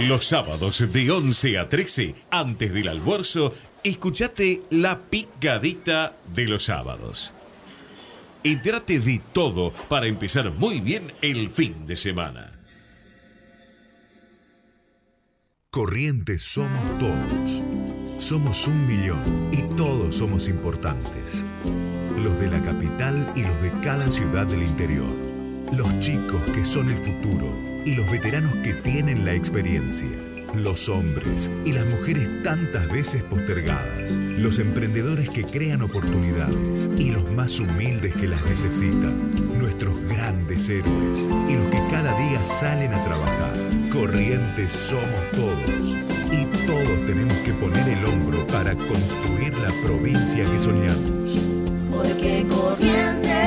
Los sábados de 11 a 13, antes del almuerzo, escuchate la picadita de los sábados. Entérate de todo para empezar muy bien el fin de semana. Corrientes somos todos. Somos un millón y todos somos importantes. Los de la capital y los de cada ciudad del interior. Los chicos que son el futuro y los veteranos que tienen la experiencia. Los hombres y las mujeres tantas veces postergadas. Los emprendedores que crean oportunidades y los más humildes que las necesitan. Nuestros grandes héroes y los que cada día salen a trabajar. Corrientes somos todos y todos tenemos que poner el hombro para construir la provincia que soñamos. Porque Corrientes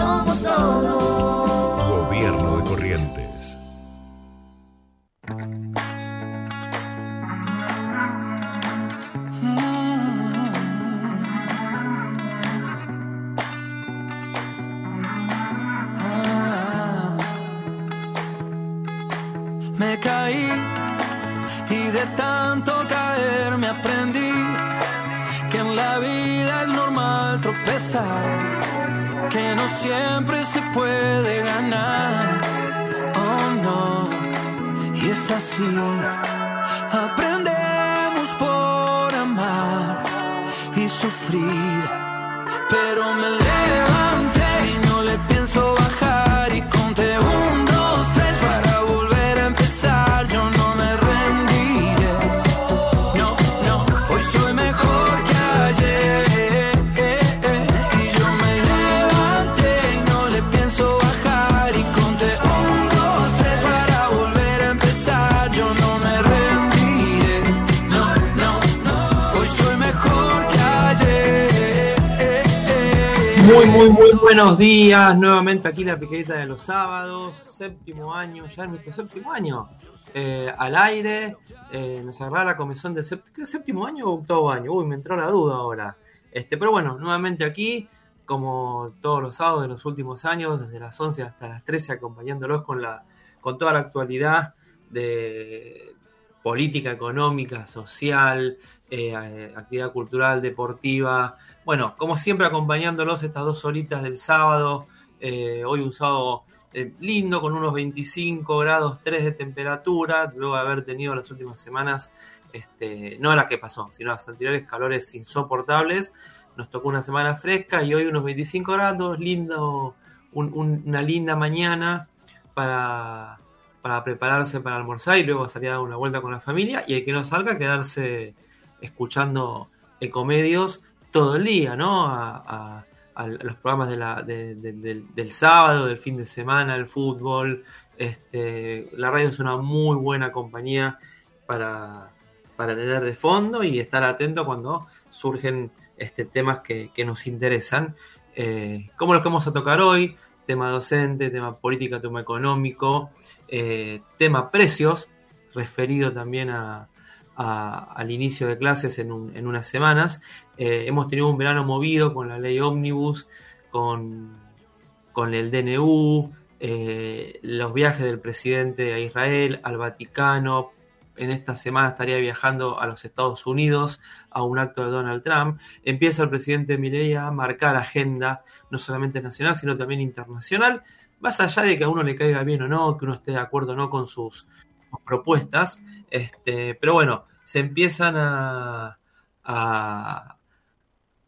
somos todos. Se puede ganar. Oh no, y es así. Aprendemos por amar y sufrir, pero me Muy, muy, buenos días. Nuevamente aquí la piquetita de los sábados. Séptimo año, ya es nuestro séptimo año. eh, al aire. eh, nos agarra la comisión del séptimo, ¿qué, séptimo año o octavo año. Uy, me entró la duda ahora. Este, pero bueno, nuevamente aquí, como todos los sábados de los últimos años, desde las 11 hasta las 13, acompañándolos con, la, con toda la actualidad de política económica, social, eh, actividad cultural, deportiva. Bueno, como siempre acompañándolos estas dos horitas del sábado. eh, hoy un sábado eh, lindo con unos 25 grados 3 de temperatura, luego de haber tenido las últimas semanas, este, no la que pasó, sino las anteriores calores insoportables. Nos tocó una semana fresca y hoy unos 25 grados, lindo, un- un- una linda mañana para, para prepararse para almorzar y luego salir a dar una vuelta con la familia. Y el que no salga, quedarse escuchando ecomedios todo el día, ¿no? A, los programas del sábado, del fin de semana, el fútbol. Este, la radio es una muy buena compañía para, para tener de fondo y estar atento cuando surgen este, temas que, que nos interesan, eh, como los que vamos a tocar hoy, tema docente, tema política, tema económico, eh, tema precios, referido también a, al inicio de clases en, un- en unas semanas. Eh, hemos tenido un verano movido con la ley ómnibus, con, con el DNU, eh, los viajes del presidente a Israel, al Vaticano. En esta semana estaría viajando a los Estados Unidos a un acto de Donald Trump. Empieza el presidente Milei a marcar agenda, no solamente nacional, sino también internacional, más allá de que a uno le caiga bien o no, que uno esté de acuerdo o no con sus propuestas. Este, pero bueno, se empiezan a, a,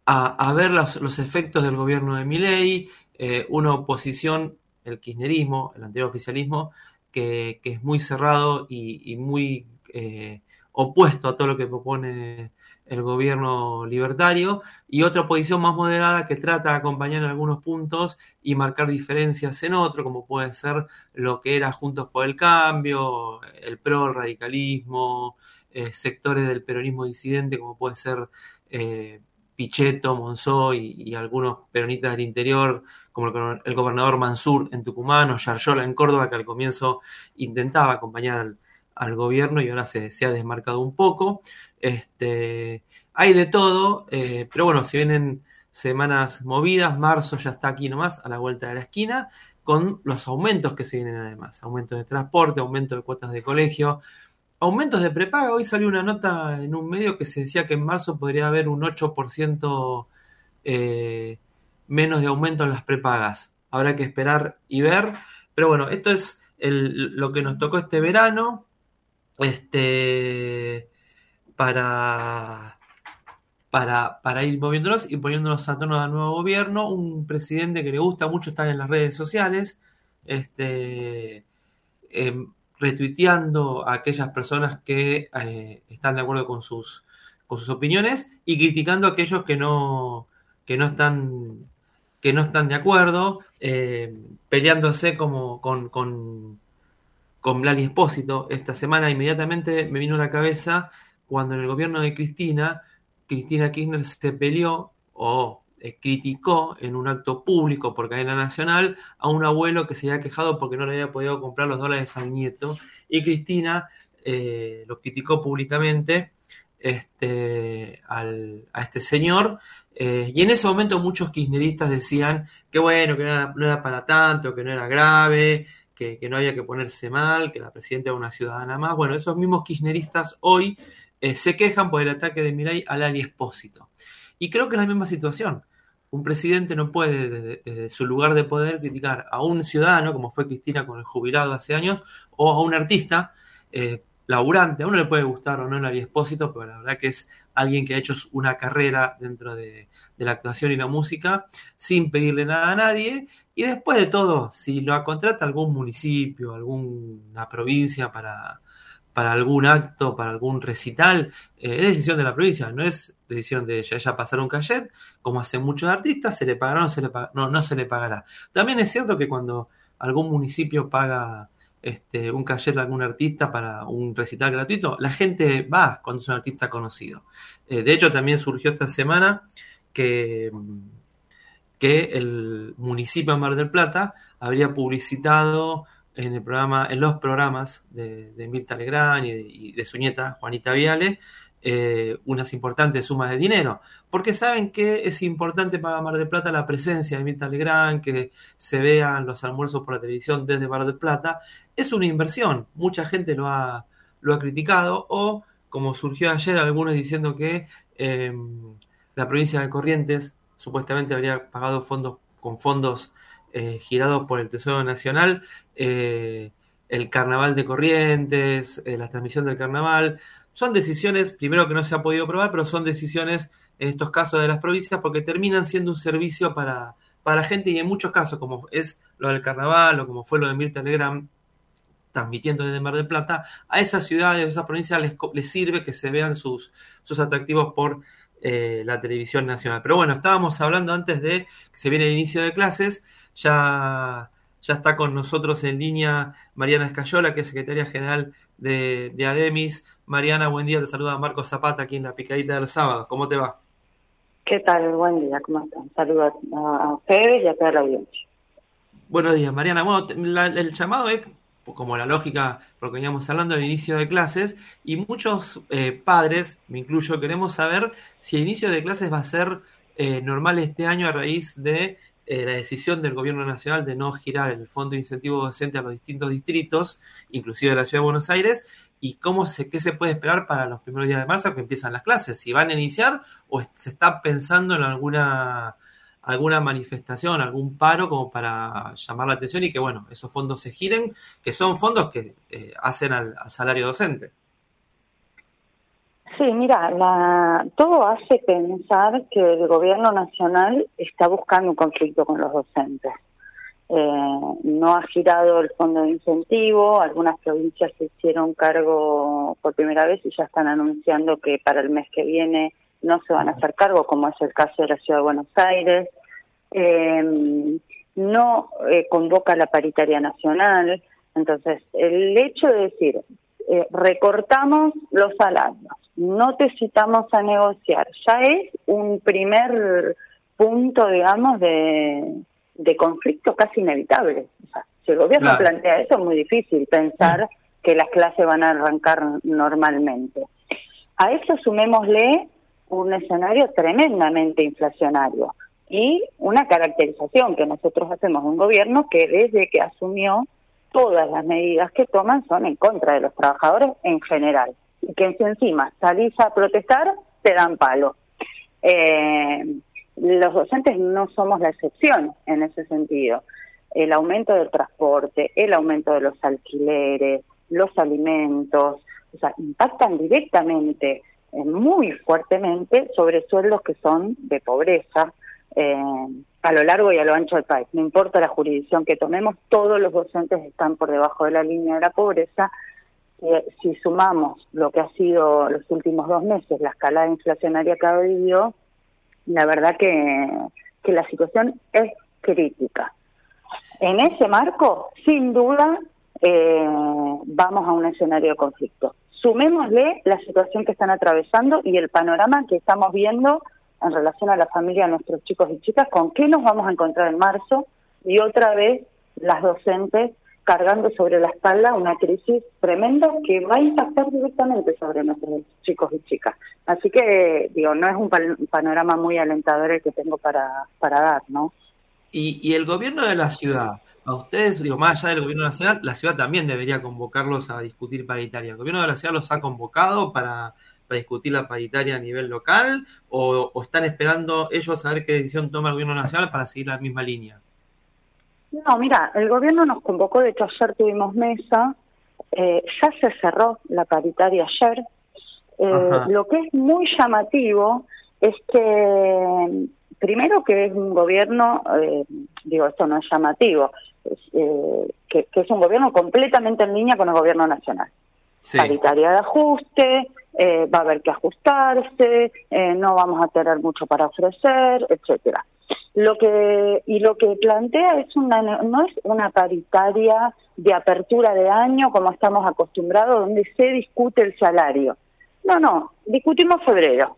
a, ver los, los efectos del gobierno de Milei, eh, una oposición, el kirchnerismo, el anterior oficialismo, que, que es muy cerrado y, y muy eh, opuesto a todo lo que propone el gobierno libertario, y otra oposición más moderada que trata de acompañar en algunos puntos y marcar diferencias en otro, como puede ser lo que era Juntos por el Cambio, el PRO, radicalismo, eh, sectores del peronismo disidente, como puede ser eh, Pichetto, Monzó y, algunos peronistas del interior, como el, gobernador Mansur en Tucumán o Yaryola en Córdoba, que al comienzo intentaba acompañar al, al gobierno y ahora se, se, ha desmarcado un poco. Este, hay de todo, eh, pero bueno, si vienen semanas movidas, marzo ya está aquí nomás, a la vuelta de la esquina, con los aumentos que se vienen además, aumentos de transporte, aumento de cuotas de colegio, aumentos de prepaga. Hoy salió una nota en un medio que se decía que en marzo podría haber un 8% eh, menos de aumento en las prepagas. Habrá que esperar y ver. Pero bueno, esto es lo que nos tocó este verano. Este, para, para, para ir moviéndonos y poniéndonos a tono al nuevo gobierno. Un presidente que le gusta mucho estar en las redes sociales. Este, em, retuiteando a aquellas personas que eh, están de acuerdo con sus, con sus opiniones y criticando a aquellos que no, que no están que no están de acuerdo, eh, peleándose como con, con, con Lali Espósito. Esta semana inmediatamente me vino a la cabeza cuando en el gobierno de Cristina, Cristina Kirchner se peleó o eh, criticó en un acto público por cadena nacional a un abuelo que se había quejado porque no le había podido comprar los dólares al nieto y Cristina eh, lo criticó públicamente este, a este señor eh, y en ese momento muchos kirchneristas decían que bueno, que no era, para tanto, que no era grave, que, no había que ponerse mal, que la presidenta era una ciudadana más. Bueno, esos mismos kirchneristas hoy se quejan por el ataque de Milei al Ali Espósito. Y creo que es la misma situación un presidente no puede desde, su lugar de poder criticar a un ciudadano, como fue Cristina con el jubilado hace años, o a un artista eh, laburante. A uno le puede gustar o no el Expósito, pero la verdad que es alguien que ha hecho una carrera dentro de, la actuación y la música sin pedirle nada a nadie. Y después de todo, si lo contrata algún municipio, alguna provincia para, para algún acto, para algún recital, eh, es decisión de la provincia, no es decisión de ella. Ella pasar un cachet, como hacen muchos artistas, se le pagará o no se le no, no se le pagará. También es cierto que cuando algún municipio paga este, un cachet a algún artista para un recital gratuito, la gente va cuando es un artista conocido. Eh, de hecho, también surgió esta semana que, que el municipio de Mar del Plata habría publicitado en el programa, en los programas de, de Mirta Legrand y de, su nieta Juanita Viale, eh, unas importantes sumas de dinero, porque saben que es importante para Mar del Plata la presencia de Mirta Legrand, que se vean los almuerzos por la televisión desde Mar del Plata, es una inversión, mucha gente lo ha, lo ha criticado, o como surgió ayer algunos diciendo que em, la provincia de Corrientes supuestamente habría pagado fondos con fondos eh, girado por el Tesoro Nacional, eh, el Carnaval de Corrientes, eh, la transmisión del Carnaval. Son decisiones, primero que no se ha podido probar, pero son decisiones en estos casos de las provincias porque terminan siendo un servicio para, para gente y en muchos casos, como es lo del Carnaval o como fue lo de Mirta Legrand, transmitiendo desde Mar del Plata, a esas ciudades, a esas provincias les, les sirve que se vean sus, sus atractivos por la televisión nacional. Pero bueno, estábamos hablando antes de que se viene el inicio de clases ya, ya está con nosotros en línea Mariana Escayola, que es secretaria general de, de ADEMIS. Mariana, buen día, te saluda Marco Zapata aquí en la picadita de los sábados. ¿Cómo te va? ¿Qué tal? Buen día, ¿cómo están? Saludos a ustedes y a toda la audiencia. Buenos días, Mariana. Bueno, el llamado es como la lógica, porque veníamos hablando del inicio de clases, y muchos eh, padres, me incluyo, queremos saber si el inicio de clases va a ser eh, normal este año a raíz de eh, la decisión del gobierno nacional de no girar el fondo de incentivo docente a los distintos distritos, inclusive la ciudad de Buenos Aires, y cómo se, qué se puede esperar para los primeros días de marzo que empiezan las clases, si van a iniciar o se está pensando en alguna alguna manifestación, algún paro como para llamar la atención y que bueno, esos fondos se giren, que son fondos que eh, hacen al salario docente. Sí, mira, la, todo hace pensar que el gobierno nacional está buscando un conflicto con los docentes. Eh, no ha girado el fondo de incentivo, algunas provincias se hicieron cargo por primera vez y ya están anunciando que para el mes que viene no se van a hacer cargo, como es el caso de la Ciudad de Buenos Aires. Eh, no eh, convoca la paritaria nacional. Entonces, el hecho de decir, recortamos los salarios, no te citamos a negociar. Ya es un primer punto, digamos, de, de conflicto casi inevitable. si el gobierno plantea eso, es muy difícil pensar que las clases van a arrancar normalmente. A eso sumémosle un escenario tremendamente inflacionario. y una caracterización que nosotros hacemos de un gobierno que desde que asumió todas las medidas que toman son en contra de los trabajadores en general y que si encima salís a protestar te dan palo. Eh, los docentes no somos la excepción en ese sentido. El aumento del transporte, el aumento de los alquileres, los alimentos, o sea, impactan directamente, eh, muy fuertemente, sobre sueldos que son de pobreza eh, a lo largo y a lo ancho del país. No importa la jurisdicción que tomemos, todos los docentes están por debajo de la línea de la pobreza. si sumamos lo que ha sido los últimos dos meses, la escalada inflacionaria que ha vivido, la verdad que, que la situación es crítica. En ese marco, sin duda, eh, vamos a un escenario de conflicto. Sumémosle la situación que están atravesando y el panorama que estamos viendo en relación a la familia de nuestros chicos y chicas, con qué nos vamos a encontrar en marzo y otra vez las docentes cargando sobre la espalda una crisis tremenda que va a impactar directamente sobre nuestros chicos y chicas. Así que, digo, no es un panorama muy alentador el que tengo para, para dar, ¿no? Y, y el gobierno de la ciudad, a ustedes, digo, más allá del gobierno nacional, la ciudad también debería convocarlos a discutir paritaria. ¿El gobierno de la ciudad los ha convocado para, para discutir la paritaria a nivel local o, o, están esperando ellos a ver qué decisión toma el gobierno nacional para seguir la misma línea? No, mira, el gobierno nos convocó, de hecho ayer tuvimos mesa, eh, ya se cerró la paritaria ayer. Eh, lo que es muy llamativo es que, primero que es un gobierno, eh, digo, esto no es llamativo, es, eh, que, que, es un gobierno completamente en línea con el gobierno nacional. Sí. Paritaria de ajuste, eh, va a haber que ajustarse, eh, no vamos a tener mucho para ofrecer, etcétera. Lo que y lo que plantea es una no es una paritaria de apertura de año como estamos acostumbrados donde se discute el salario. No, no, discutimos febrero.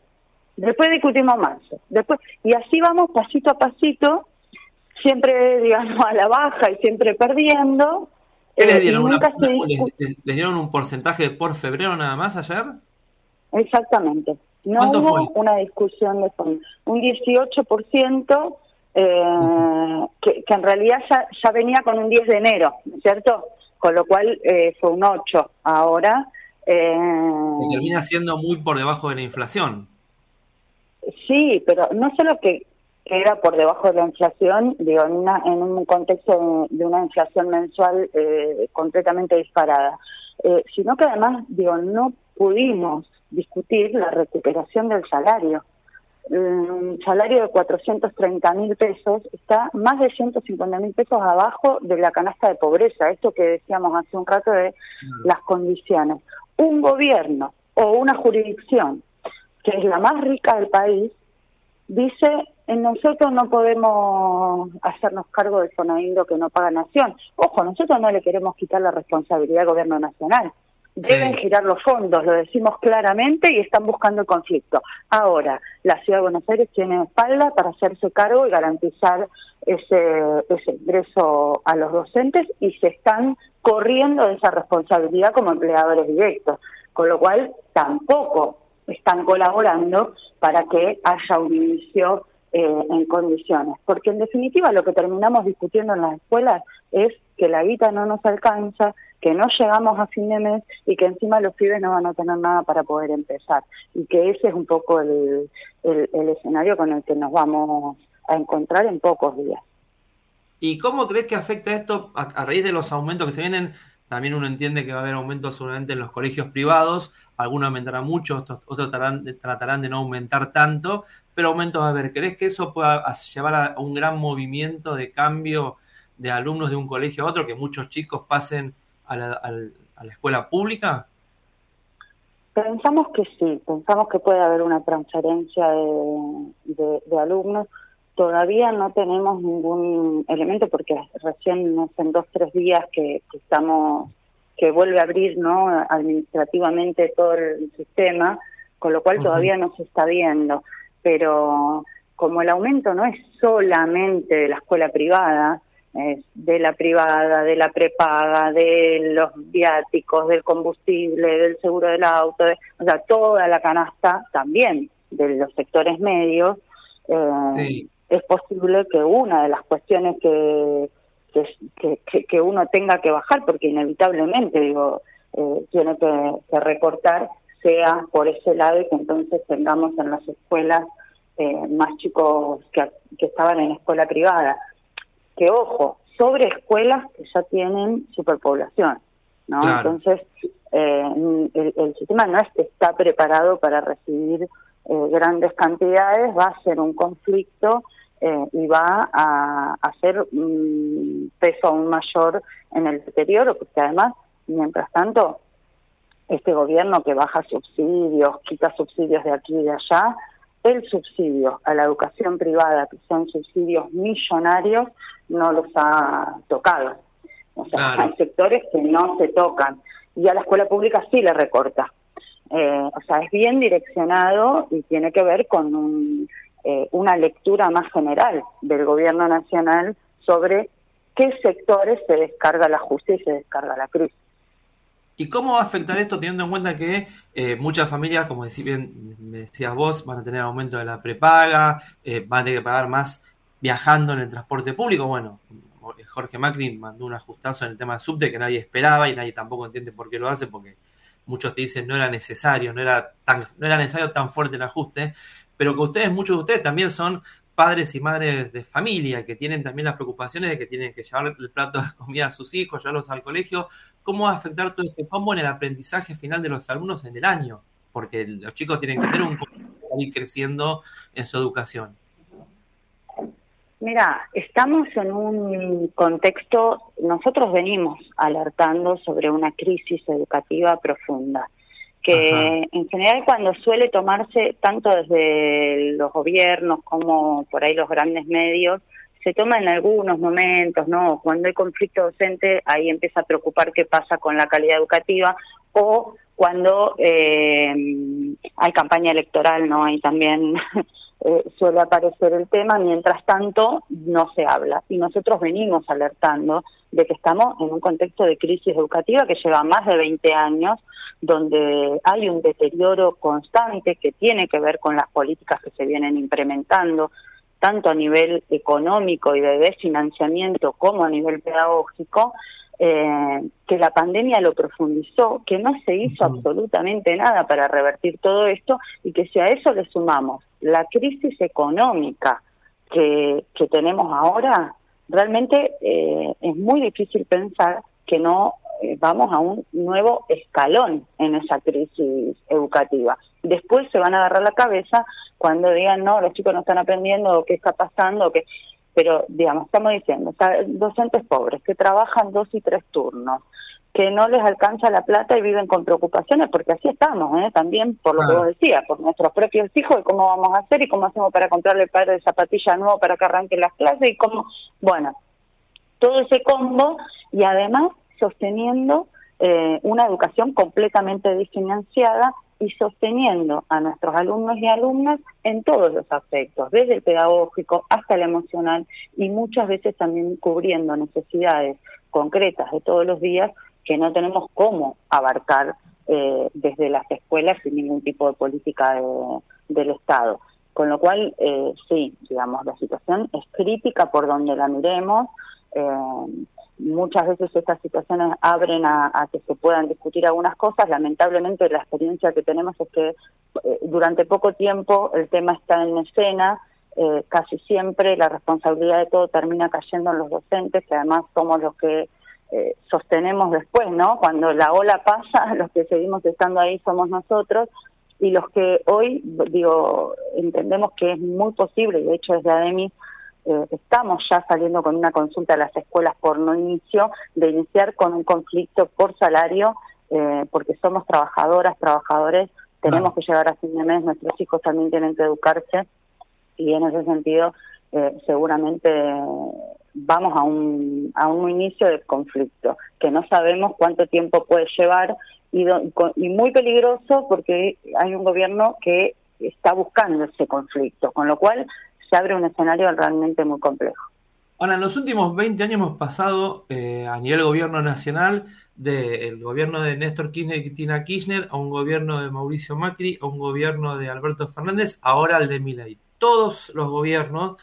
Después discutimos marzo. Después y así vamos pasito a pasito, siempre digamos a la baja y siempre perdiendo. ¿Qué les, dieron una, les, les dieron un porcentaje por febrero nada más ayer? Exactamente. No hubo fue? una discusión de fondo. Un 18% eh, que, que, en realidad ya, ya, venía con un 10 de enero, ¿cierto? Con lo cual eh, fue un 8 ahora. Eh, que termina siendo muy por debajo de la inflación. Sí, pero no solo que era por debajo de la inflación, digo, en, una, en un contexto de, de una inflación mensual eh, completamente disparada, eh, sino que además, digo, no pudimos discutir la recuperación del salario. Un salario de 430 mil pesos está más de 150 mil pesos abajo de la canasta de pobreza, esto que decíamos hace un rato de las condiciones. Un gobierno o una jurisdicción que es la más rica del país dice en nosotros no podemos hacernos cargo del Fonaindo que no paga Nación. Ojo, nosotros no le queremos quitar la responsabilidad al gobierno nacional. Deben sí. girar los fondos, lo decimos claramente y están buscando el conflicto. Ahora, la Ciudad de Buenos Aires tiene espalda para hacerse cargo y garantizar ese, ese ingreso a los docentes y se están corriendo de esa responsabilidad como empleadores directos, con lo cual tampoco están colaborando para que haya un inicio eh, en condiciones. Porque en definitiva lo que terminamos discutiendo en las escuelas es que la guita no nos alcanza, que no llegamos a fin de mes y que encima los pibes no van a tener nada para poder empezar. Y que ese es un poco el, el, escenario con el que nos vamos a encontrar en pocos días. ¿Y cómo crees que afecta esto a, raíz de los aumentos que se vienen? También uno entiende que va a haber aumentos seguramente en los colegios privados, algunos aumentarán mucho, otros, otros tratarán, tratarán, de, no aumentar tanto, pero aumentos a ver, ¿crees que eso pueda llevar a un gran movimiento de cambio de alumnos de un colegio a otro, que muchos chicos pasen a la, a la escuela pública? Pensamos que sí, pensamos que puede haber una transferencia de, de, de alumnos. Todavía no tenemos ningún elemento porque recién no en dos tres días que, que, estamos que vuelve a abrir no administrativamente todo el sistema, con lo cual uh -huh. todavía no se está viendo. Pero como el aumento no es solamente de la escuela privada, de la privada, de la prepaga, de los viáticos, del combustible, del seguro del auto, de, o sea, toda la canasta también de los sectores medios, eh, sí. es posible que una de las cuestiones que, que, que, uno tenga que bajar, porque inevitablemente, digo, eh, tiene que, recortar, sea por ese lado y que entonces tengamos en las escuelas eh, más chicos que, que estaban en escuela privada. Que ojo, sobre escuelas que ya tienen superpoblación, ¿no? Entonces, eh, el, sistema no es que está preparado para recibir eh, grandes cantidades, va a ser un conflicto eh, y va a hacer un peso aún mayor en el deterioro, porque además, mientras tanto, este gobierno que baja subsidios, quita subsidios de aquí y de allá, el subsidio a la educación privada, que son subsidios millonarios, no los ha tocado. O sea, hay sectores que no se tocan y a la escuela pública sí le recorta. Eh, o sea, es bien direccionado y tiene que ver con eh, una lectura más general del gobierno nacional sobre qué sectores se descarga la justicia y se descarga la crisis. ¿Y cómo va a afectar esto teniendo en cuenta que eh, muchas familias, como decís bien, me decías vos, van a tener aumento de la prepaga, van a tener que pagar más viajando en el transporte público. Bueno, Jorge Macri mandó un ajustazo en el tema de subte que nadie esperaba y nadie tampoco entiende por qué lo hace, porque muchos te dicen no era necesario, no era tan, no era necesario tan fuerte el ajuste, pero que ustedes, muchos de ustedes también son padres y madres de familia, que tienen también las preocupaciones de que tienen que llevar el plato de comida a sus hijos, llevarlos al colegio. ¿Cómo va a afectar todo este combo en el aprendizaje final de los alumnos en el año? Porque los chicos tienen que tener un ir creciendo en su educación. Mira, estamos en un contexto, nosotros venimos alertando sobre una crisis educativa profunda, que en general cuando suele tomarse tanto desde los gobiernos como por ahí los grandes medios, se toma en algunos momentos, ¿no? Cuando hay conflicto docente, ahí empieza a preocupar qué pasa con la calidad educativa, o cuando eh, hay campaña electoral, ¿no? Hay también Eh, suele aparecer el tema, mientras tanto no se habla. Y nosotros venimos alertando de que estamos en un contexto de crisis educativa que lleva más de 20 años, donde hay un deterioro constante que tiene que ver con las políticas que se vienen implementando, tanto a nivel económico y de desfinanciamiento como a nivel pedagógico, eh, que la pandemia lo profundizó, que no se hizo absolutamente nada para revertir todo esto y que si a eso le sumamos la crisis económica que, que tenemos ahora, realmente eh, es muy difícil pensar que no eh, vamos a un nuevo escalón en esa crisis educativa. Después se van a agarrar la cabeza cuando digan, no, los chicos no están aprendiendo, o qué está pasando, o que pero digamos, estamos diciendo, docentes pobres que trabajan dos y tres turnos, que no les alcanza la plata y viven con preocupaciones, porque así estamos, ¿eh? también por lo que vos decías, por nuestros propios hijos y cómo vamos a hacer y cómo hacemos para comprarle el padre de zapatilla nuevo para que arranque las clases y cómo, bueno, todo ese combo y además sosteniendo eh, una educación completamente desfinanciada y sosteniendo a nuestros alumnos y alumnas en todos los aspectos, desde el pedagógico hasta el emocional y muchas veces también cubriendo necesidades concretas de todos los días que no tenemos cómo abarcar eh, desde las escuelas sin ningún tipo de política del Estado. Con lo cual, eh, sí, digamos, la situación es crítica por donde la miremos. Eh, muchas veces estas situaciones abren a, que se puedan discutir algunas cosas. Lamentablemente la experiencia que tenemos es que eh, durante poco tiempo el tema está en escena, eh, casi siempre la responsabilidad de todo termina cayendo en los docentes, que además somos los que eh, sostenemos después, ¿no? Cuando la ola pasa, los que seguimos estando ahí somos nosotros y los que hoy, digo, entendemos que es muy posible, de hecho desde ADEMI eh, estamos ya saliendo con una consulta a las escuelas por no inicio, de iniciar con un conflicto por salario, eh, porque somos trabajadoras, trabajadores, tenemos que llegar a fin de mes, nuestros hijos también tienen que educarse y en ese sentido eh, seguramente vamos a un, a un inicio de conflicto que no sabemos cuánto tiempo puede llevar y, y muy peligroso porque hay un gobierno que está buscando ese conflicto, con lo cual se abre un escenario realmente muy complejo. Ahora, en los últimos 20 años hemos pasado eh, a nivel gobierno nacional del gobierno de Néstor Kirchner y Cristina Kirchner a un gobierno de Mauricio Macri, a un gobierno de Alberto Fernández, ahora al de Milei. Todos los gobiernos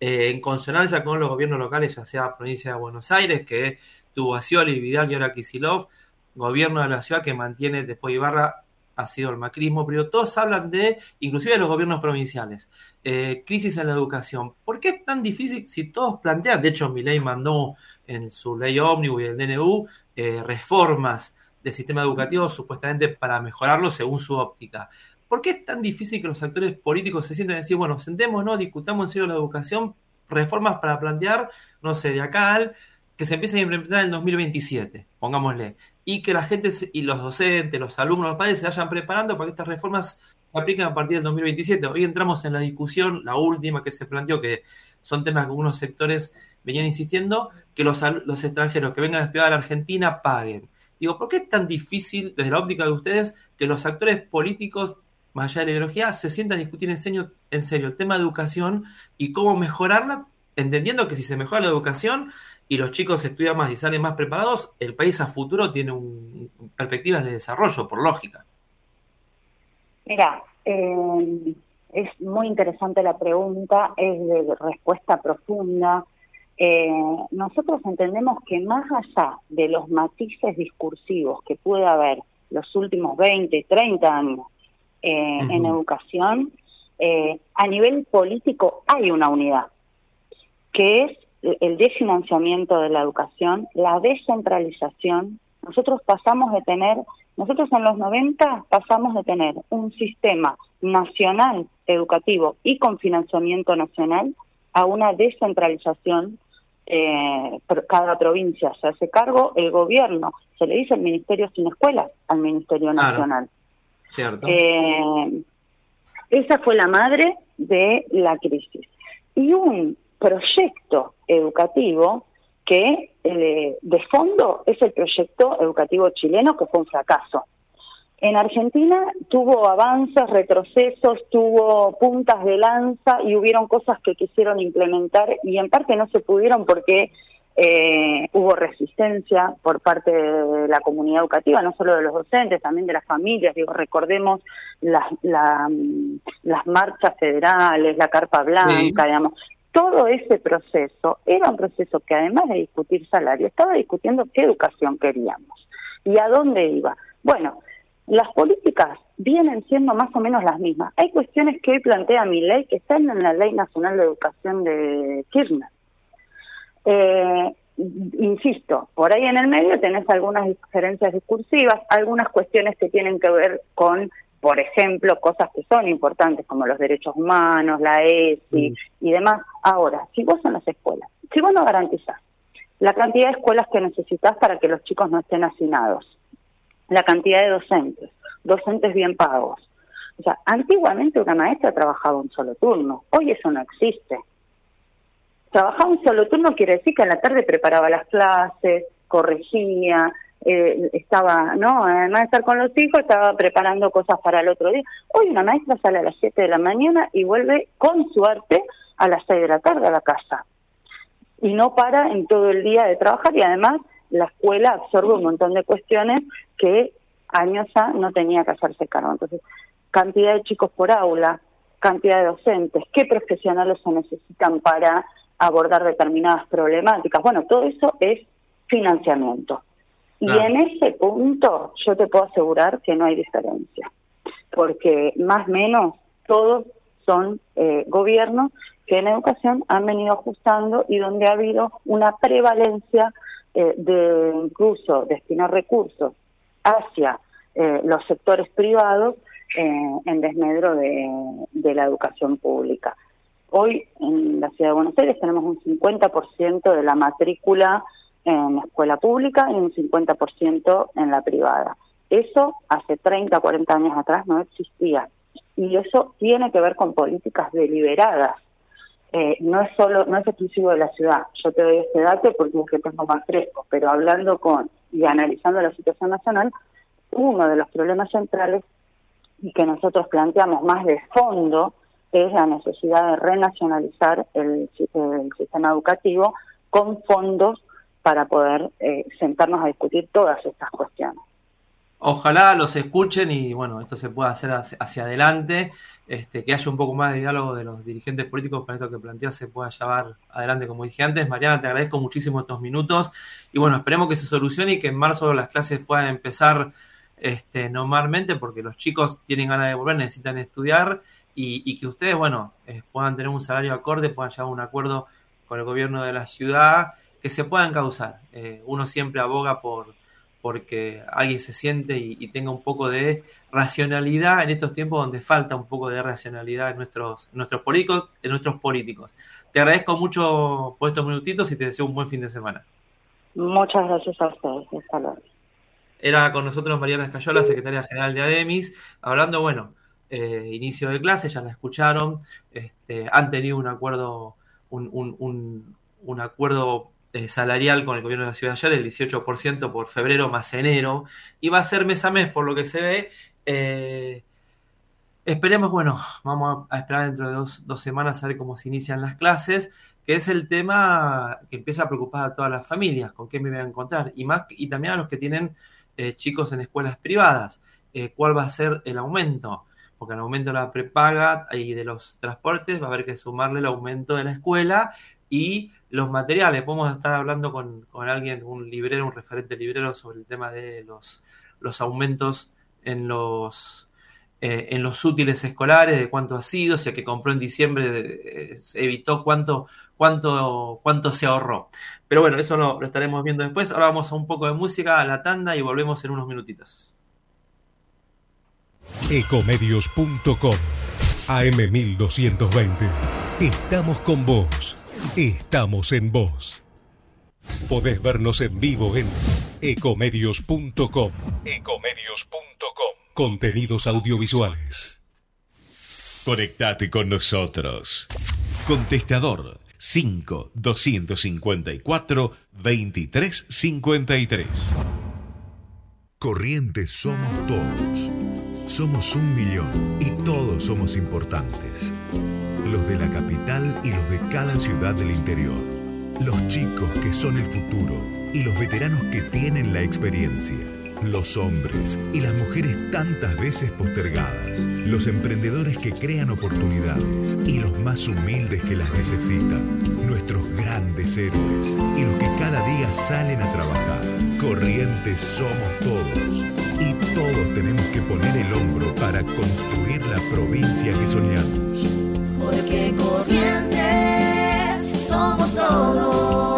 eh, en consonancia con los gobiernos locales, ya sea provincia de Buenos Aires, que tuvo a Scioli, Vidal y ahora Kisilov, gobierno de la ciudad que mantiene después de Ibarra ha sido el macrismo, pero todos hablan de, inclusive de los gobiernos provinciales, eh, crisis en la educación. ¿Por qué es tan difícil si todos plantean, de hecho mi ley mandó en su ley ómnibus y el DNU eh, reformas del sistema educativo supuestamente para mejorarlo según su óptica? ¿Por qué es tan difícil que los actores políticos se sienten a decir, bueno, sentémonos, discutamos en serio la educación, reformas para plantear, no sé, de acá al que se empiecen a implementar en el 2027, pongámosle, y que la gente y los docentes, los alumnos, los padres se vayan preparando para que estas reformas se apliquen a partir del 2027. Hoy entramos en la discusión, la última que se planteó, que son temas que algunos sectores venían insistiendo, que los, los extranjeros que vengan a estudiar a la Argentina paguen. Digo, ¿por qué es tan difícil, desde la óptica de ustedes, que los actores políticos, más allá de la ideología, se sientan a discutir en serio, en serio el tema de educación y cómo mejorarla, entendiendo que si se mejora la educación, y los chicos estudian más y salen más preparados, el país a futuro tiene un, perspectivas de desarrollo, por lógica. Mira, eh, es muy interesante la pregunta, es de respuesta profunda. Eh, nosotros entendemos que más allá de los matices discursivos que puede haber los últimos 20, 30 años eh, en educación, a nivel político hay una unidad, que es el desfinanciamiento de la educación, la descentralización. Nosotros pasamos de tener, nosotros en los 90 pasamos de tener un sistema nacional educativo y con financiamiento nacional a una descentralización. Eh, cada provincia se hace cargo, el gobierno, se le dice el Ministerio sin escuelas al Ministerio Nacional. Cierto. Eh, esa fue la madre de la crisis. Y un proyecto educativo que eh, de fondo es el proyecto educativo chileno que fue un fracaso. En Argentina tuvo avances, retrocesos, tuvo puntas de lanza y hubieron cosas que quisieron implementar y en parte no se pudieron porque eh, hubo resistencia por parte de la comunidad educativa, no solo de los docentes, también de las familias. Digo, recordemos las, las marchas federales, la carpa blanca, digamos todo ese proceso era un proceso que además de discutir salario, estaba discutiendo qué educación queríamos y a dónde iba. Bueno, las políticas vienen siendo más o menos las mismas. Hay cuestiones que hoy plantea mi ley que están en la Ley Nacional de Educación de Kirchner. Eh, insisto, por ahí en el medio tenés algunas diferencias discursivas, algunas cuestiones que tienen que ver con por ejemplo, cosas que son importantes como los derechos humanos, la ESI mm. y demás. Ahora, si vos en las escuelas, si vos no garantizás la cantidad de escuelas que necesitas para que los chicos no estén hacinados, la cantidad de docentes, docentes bien pagos. O sea, antiguamente una maestra trabajaba un solo turno, hoy eso no existe. Trabajaba un solo turno quiere decir que en la tarde preparaba las clases, corregía, eh, estaba, ¿no? Además de estar con los hijos, estaba preparando cosas para el otro día. Hoy una maestra sale a las 7 de la mañana y vuelve con suerte a las 6 de la tarde a la casa. Y no para en todo el día de trabajar y además la escuela absorbe un montón de cuestiones que años ya no tenía que hacerse cargo. Entonces, cantidad de chicos por aula, cantidad de docentes, qué profesionales se necesitan para abordar determinadas problemáticas. Bueno, todo eso es financiamiento. Y en ese punto yo te puedo asegurar que no hay diferencia, porque más o menos todos son eh, gobiernos que en educación han venido ajustando y donde ha habido una prevalencia eh, de incluso destinar recursos hacia eh, los sectores privados en desmedro de, de la educación pública. Hoy en la ciudad de Buenos Aires tenemos un 50% de la matrícula en la escuela pública y un 50% en la privada. Eso hace 30, 40 años atrás no existía. Y eso tiene que ver con políticas deliberadas. Eh, no es solo, no es exclusivo de la ciudad. Yo te doy este dato porque es que tengo más fresco, pero hablando con y analizando la situación nacional, uno de los problemas centrales y que nosotros planteamos más de fondo es la necesidad de renacionalizar el, el sistema educativo con fondos para poder eh, sentarnos a discutir todas estas cuestiones. Ojalá los escuchen y bueno, esto se pueda hacer hacia, adelante, este, que haya un poco más de diálogo de los dirigentes políticos para esto que planteas se pueda llevar adelante, como dije antes. Mariana, te agradezco muchísimo estos minutos y bueno, esperemos que se solucione y que en marzo las clases puedan empezar este, normalmente porque los chicos tienen ganas de volver, necesitan estudiar y, que ustedes, bueno, eh, puedan tener un salario acorde, puedan llegar a un acuerdo con el gobierno de la ciudad, que se puedan causar. Eh, uno siempre aboga por porque alguien se siente y, tenga un poco de racionalidad en estos tiempos donde falta un poco de racionalidad en nuestros, nuestros políticos, en nuestros políticos. Te agradezco mucho por estos minutitos y te deseo un buen fin de semana. Muchas gracias a ustedes. Era con nosotros Mariana Escayola, secretaria general de ADEMIS, hablando, bueno, eh, inicio de clase, ya la escucharon, este, han tenido un acuerdo, un, un, un, acuerdo eh, salarial con el gobierno de la ciudad ayer, el 18% por febrero más enero, y va a ser mes a mes por lo que se ve. Eh, esperemos, bueno, vamos a esperar dentro de dos, dos, semanas a ver cómo se inician las clases, que es el tema que empieza a preocupar a todas las familias, con qué me voy a encontrar, y, más, y también a los que tienen chicos en escuelas privadas, cuál va a ser el aumento porque al aumento de la prepaga y de los transportes va a haber que sumarle el aumento de la escuela y los materiales. Podemos estar hablando con, alguien, un librero, un referente librero sobre el tema de los, los aumentos en los, eh, en los útiles escolares, de cuánto ha sido, o sea que compró en diciembre, eh, evitó cuánto, cuánto, cuánto se ahorró. Pero bueno, eso lo, lo estaremos viendo después. Ahora vamos a un poco de música, a la tanda y volvemos en unos minutitos. Ecomedios.com AM1220. Estamos con vos. Estamos en vos. Podés vernos en vivo en ecomedios.com. Ecomedios.com. Contenidos audiovisuales. Conectate con nosotros. Contestador 5 254 2353. Corrientes somos todos. Somos un millón y todos somos importantes. Los de la capital y los de cada ciudad del interior. Los chicos que son el futuro y los veteranos que tienen la experiencia. Los hombres y las mujeres tantas veces postergadas. Los emprendedores que crean oportunidades y los más humildes que las necesitan. Nuestros grandes héroes y los que cada día salen a trabajar. Corrientes somos todos y todos tenemos que poner el hombro para construir la provincia que soñamos. Porque Corrientes somos todos.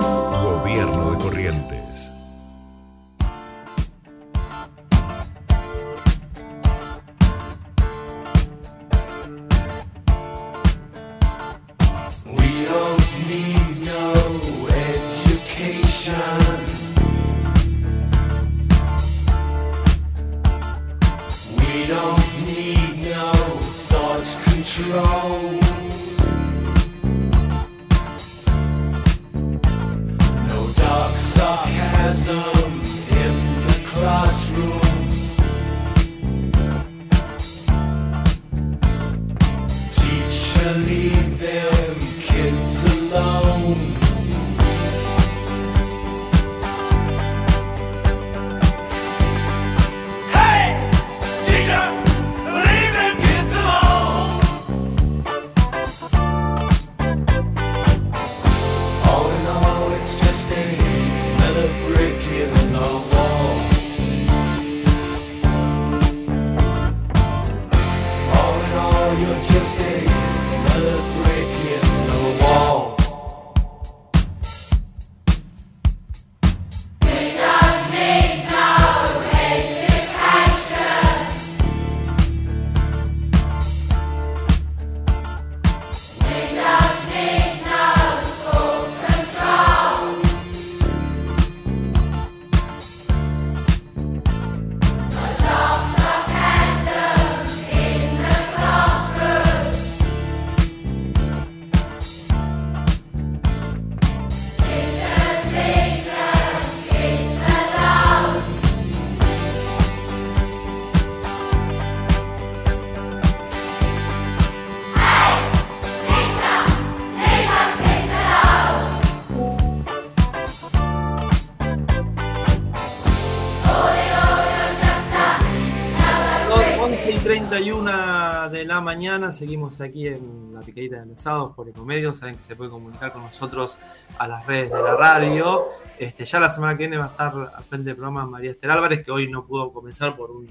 31 de la mañana, seguimos aquí en la picadita de los sábados por Ecomedios. Saben que se puede comunicar con nosotros a las redes de la radio. Este, ya la semana que viene va a estar al frente del programa María Esther Álvarez, que hoy no pudo comenzar por un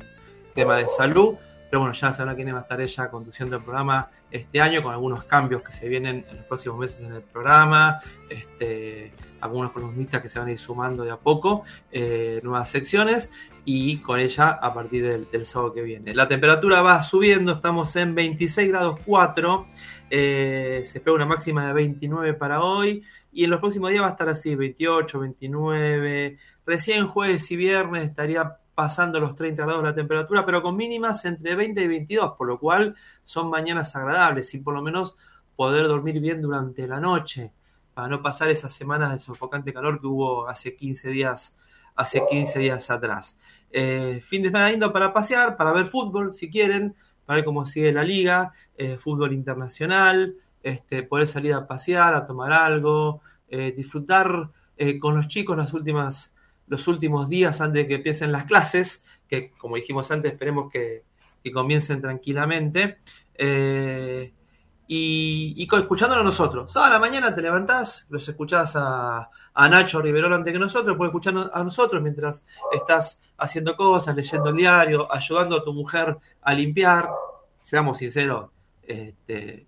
tema de salud. Pero bueno, ya que viene va a estar ella conduciendo el programa este año con algunos cambios que se vienen en los próximos meses en el programa. Este, algunos columnistas que se van a ir sumando de a poco, eh, nuevas secciones y con ella a partir del, del, sábado que viene. La temperatura va subiendo, estamos en 26 grados 4, eh, se espera una máxima de 29 para hoy y en los próximos días va a estar así, 28, 29, recién jueves y viernes estaría pasando los 30 grados la temperatura, pero con mínimas entre 20 y 22, por lo cual son mañanas agradables y por lo menos poder dormir bien durante la noche, para no pasar esas semanas de sofocante calor que hubo hace 15 días hace 15 días atrás. Eh, fin de semana lindo para pasear, para ver fútbol, si quieren, para ver cómo sigue la liga, eh, fútbol internacional, este, poder salir a pasear, a tomar algo, eh, disfrutar con los chicos las últimas, los últimos días antes de que empiecen las clases, que como dijimos antes, esperemos que, que comiencen tranquilamente. Eh, y, y escuchándolo nosotros. Sábado la mañana te levantás, los escuchás a, a Nacho Riverol antes que nosotros, puedes escuchar a nosotros mientras estás haciendo cosas, leyendo el diario, ayudando a tu mujer a limpiar. Seamos sinceros, este,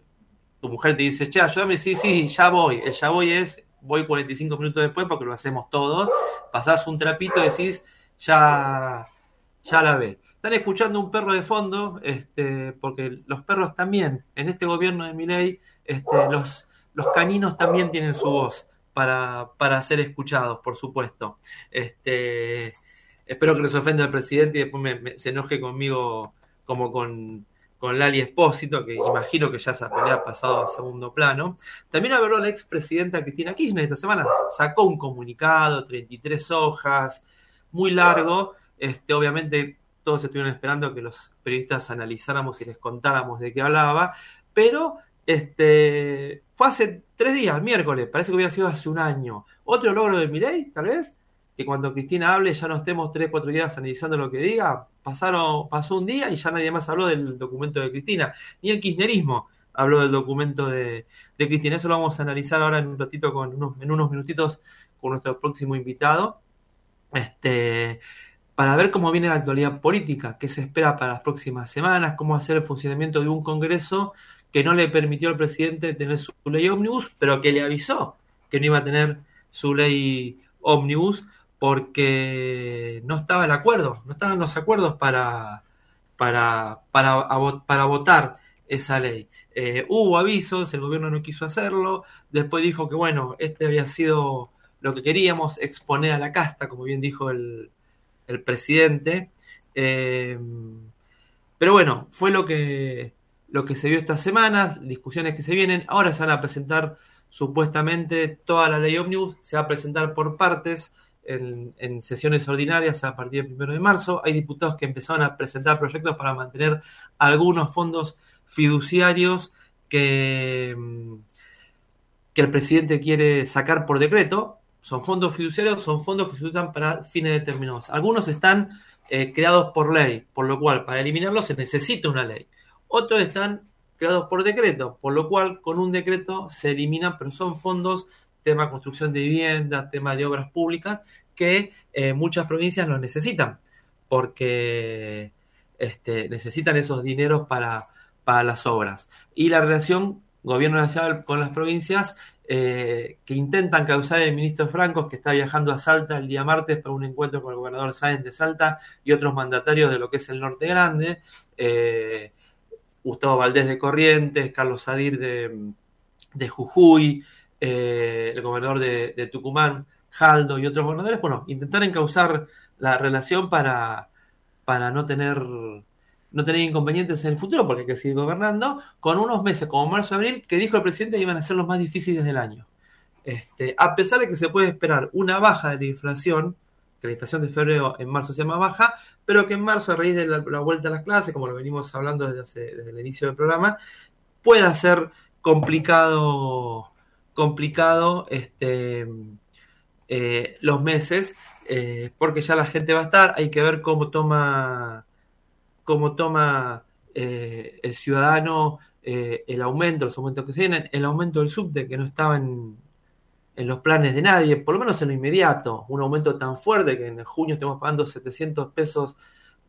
tu mujer te dice, che, ayúdame, sí, sí, ya voy. El ya voy es, voy 45 minutos después porque lo hacemos todos. Pasás un trapito y decís, ya, ya la ve. Están escuchando un perro de fondo, este, porque los perros también, en este gobierno de Miley, este, los, los caninos también tienen su voz para, para ser escuchados, por supuesto. Este, espero que se ofenda el presidente y después me, se enoje conmigo como con, con Lali Espósito, que imagino que ya esa pelea ha pasado a segundo plano. También habló la expresidenta Cristina Kirchner esta semana, sacó un comunicado, 33 hojas, muy largo, este, obviamente todos estuvieron esperando que los periodistas analizáramos y les contáramos de qué hablaba, pero este, fue hace tres días, miércoles, parece que hubiera sido hace un año. Otro logro de Milei, tal vez, que cuando Cristina hable ya no estemos tres, cuatro días analizando lo que diga. Pasaron, pasó un día y ya nadie más habló del documento de Cristina, ni el kirchnerismo habló del documento de, de Cristina. Eso lo vamos a analizar ahora en un ratito, con unos, en unos minutitos, con nuestro próximo invitado. Este, para ver cómo viene la actualidad política, qué se espera para las próximas semanas, cómo hacer el funcionamiento de un Congreso que no le permitió al presidente tener su ley ómnibus, pero que le avisó que no iba a tener su ley ómnibus porque no estaba el acuerdo, no estaban los acuerdos para, para, para, para votar esa ley. Eh, hubo avisos, el gobierno no quiso hacerlo, después dijo que bueno, este había sido lo que queríamos, exponer a la casta, como bien dijo el, el presidente. Eh, pero bueno, fue lo que, lo que se vio estas semanas, discusiones que se vienen. Ahora se van a presentar supuestamente toda la ley ómnibus, se va a presentar por partes en, sesiones ordinarias a partir del primero de marzo. Hay diputados que empezaron a presentar proyectos para mantener algunos fondos fiduciarios que, que el presidente quiere sacar por decreto son fondos fiduciarios, son fondos que se usan para fines determinados. Algunos están eh, creados por ley, por lo cual para eliminarlos se necesita una ley. Otros están creados por decreto, por lo cual con un decreto se eliminan, pero son fondos, tema construcción de vivienda, tema de obras públicas, que eh, muchas provincias los necesitan, porque este, necesitan esos dineros para, para las obras. Y la relación gobierno nacional con las provincias eh, que intentan causar el ministro Francos, que está viajando a Salta el día martes para un encuentro con el gobernador Sáenz de Salta y otros mandatarios de lo que es el Norte Grande, eh, Gustavo Valdés de Corrientes, Carlos Sadir de, de Jujuy, eh, el gobernador de, Tucumán, Jaldo y otros gobernadores, bueno, intentar encauzar la relación para, para no tener no tener inconvenientes en el futuro, porque hay que seguir gobernando, con unos meses como marzo-abril, que dijo el presidente que iban a ser los más difíciles del año. Este, a pesar de que se puede esperar una baja de la inflación, que la inflación de febrero en marzo sea más baja, pero que en marzo, a raíz de la, la vuelta a las clases, como lo venimos hablando desde, hace, desde el inicio del programa, pueda ser complicado, complicado este, eh, los meses, eh, porque ya la gente va a estar, hay que ver cómo toma cómo toma eh, el ciudadano el aumento, los aumentos que se vienen, el aumento del subte que no estaba en, en los planes de nadie, por lo menos en lo inmediato, un aumento tan fuerte que en junio estamos pagando 700 pesos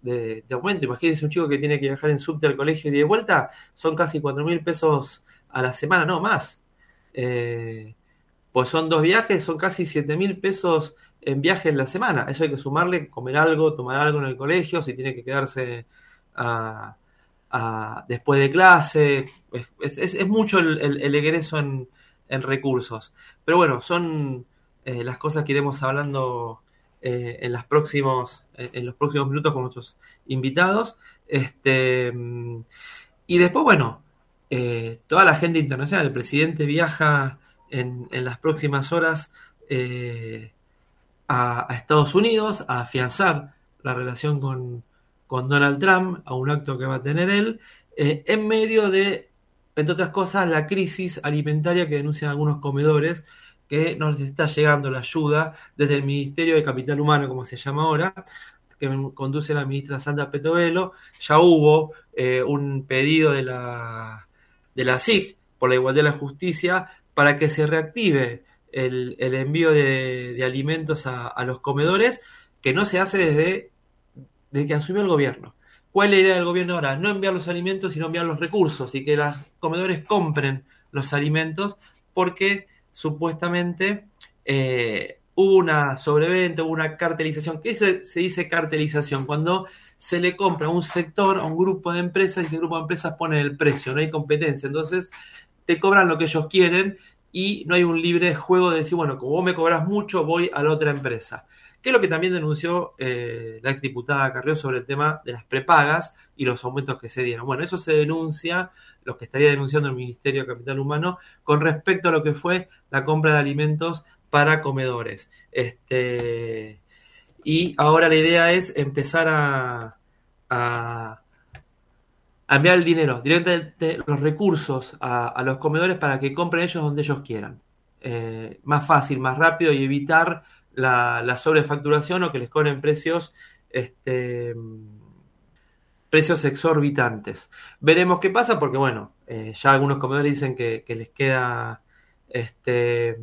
de, aumento. Imagínense un chico que tiene que viajar en subte al colegio y de vuelta, son casi 4 mil pesos a la semana, no más. Eh, pues son dos viajes, son casi 7 mil pesos en viaje en la semana. Eso hay que sumarle, comer algo, tomar algo en el colegio, si tiene que quedarse después de clase. Es, mucho el, egreso en, recursos. Pero bueno, son eh, las cosas que iremos hablando eh, en, en los próximos minutos con nuestros invitados. Este, y después, bueno, eh, toda la gente internacional. El presidente viaja en, las próximas horas a, a Estados Unidos a afianzar la relación con, con Donald Trump a un acto que va a tener él, eh, en medio de, entre otras cosas, la crisis alimentaria que denuncian algunos comedores, que nos está llegando la ayuda desde el Ministerio de Capital Humano, como se llama ahora, que conduce la ministra Sandra Petovelo. Ya hubo eh, un pedido de la, de la SIG por la igualdad y la justicia para que se reactive el, envío de, alimentos a, a los comedores, que no se hace desde desde que asumió el gobierno. ¿Cuál era la idea del gobierno ahora? No enviar los alimentos, sino enviar los recursos y que los comedores compren los alimentos porque supuestamente eh, hubo una sobreventa, hubo una cartelización. ¿Qué se, se dice cartelización? Cuando se le compra a un sector, a un grupo de empresas y ese grupo de empresas pone el precio, no hay competencia. Entonces te cobran lo que ellos quieren y no hay un libre juego de decir, bueno, como vos me cobras mucho, voy a la otra empresa que es lo que también denunció eh, la exdiputada Carrió sobre el tema de las prepagas y los aumentos que se dieron. Bueno, eso se denuncia, lo que estaría denunciando el Ministerio de Capital Humano, con respecto a lo que fue la compra de alimentos para comedores. Este, y ahora la idea es empezar a, enviar el dinero, directamente los recursos a, los comedores para que compren ellos donde ellos quieran. Eh, más fácil, más rápido y evitar la, sobrefacturación o que les cobren precios, este, precios exorbitantes. Veremos qué pasa porque, bueno, eh, ya algunos comedores dicen que, les queda, este,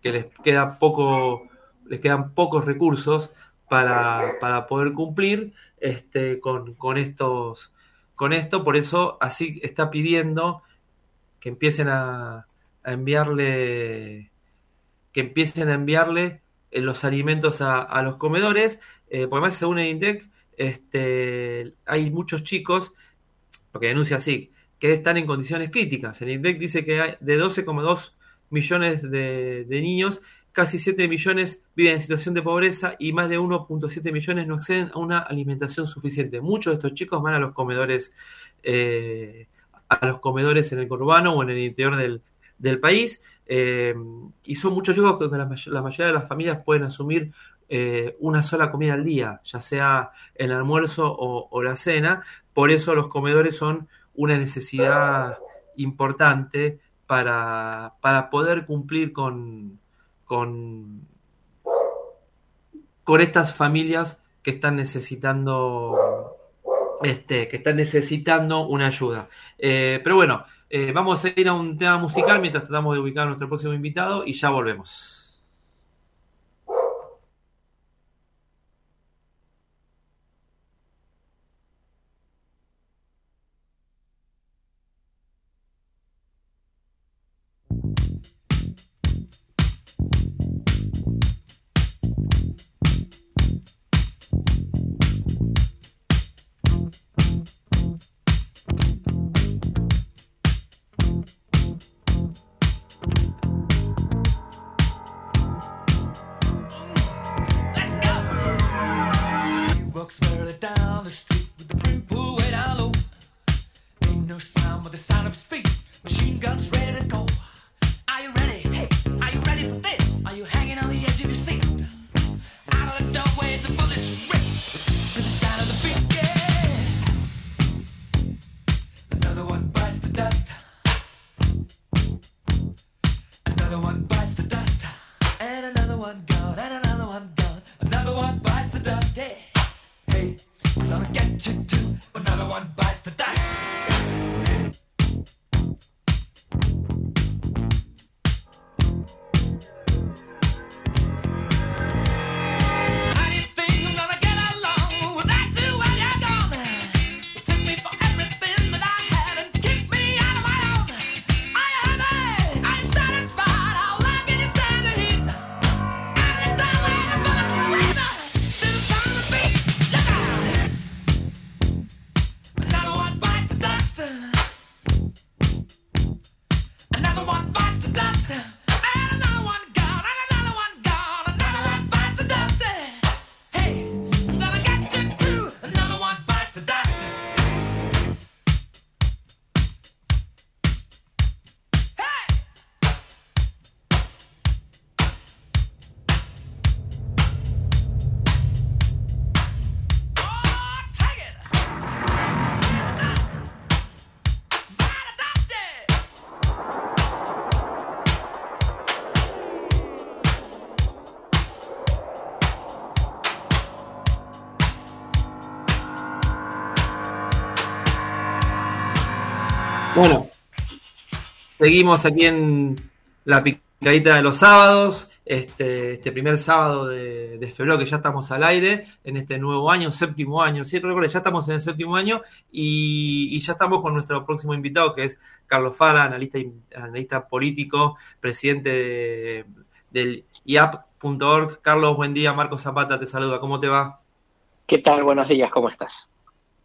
que les queda poco, les quedan pocos recursos para, poder cumplir este, con, estos, con esto, por eso así está pidiendo que empiecen a, a enviarle que empiecen a enviarle los alimentos a, los comedores, eh, porque según el INDEC, este, hay muchos chicos, lo que denuncia así, que están en condiciones críticas. El INDEC dice que hay de 12,2 millones de, niños, casi 7 millones viven en situación de pobreza y más de 1.7 millones no acceden a una alimentación suficiente. Muchos de estos chicos van a los comedores, eh, a los comedores en el conurbano o en el interior del, país. Eh, y son muchos chicos que la, mayoría de las familias pueden asumir eh, una sola comida al día, ya sea el almuerzo o, la cena. Por eso los comedores son una necesidad importante para, poder cumplir con, con, con estas familias que están necesitando este, que están necesitando una ayuda. Eh, pero bueno, eh, vamos a ir a un tema musical mientras tratamos de ubicar a nuestro próximo invitado y ya volvemos. Bueno, seguimos aquí en la picadita de los sábados, este, este primer sábado de, de febrero que ya estamos al aire, en este nuevo año, séptimo año, sí, ya estamos en el séptimo año y, y ya estamos con nuestro próximo invitado que es Carlos Fara, analista, analista político, presidente de- del IAP.org. Carlos, buen día, Marcos Zapata te saluda, ¿cómo te va? ¿Qué tal? Buenos días, ¿cómo estás?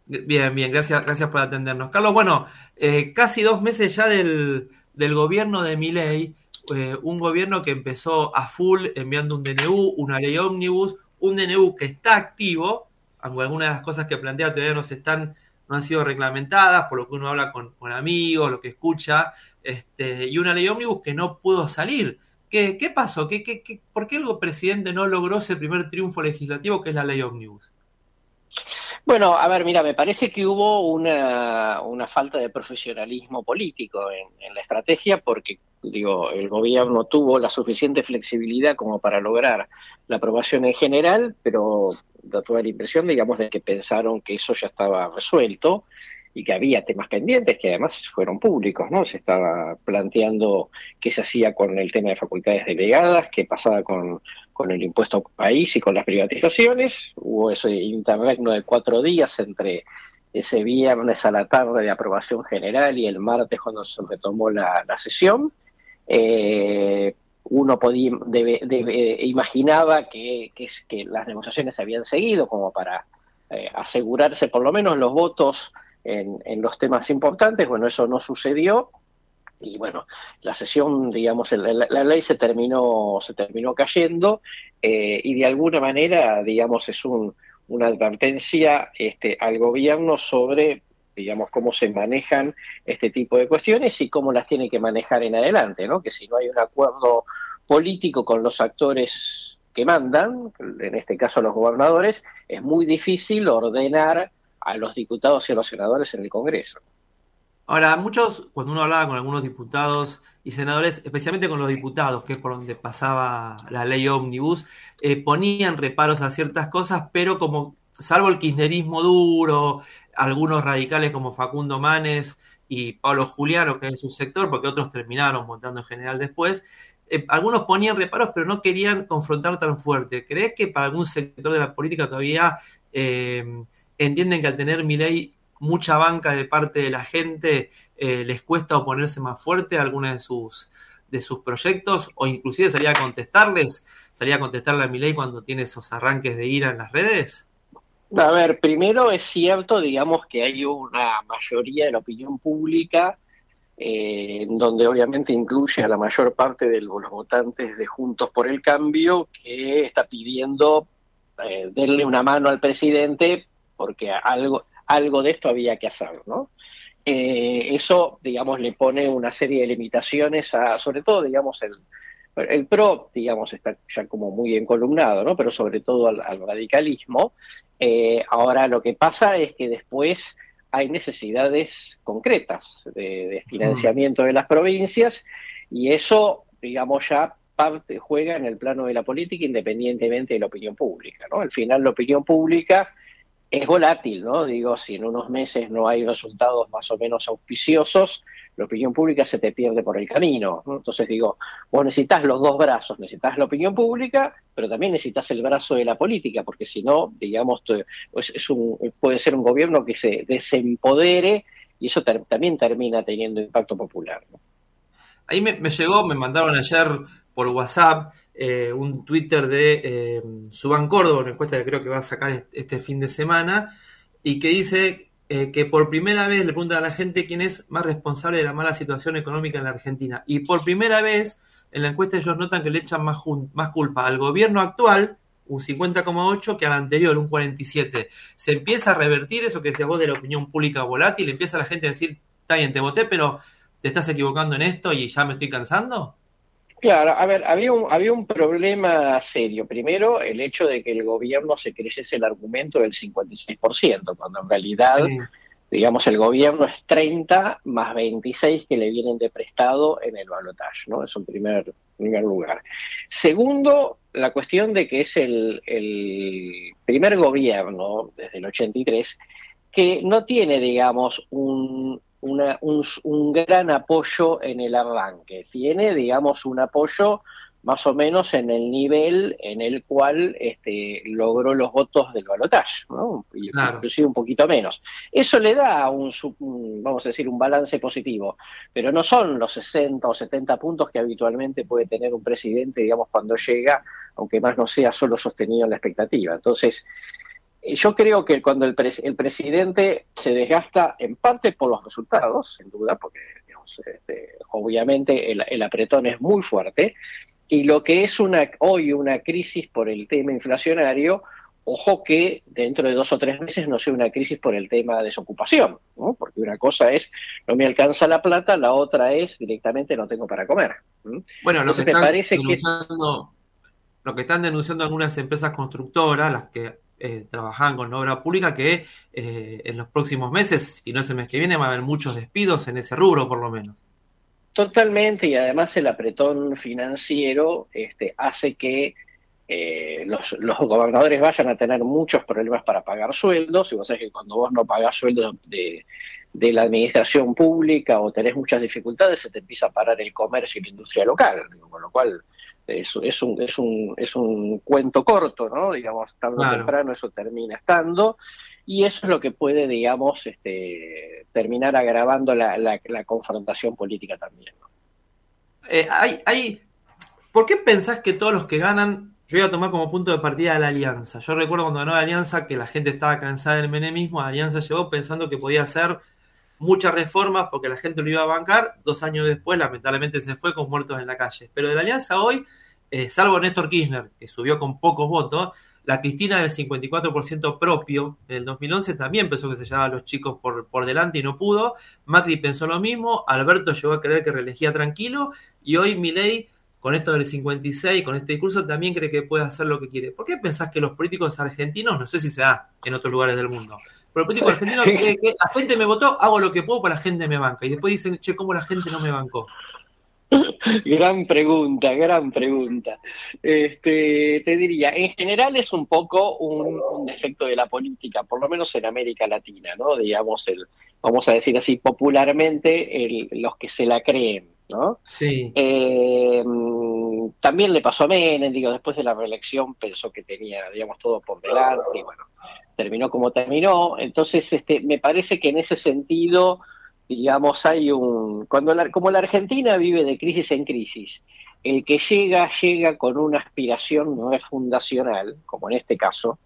Bien, bien, gracias, gracias por atendernos. Carlos, bueno, eh, casi dos meses ya del, del gobierno de Milei, eh, un gobierno que empezó a full enviando un DNU, una ley ómnibus, un DNU que está activo, aunque algunas de las cosas que plantea todavía no se están, no han sido reglamentadas, por lo que uno habla con, con amigos, lo que escucha, este, y una ley ómnibus que no pudo salir. ¿Qué, qué pasó? ¿Qué, qué, qué- por qué el presidente no logró ese primer triunfo legislativo que es la ley ómnibus? Bueno, a ver, mira, me parece que hubo una, falta de profesionalismo político en, en la estrategia porque, digo, el gobierno tuvo la suficiente flexibilidad como para lograr la aprobación en general, pero da toda la impresión, digamos, de que pensaron que eso ya estaba resuelto y que había temas pendientes que además fueron públicos, ¿no? Se estaba planteando qué se hacía con el tema de facultades delegadas, qué pasaba con, con el impuesto país y con las privatizaciones. Hubo ese interregno de cuatro días entre ese viernes a la tarde de aprobación general y el martes cuando se retomó la, la sesión. Eh, uno podía, debe- imaginaba que, que las negociaciones habían seguido como para eh, asegurarse por lo menos los votos en, en los temas importantes. Bueno, eso no sucedió y bueno, la sesión, digamos, la, la- ley se terminó, se terminó cayendo eh, y de alguna manera, digamos, es un, una advertencia este, al gobierno sobre, digamos, cómo se manejan este tipo de cuestiones y cómo las tiene que manejar en adelante, ¿no? Que si no hay un acuerdo político con los actores que mandan, en este caso los gobernadores, es muy difícil ordenar a los diputados y a los senadores en el Congreso. Ahora, muchos, cuando uno hablaba con algunos diputados y senadores, especialmente con los diputados, que es por donde pasaba la ley ómnibus, eh, ponían reparos a ciertas cosas, pero como, salvo el kirchnerismo duro, algunos radicales como Facundo Manes y Pablo Juliano, que es su sector, porque otros terminaron votando en general después, eh, algunos ponían reparos, pero no querían confrontar tan fuerte. ¿Crees que para algún sector de la política todavía eh, entienden que al tener mi ley mucha banca de parte de la gente eh, les cuesta oponerse más fuerte a alguna de sus de sus proyectos o inclusive salir a contestarles, salir a contestarle a mi ley cuando tiene esos arranques de ira en las redes? A ver, primero es cierto, digamos, que hay una mayoría de la opinión pública, eh, en donde obviamente incluye a la mayor parte de los votantes de Juntos por el Cambio, que está pidiendo eh, darle una mano al presidente porque algo, algo de esto había que hacer, ¿no? Eh, eso, digamos, le pone una serie de limitaciones a, sobre todo, digamos, el, el PRO, digamos, está ya como muy encolumnado, ¿no? Pero sobre todo al, al radicalismo. Eh, ahora lo que pasa es que después hay necesidades concretas de, de financiamiento de las provincias y eso, digamos, ya parte, juega en el plano de la política independientemente de la opinión pública, ¿no? Al final la opinión pública es volátil, ¿no? Digo, si en unos meses no hay resultados más o menos auspiciosos, la opinión pública se te pierde por el camino. Entonces digo, vos necesitas los dos brazos, necesitas la opinión pública, pero también necesitas el brazo de la política, porque si no, digamos, pues puede ser un gobierno que se desempodere y eso también termina teniendo impacto popular. Ahí me, llegó, me mandaron ayer por WhatsApp eh, un Twitter de eh, Córdoba, una encuesta que creo que va a sacar este fin de semana, y que dice eh, que por primera vez le preguntan a la gente quién es más responsable de la mala situación económica en la Argentina. Y por primera vez en la encuesta ellos notan que le echan más, más culpa al gobierno actual, un 50,8, que al anterior, un 47. Se empieza a revertir eso que decía vos de la opinión pública volátil, empieza la gente a decir, está bien, te voté, pero te estás equivocando en esto y ya me estoy cansando. Claro, a ver, había un, había un problema serio. Primero, el hecho de que el gobierno se creyese el argumento del 56%, cuando en realidad, digamos, el gobierno es 30 más 26 que le vienen de prestado en el balotaje, ¿no? Es un primer, primer lugar. Segundo, la cuestión de que es el, el primer gobierno, desde el 83, que no tiene, digamos, un, una, un, un, gran apoyo en el arranque. Tiene, digamos, un apoyo más o menos en el nivel en el cual este, logró los votos del balotaje, ¿no? inclusive un poquito menos. Eso le da un, vamos a decir, un balance positivo, pero no son los 60 o 70 puntos que habitualmente puede tener un presidente, digamos, cuando llega, aunque más no sea solo sostenido en la expectativa. Entonces, yo creo que cuando el, el, presidente se desgasta en parte por los resultados, sin duda, porque este, obviamente el, apretón es muy fuerte, y lo que es una, hoy una crisis por el tema inflacionario, ojo que dentro de dos o tres meses no sea una crisis por el tema de desocupación, ¿no? porque una cosa es no me alcanza la plata, la otra es directamente no tengo para comer. Bueno, lo que, están parece que... lo que están denunciando algunas empresas constructoras, las que eh, trabajaban con obra pública que eh, en los próximos meses, y no es el mes que viene, va a haber muchos despidos en ese rubro por lo menos. Totalmente, y además el apretón financiero este, hace que eh, los, gobernadores vayan a tener muchos problemas para pagar sueldos, y vos sabés que cuando vos no pagás sueldos de, de la administración pública o tenés muchas dificultades, se te empieza a parar el comercio y la industria local, con lo cual es, es, un, es, un, es un cuento corto, ¿no? Digamos, tarde o temprano eso termina estando, y eso es lo que puede, digamos, este, terminar agravando la, la, confrontación política también. Eh, hay, hay, ¿Por qué pensás que todos los que ganan, yo iba a tomar como punto de partida a la alianza? Yo recuerdo cuando ganó la alianza que la gente estaba cansada del menemismo, la alianza llegó pensando que podía hacer muchas reformas porque la gente lo iba a bancar. Dos años después, lamentablemente, se fue con muertos en la calle. Pero de la alianza hoy, eh, salvo Néstor Kirchner, que subió con pocos votos, la Cristina del 54% propio en el 2011 también pensó que se llevaba a los chicos por, por delante y no pudo. Macri pensó lo mismo. Alberto llegó a creer que reelegía tranquilo. Y hoy Milei, con esto del 56, con este discurso, también cree que puede hacer lo que quiere. ¿Por qué pensás que los políticos argentinos, no sé si se da en otros lugares del mundo, pero el político argentino, que, la gente me votó, hago lo que puedo para la gente me banca. Y después dicen, che, ¿cómo la gente no me bancó? Gran pregunta, gran pregunta. Este, te diría, en general es un poco un, defecto de la política, por lo menos en América Latina, ¿no? Digamos, el, vamos a decir así popularmente, el, los que se la creen, ¿no? Sí. Eh, también le pasó a Menem, digo, después de la reelección pensó que tenía, digamos, todo por delante, y bueno, terminó como terminó. Entonces, este, me parece que en ese sentido, digamos, hay un... Cuando como la Argentina vive de crisis en crisis, el que llega, llega con una aspiración no es fundacional, como en este caso.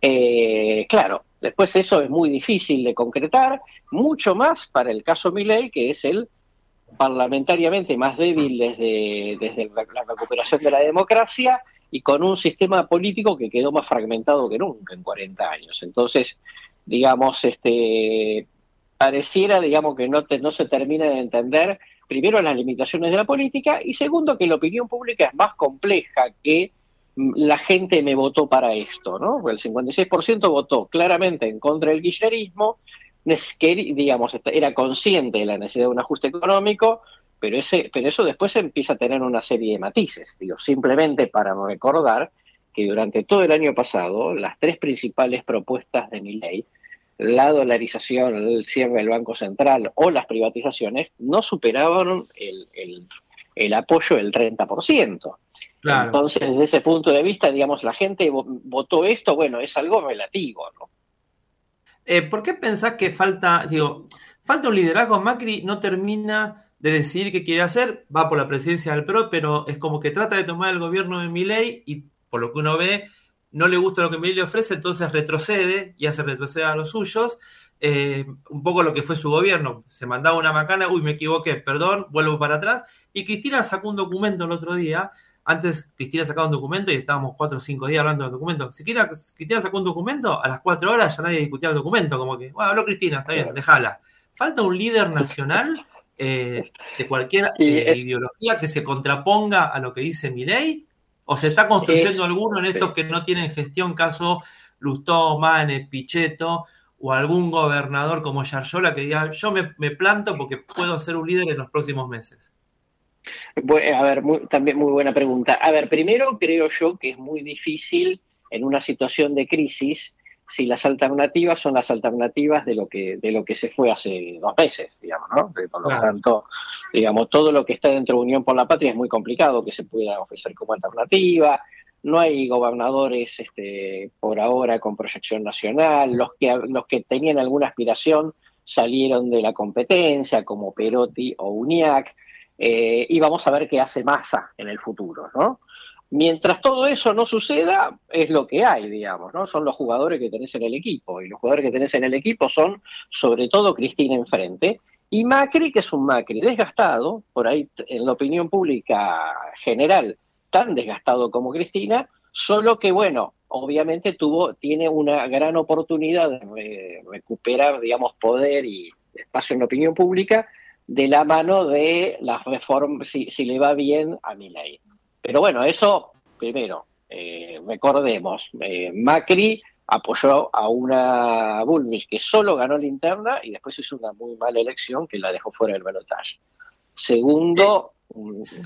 Eh, claro, después eso es muy difícil de concretar, mucho más para el caso Milei, que es el parlamentariamente más débil desde, desde la recuperación de la democracia y con un sistema político que quedó más fragmentado que nunca en 40 años. Entonces, digamos, este pareciera, digamos, que no, no se termina de entender, primero, las limitaciones de la política y segundo, que la opinión pública es más compleja que mm, la gente me votó para esto, ¿no? El 56% votó claramente en contra del kirchnerismo, digamos, era consciente de la necesidad de un ajuste económico, pero, ese, pero eso después empieza a tener una serie de matices. Digo, simplemente para recordar que durante todo el año pasado las tres principales propuestas de mi ley, la dolarización, el cierre del Banco Central o las privatizaciones, no superaban el, el, apoyo del 30%. Entonces, desde ese punto de vista, digamos, la gente votó esto, bueno, es algo relativo, ¿no? Eh, ¿Por qué pensás que falta, digo, falta un liderazgo? Macri no termina de decidir qué quiere hacer, va por la presidencia del PRO, pero es como que trata de tomar el gobierno de Milei y por lo que uno ve, no le gusta lo que Milei le ofrece, entonces retrocede y hace retroceder a los suyos. Eh, un poco lo que fue su gobierno, se mandaba una macana, uy, me equivoqué, perdón, vuelvo para atrás. Y Cristina sacó un documento el otro día antes Cristina sacaba un documento y estábamos cuatro o cinco días hablando del documento. Si Cristina sacó un documento, a las cuatro horas ya nadie discutía el documento, como que, bueno, habló Cristina, está bien, déjala. Falta un líder nacional eh, de cualquier eh, ideología que se contraponga a lo que dice Milei, o se está construyendo alguno en estos que no tienen gestión, caso Lustó, Mane, Pichetto, o algún gobernador como Yarjola que diga, yo me, me planto porque puedo ser un líder en los próximos meses. A ver, también muy buena pregunta. A ver, primero creo yo que es muy difícil en una situación de crisis si las alternativas son las alternativas de lo que de lo que se fue hace dos meses, digamos, ¿no? Por lo tanto, digamos, todo lo que está dentro de Unión por la Patria es muy complicado que se pueda ofrecer como alternativa. No hay gobernadores este, por ahora con proyección nacional. Los que los que tenían alguna aspiración salieron de la competencia, como Perotti o Uniac. Eh, y vamos a ver qué hace Massa en el futuro, ¿no? Mientras todo eso no suceda, es lo que hay, digamos, ¿no? Son los jugadores que tenés en el equipo, y los jugadores que tenés en el equipo son, sobre todo, Cristina enfrente, y Macri, que es un Macri desgastado, por ahí en la opinión pública general, tan desgastado como Cristina, solo que, bueno, obviamente tuvo, tiene una gran oportunidad de recuperar, digamos, poder y espacio en la opinión pública, de la mano de las reformas, si, le va bien a ley. Pero bueno, eso primero, eh, recordemos, eh, Macri apoyó a una Bullrich que solo ganó la interna y después hizo una muy mala elección que la dejó fuera del balotaje. Segundo,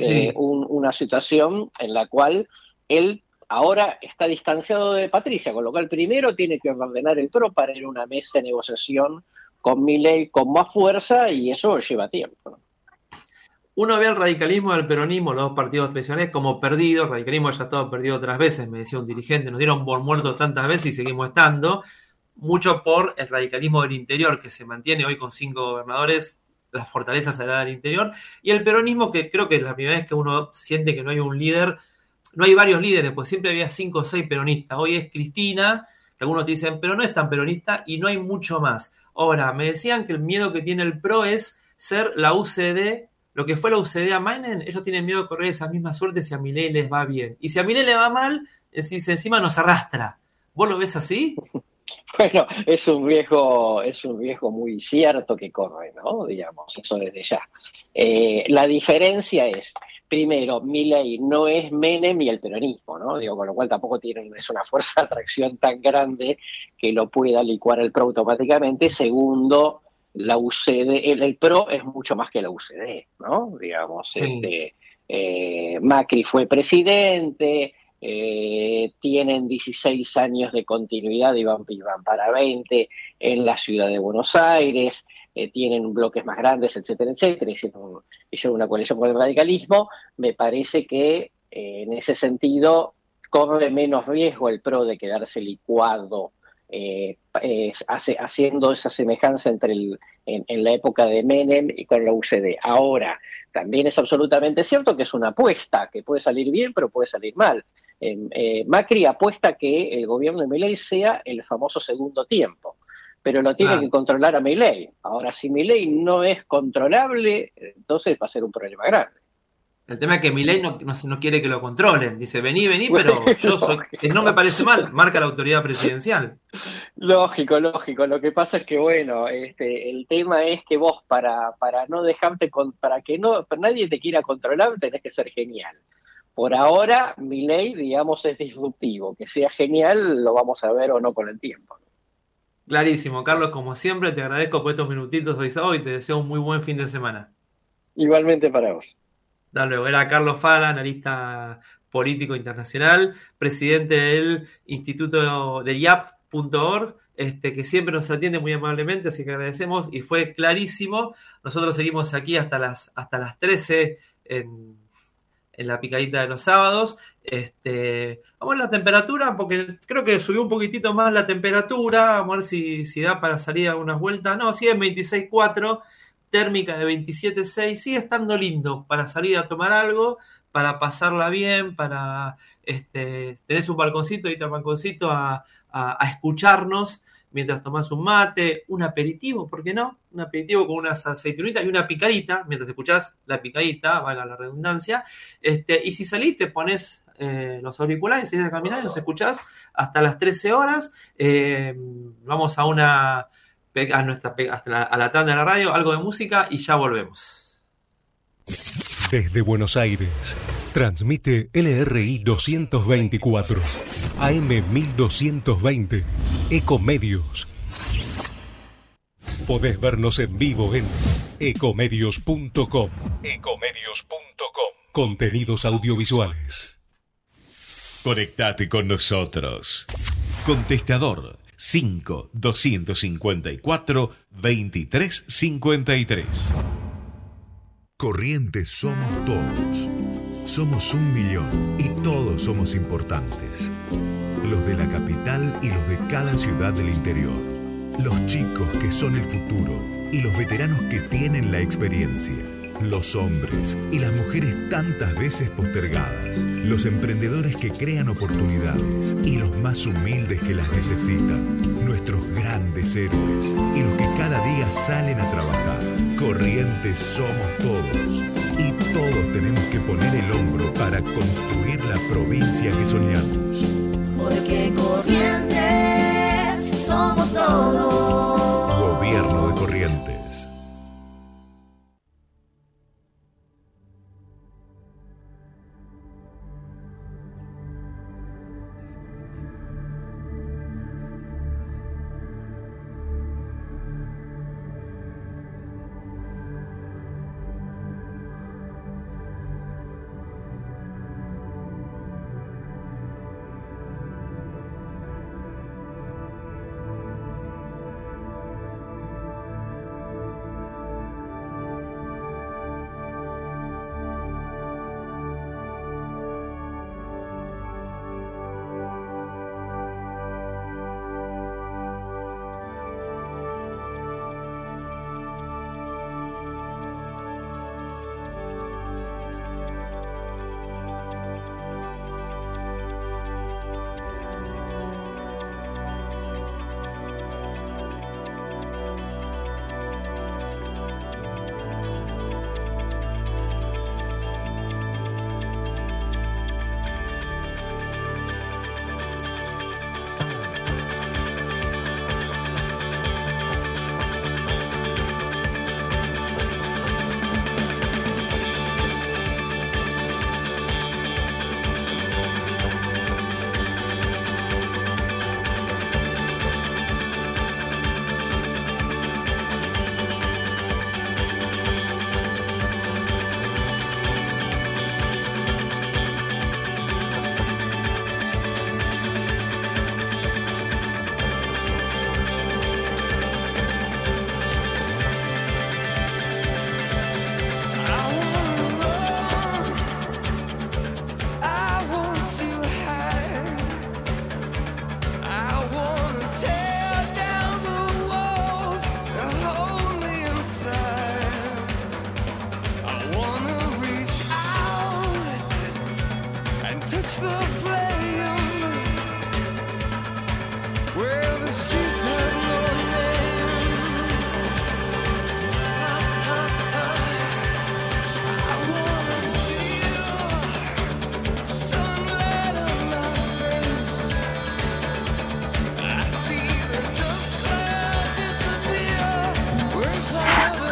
eh, una situación en la cual él ahora está distanciado de Patricia, con lo cual primero tiene que ordenar el PRO para ir a una mesa de negociación con mi ley con más fuerza y eso lleva tiempo. Uno ve el radicalismo y el peronismo, los dos partidos tradicionales, como perdidos. El radicalismo ya estado perdido otras veces, me decía un dirigente. Nos dieron por muertos tantas veces y seguimos estando. Mucho por el radicalismo del interior, que se mantiene hoy con cinco gobernadores, las fortalezas del interior. Y el peronismo, que creo que es la primera vez que uno siente que no hay un líder, no hay varios líderes, pues siempre había cinco o seis peronistas. Hoy es Cristina, que algunos dicen, pero no es tan peronista, y no hay mucho más. Ahora, me decían que el miedo que tiene el PRO es ser la UCD, lo que fue la UCD a Mainen, ellos tienen miedo de correr esa misma suerte si a Milei les va bien. Y si a Milei le va mal, es encima nos arrastra. ¿Vos lo ves así? Bueno, es un riesgo, es un riesgo muy cierto que corre, ¿no? Digamos, eso desde ya. Eh, la diferencia es, primero, Milei no es Menem y el peronismo, ¿no? Digo, con lo cual tampoco tiene es una fuerza de atracción tan grande que lo pueda licuar el PRO automáticamente. Segundo, la UCD, el, PRO es mucho más que la UCD, ¿no? Digamos, este, eh, Macri fue presidente, eh, tienen 16 años de continuidad y van, para 20 en la ciudad de Buenos Aires, eh, tienen bloques más grandes, etcétera, etcétera, hicieron, una coalición con el radicalismo, me parece que en ese sentido corre menos riesgo el PRO de quedarse licuado haciendo esa semejanza entre el, en, la época de Menem y con la UCD. Ahora, también es absolutamente cierto que es una apuesta, que puede salir bien, pero puede salir mal. Eh, Macri apuesta que el gobierno de Milei sea el famoso segundo tiempo, pero lo tiene que controlar a Milei. Ahora, si Milei no es controlable, entonces va a ser un problema grande. El tema es que Milei no, no, quiere que lo controlen. Dice, vení, vení, pero yo soy, no me parece mal, marca la autoridad presidencial. Lógico, lógico. Lo que pasa es que, bueno, este, el tema es que vos, para, para no dejarte, con, para que no, para nadie te quiera controlar, tenés que ser genial. Por ahora, mi ley, digamos, es disruptivo. Que sea genial, lo vamos a ver o no con el tiempo. Clarísimo, Carlos, como siempre, te agradezco por estos minutitos hoy sábado y te deseo un muy buen fin de semana. Igualmente para vos. Luego. Era Carlos Fala, analista político internacional, presidente del Instituto de YAP.org, este, que siempre nos atiende muy amablemente, así que agradecemos y fue clarísimo. Nosotros seguimos aquí hasta las, hasta las 13 en, en la picadita de los sábados. Este, vamos a la temperatura, porque creo que subió un poquitito más la temperatura. Vamos a ver si, si da para salir a unas vueltas. No, sigue en 26.4, térmica de 27.6. Sigue estando lindo para salir a tomar algo, para pasarla bien, para este, tenés un balconcito, y un balconcito a, a, a escucharnos mientras tomás un mate, un aperitivo, ¿por qué no? Un aperitivo con unas aceitunitas y una picadita, mientras escuchás la picadita, valga la redundancia. Este, y si salís, te pones eh, los auriculares, salís a caminar y nos escuchás hasta las 13 horas. Eh, vamos a una a nuestra hasta la, a la tanda de la radio, algo de música y ya volvemos. Desde Buenos Aires, transmite LRI 224, AM 1220, Ecomedios. Podés vernos en vivo en ecomedios.com. Ecomedios.com. Contenidos audiovisuales. Conectate con nosotros. Contestador 5 254 2353. Corrientes somos todos. Somos un millón y todos somos importantes. Los de la capital y los de cada ciudad del interior. Los chicos que son el futuro y los veteranos que tienen la experiencia. Los hombres y las mujeres tantas veces postergadas. Los emprendedores que crean oportunidades y los más humildes que las necesitan. Nuestros grandes héroes y los que cada día salen a trabajar. Corrientes somos todos y todos tenemos que poner el hombro para construir la provincia que soñamos. Porque corrientes somos todos.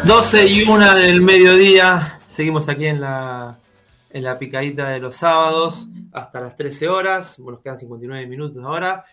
12 y 1 del mediodía. Seguimos aquí en la, en la picadita de los sábados hasta las 13 horas. Bueno, nos quedan 59 minutos ahora.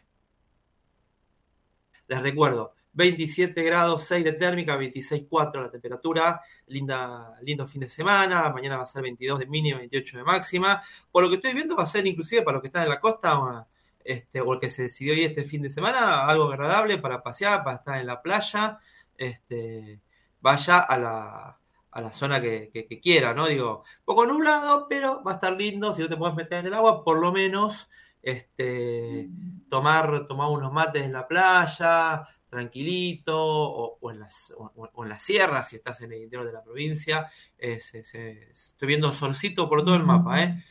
Les recuerdo, 27 grados 6 de térmica, 26,4 la temperatura, linda, lindo fin de semana, mañana va a ser 22 de mínima, 28 de máxima, por lo que estoy viendo va a ser inclusive para los que están en la costa este, o el que se decidió ir este fin de semana, algo agradable para pasear, para estar en la playa, este, vaya a la, a la zona que, quiera, ¿no? Digo, poco nublado, pero va a estar lindo, si no te puedes meter en el agua, por lo menos este, tomar, tomar unos mates en la playa, tranquilito, o, en las, o, en las sierras, si estás en el interior de la provincia. estoy viendo solcito por todo el mapa, ¿eh?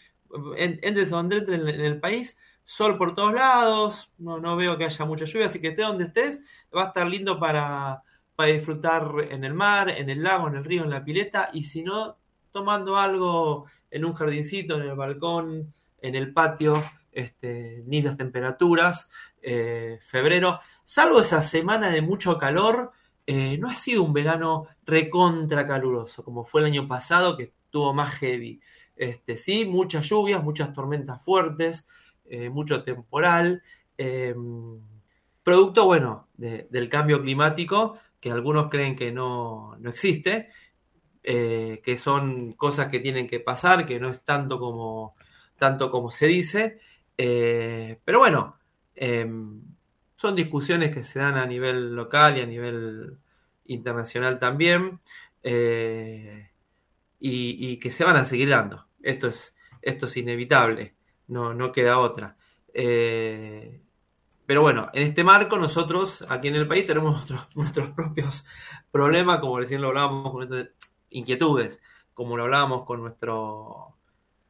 Entres donde entre en, el país, sol por todos lados, no, no veo que haya mucha lluvia, así que esté donde estés, va a estar lindo para, para disfrutar en el mar, en el lago, en el río, en la pileta, y si no, tomando algo en un jardincito, en el balcón, en el patio, este, lindas temperaturas, eh, febrero salvo esa semana de mucho calor, eh, no ha sido un verano recontra caluroso, como fue el año pasado, que estuvo más heavy. Este, sí, muchas lluvias, muchas tormentas fuertes, eh, mucho temporal. Em, producto, bueno, del cambio climático, que algunos creen que no, existe, eh, que son cosas que tienen que pasar, que no es tanto como, tanto como se dice. pero bueno, em, son discusiones que se dan a nivel local y a nivel internacional también, eh, y, que se van a seguir dando. Esto es, esto es inevitable, no, no queda otra. Eh, pero bueno, en este marco nosotros aquí en el país tenemos nuestros, nuestros propios problemas, como recién lo hablábamos con inquietudes, como lo hablábamos con nuestro,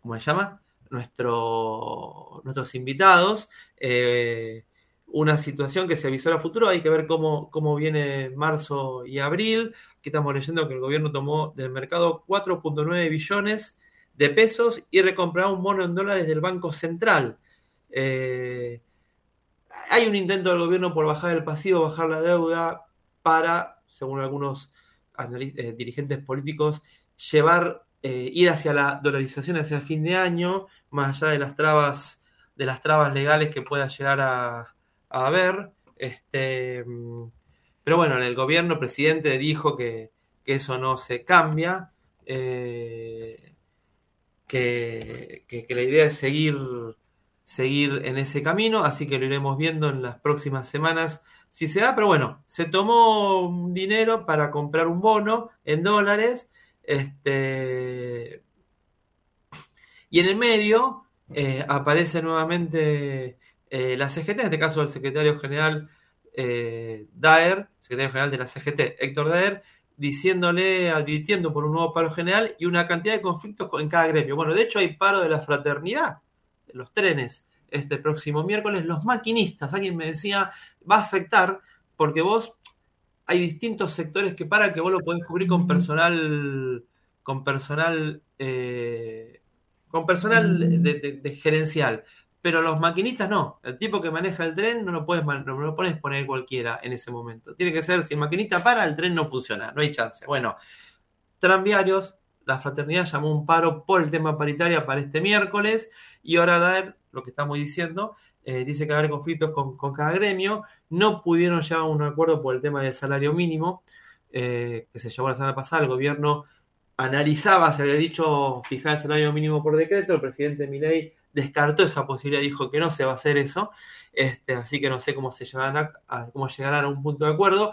¿cómo se llama? Nuestro, nuestros invitados. Eh, una situación que se avisó a futuro. Hay que ver cómo, cómo viene marzo y abril. Aquí estamos leyendo que el gobierno tomó del mercado 4.9 billones de pesos y recomprará un bono en dólares del Banco Central. Eh, hay un intento del gobierno por bajar el pasivo, bajar la deuda para, según algunos eh, dirigentes políticos, llevar, eh, ir hacia la dolarización hacia fin de año, más allá de las trabas, de las trabas legales que pueda llegar a, ver. Este, pero bueno, en el gobierno el presidente dijo que, eso no se cambia, eh, que, la idea es seguir, seguir en ese camino, así que lo iremos viendo en las próximas semanas si se da, pero bueno, se tomó dinero para comprar un bono en dólares, este, y en el medio eh, aparece nuevamente eh, la CGT, en este caso el secretario general eh, Daer, secretario general de la CGT, Héctor Daer, diciéndole, advirtiendo por un nuevo paro general y una cantidad de conflictos en cada gremio. Bueno, de hecho hay paro de la fraternidad, los trenes, este próximo miércoles. Los maquinistas, alguien me decía, va a afectar porque vos hay distintos sectores que para que vos lo podés cubrir con personal, con personal, eh, con personal de gerencial pero los maquinistas no. El tipo que maneja el tren no lo puedes, no lo puedes poner cualquiera en ese momento. Tiene que ser, si el maquinista para, el tren no funciona, no hay chance. Bueno, tranviarios, la fraternidad llamó un paro por el tema paritaria para este miércoles y ahora dar lo que estamos diciendo, eh, dice que va a haber conflictos con, cada gremio, no pudieron llegar a un acuerdo por el tema del salario mínimo, eh, que se llevó la semana pasada, el gobierno analizaba, se había dicho fijar el salario mínimo por decreto, el presidente Milei descartó esa posibilidad, dijo que no se va a hacer eso, este, así que no sé cómo, se llegarán a, cómo llegarán a un punto de acuerdo.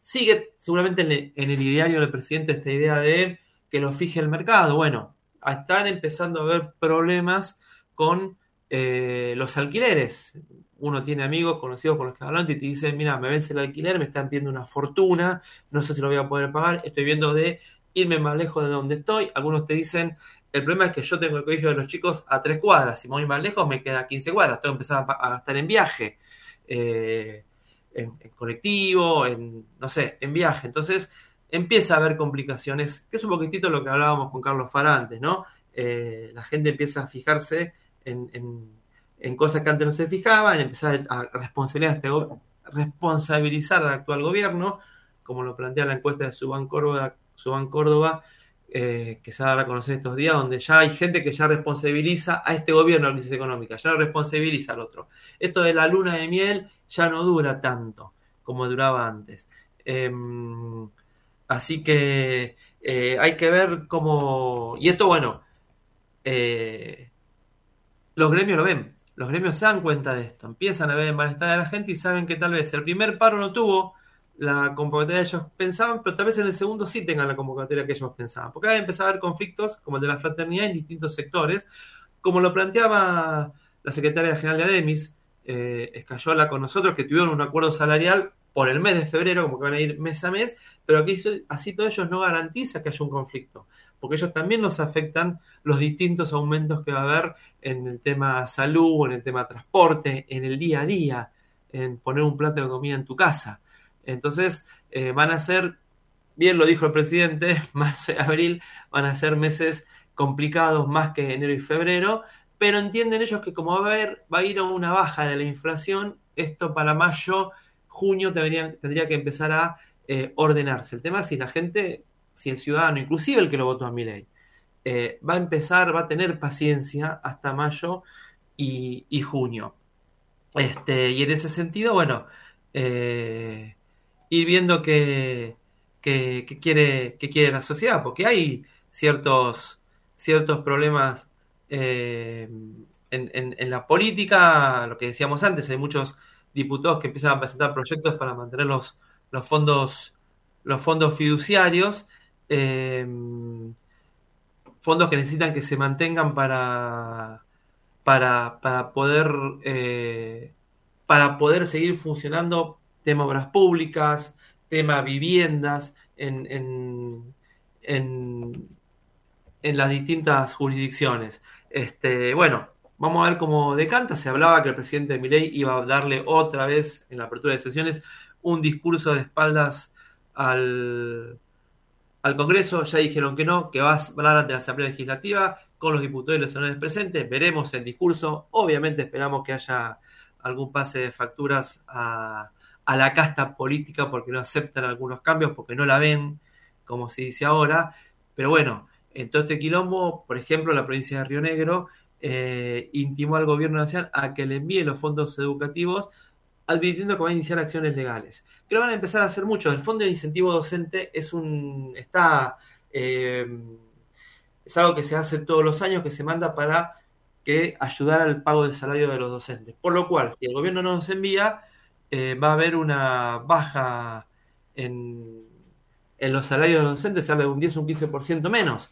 Sigue seguramente en el, ideario del presidente esta idea de que lo fije el mercado. Bueno, están empezando a haber problemas con eh, los alquileres. Uno tiene amigos conocidos con los que hablan y te dicen, mira, me vence el alquiler, me están pidiendo una fortuna, no sé si lo voy a poder pagar, estoy viendo de irme más lejos de donde estoy. Algunos te dicen, el problema es que yo tengo el colegio de los chicos a tres cuadras. Si me voy más lejos, me queda 15 cuadras. Tengo que empezar a, gastar en viaje, eh, en, colectivo, en, no sé, en viaje. Entonces, empieza a haber complicaciones, que es un poquitito lo que hablábamos con Carlos Fara antes, ¿no? Eh, la gente empieza a fijarse en, cosas que antes no se fijaban, empezar a responsabilizar, este responsabilizar al actual gobierno, como lo plantea la encuesta de Suban Córdoba, eh, que se va a dar a conocer estos días, donde ya hay gente que ya responsabiliza a este gobierno la crisis económica, ya no responsabiliza al otro. Esto de la luna de miel ya no dura tanto. como duraba antes. Em, así que eh, hay que ver cómo... Y esto, bueno, eh, los gremios lo ven, los gremios se dan cuenta de esto, empiezan a ver el malestar de la gente y saben que tal vez el primer paro no tuvo la convocatoria que ellos pensaban, pero tal vez en el segundo sí tengan la convocatoria que ellos pensaban, porque ahí empezado a haber conflictos como el de la fraternidad en distintos sectores, como lo planteaba la secretaria general de ADEMIS, eh, Escayola con nosotros, que tuvieron un acuerdo salarial por el mes de febrero, como que van a ir mes a mes, pero que así todo ellos no garantiza que haya un conflicto, porque ellos también nos afectan los distintos aumentos que va a haber en el tema salud, en el tema transporte, en el día a día, en poner un plato de comida en tu casa. Entonces, eh, van a ser, bien lo dijo el presidente, marzo y abril van a ser meses complicados más que enero y febrero, pero entienden ellos que como va a, haber, va a ir a una baja de la inflación, esto para mayo, junio tendría, tendría que empezar a eh, ordenarse. El tema es si la gente, si el ciudadano, inclusive el que lo votó a mi ley, eh, va a empezar, va a tener paciencia hasta mayo y, junio. Este, y en ese sentido, bueno, eh, ir viendo qué, quiere, qué quiere la sociedad, porque hay ciertos, ciertos problemas en, en, la política, lo que decíamos antes, hay muchos diputados que empiezan a presentar proyectos para mantener los, los fondos, los fondos fiduciarios, eh, fondos que necesitan que se mantengan para, para, para poder eh, para poder seguir funcionando tema obras públicas, tema viviendas en, en, en, en las distintas jurisdicciones. Este, bueno, vamos a ver cómo decanta. Se hablaba que el presidente Milei iba a darle otra vez en la apertura de sesiones un discurso de espaldas al, al Congreso. Ya dijeron que no, que va a hablar ante la Asamblea Legislativa con los diputados y los senadores presentes. Veremos el discurso. Obviamente esperamos que haya algún pase de facturas a, a la casta política porque no aceptan algunos cambios, porque no la ven, como se dice ahora. Pero bueno, en todo este quilombo, por ejemplo, la provincia de Río Negro eh, intimó al gobierno nacional a que le envíe los fondos educativos, advirtiendo que va a iniciar acciones legales. Que van a empezar a hacer mucho. El fondo de incentivo docente es un. está. Eh, es algo que se hace todos los años, que se manda para que ayudar al pago del salario de los docentes. Por lo cual, si el gobierno no nos envía, eh, va a haber una baja en, en los salarios de los docentes, habla de un 10 o un 15% menos.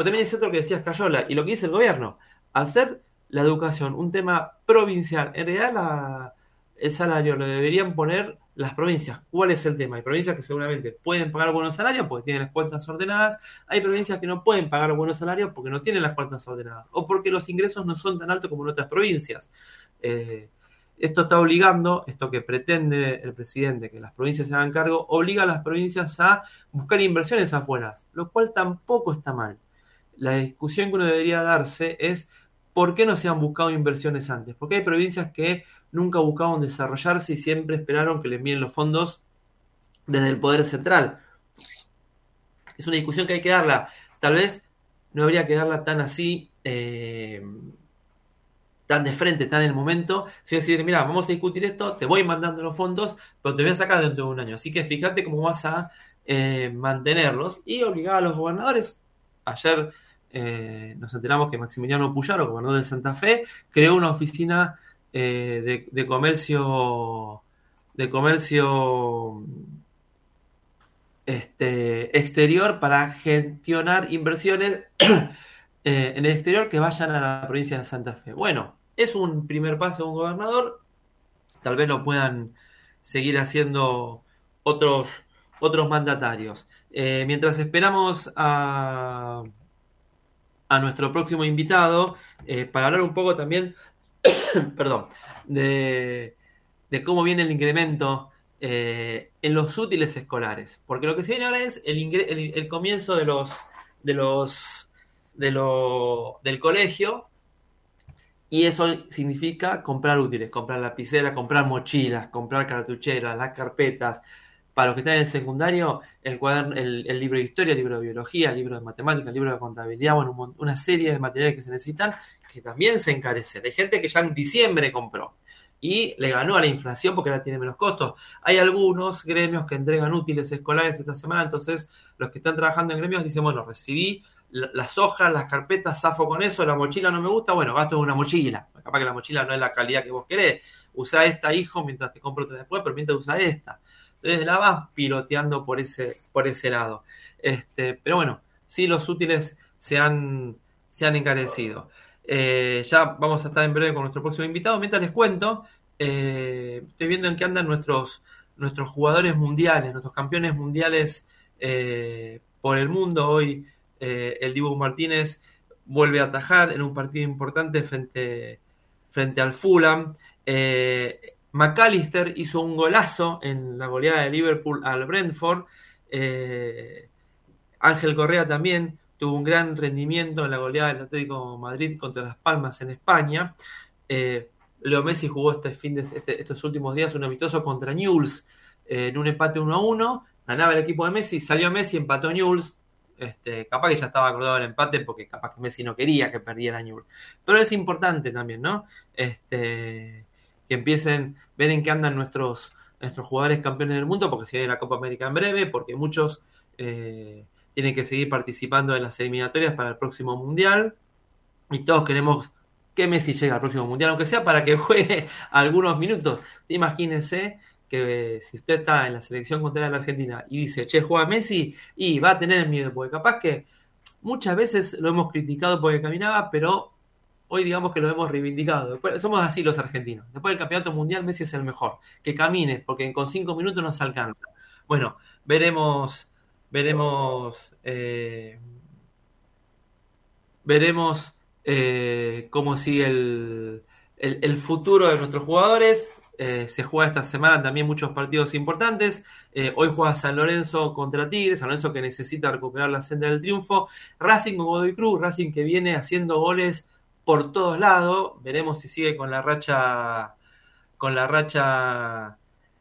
Pero también es cierto lo que decías Cayola y lo que dice el gobierno. Hacer la educación un tema provincial, en realidad el salario lo deberían poner las provincias. ¿Cuál es el tema? Hay provincias que seguramente pueden pagar buenos salarios porque tienen las cuentas ordenadas. Hay provincias que no pueden pagar buenos salarios porque no tienen las cuentas ordenadas. O porque los ingresos no son tan altos como en otras provincias. Eh, esto está obligando, esto que pretende el presidente, que las provincias se hagan cargo, obliga a las provincias a buscar inversiones afuera, lo cual tampoco está mal la discusión que uno debería darse es por qué no se han buscado inversiones antes. Porque hay provincias que nunca buscaron desarrollarse y siempre esperaron que le envíen los fondos desde el Poder Central. Es una discusión que hay que darla. Tal vez no habría que darla tan así, eh, tan de frente, tan en el momento, sino decir, mira, vamos a discutir esto, te voy mandando los fondos, pero te voy a sacar dentro de un año. Así que fíjate cómo vas a eh, mantenerlos y obligar a los gobernadores. Ayer eh, nos enteramos que Maximiliano Puyaro, gobernador de Santa Fe, creó una oficina eh, de, comercio de comercio este, exterior para gestionar inversiones eh, en el exterior que vayan a la provincia de Santa Fe. Bueno, es un primer paso de un gobernador, tal vez lo puedan seguir haciendo otros, otros mandatarios. mientras esperamos a a nuestro próximo invitado eh, para hablar un poco también, perdón, de, cómo viene el incremento eh, en los útiles escolares. Porque lo que se viene ahora es el, comienzo de los, de los, de lo, del colegio. Y eso significa comprar útiles, comprar lapiceras, comprar mochilas, comprar cartucheras, las carpetas, para los que están en el secundario, el, cuaderno, el, libro de historia, el libro de biología, el libro de matemáticas, el libro de contabilidad, bueno, una serie de materiales que se necesitan que también se encarecen. Hay gente que ya en diciembre compró. y le ganó a la inflación porque ahora tiene menos costos. Hay algunos gremios que entregan útiles escolares esta semana, entonces los que están trabajando en gremios dicen, bueno, recibí las hojas, las carpetas, zafo con eso, la mochila no me gusta, bueno, gasto en una mochila. Capaz que la mochila no es la calidad que vos querés. Usa esta, hijo, mientras te compro otra después, pero mientras usa esta. Entonces la vas piloteando por ese, por ese lado. Este, pero bueno, sí los útiles se han, se han encarecido. Eh, ya vamos a estar en breve con nuestro próximo invitado. Mientras les cuento, eh, estoy viendo en qué andan nuestros, nuestros jugadores mundiales, nuestros campeones mundiales eh, por el mundo. Hoy el Dibu Martínez vuelve a atajar en un partido importante frente, frente al Fulham. McAllister hizo un golazo en la goleada de Liverpool al Brentford. Ángel Correa también tuvo un gran rendimiento en la goleada del Atlético Madrid contra Las Palmas en España. Eh, Leo Messi jugó este este, estos últimos días un amistoso contra Newell's eh, en un empate 1 a 1. Ganaba el equipo de Messi, salió Messi, empató Newell's. Este, capaz que ya estaba acordado el empate porque capaz que Messi no quería que perdiera Newell's. Pero es importante también, ¿no? Este, que empiecen, ver en qué andan nuestros, nuestros jugadores campeones del mundo, porque se viene la Copa América en breve, porque muchos eh, tienen que seguir participando en las eliminatorias para el próximo Mundial. Y todos queremos que Messi llegue al próximo Mundial, aunque sea para que juegue algunos minutos. Imagínense que si usted está en la selección contra la Argentina y dice, che, juega Messi, y va a tener miedo, porque capaz que muchas veces lo hemos criticado porque caminaba, pero hoy digamos que lo hemos reivindicado. somos así los argentinos. Después del campeonato mundial, Messi es el mejor. Que camine, porque con cinco minutos nos alcanza. Bueno, veremos veremos eh, veremos eh, cómo sigue el, futuro de nuestros jugadores. Eh, se juega esta semana también muchos partidos importantes. hoy juega San Lorenzo contra Tigres, San Lorenzo que necesita recuperar la senda del triunfo. Racing con Godoy Cruz, Racing que viene haciendo goles por todos lados. Veremos si sigue con la racha con la racha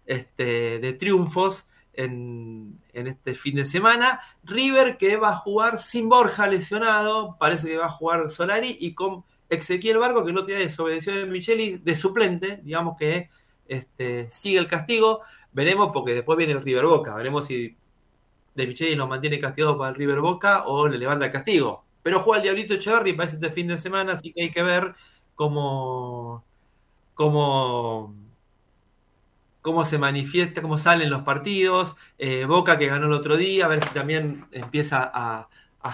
este, de triunfos en, este fin de semana. River que va a jugar sin Borja lesionado, parece que va a jugar Solari y con Ezequiel Barco que no tiene desobedeció de Micheli de suplente, digamos que este, sigue el castigo. Veremos porque después viene el River Boca, veremos si de Micheli lo mantiene castigado para el River Boca o le levanta el castigo. Pero juega el Diablito Echeverri, parece este fin de semana, así que hay que ver cómo, cómo cómo se manifiesta, cómo salen los partidos. Eh, Boca que ganó el otro día, a ver si también empieza a,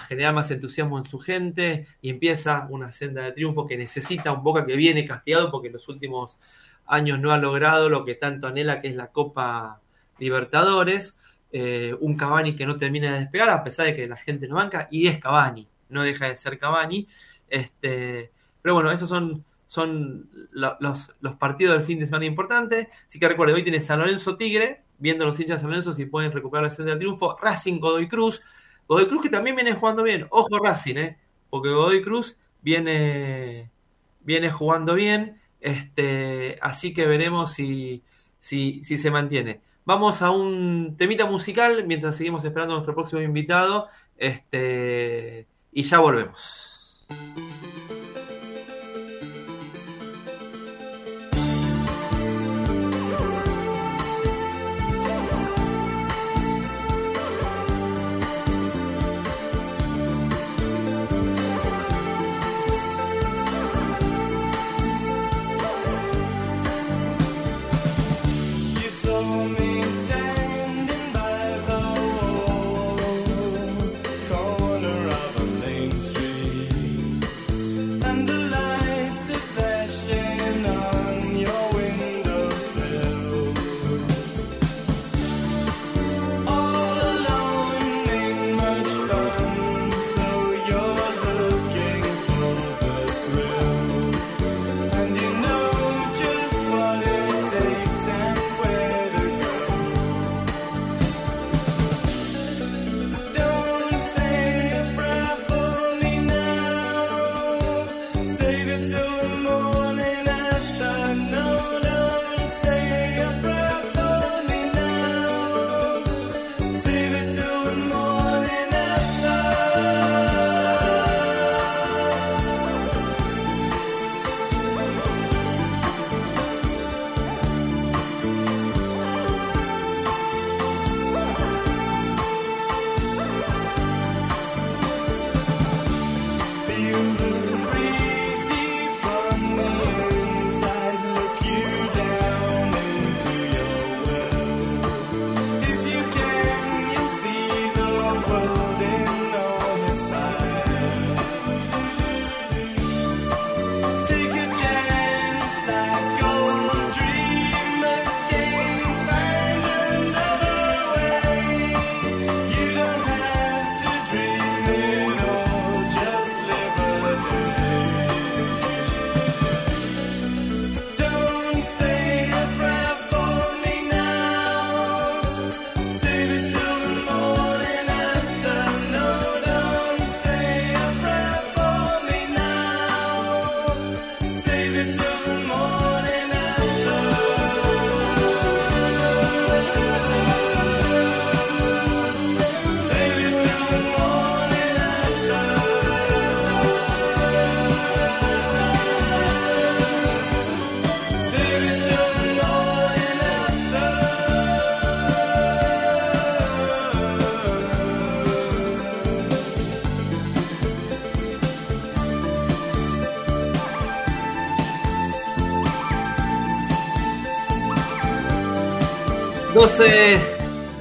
generar más entusiasmo en su gente y empieza una senda de triunfo que necesita un Boca que viene castigado porque en los últimos años no ha logrado lo que tanto anhela que es la Copa Libertadores. Eh, un Cavani que no termina de despegar a pesar de que la gente no banca y es Cavani, no deja de ser Cavani. Este, pero bueno, esos son son los, partidos del fin de semana importantes. Así que recuerde, hoy tiene San Lorenzo Tigre, viendo los hinchas de San Lorenzo si pueden recuperar la senda del triunfo. Racing Godoy Cruz. Godoy Cruz que también viene jugando bien. Ojo Racing, ¿eh? porque Godoy Cruz viene, viene jugando bien. Este, así que veremos si, si, si se mantiene. Vamos a un temita musical mientras seguimos esperando a nuestro próximo invitado. Este, y ya volvemos.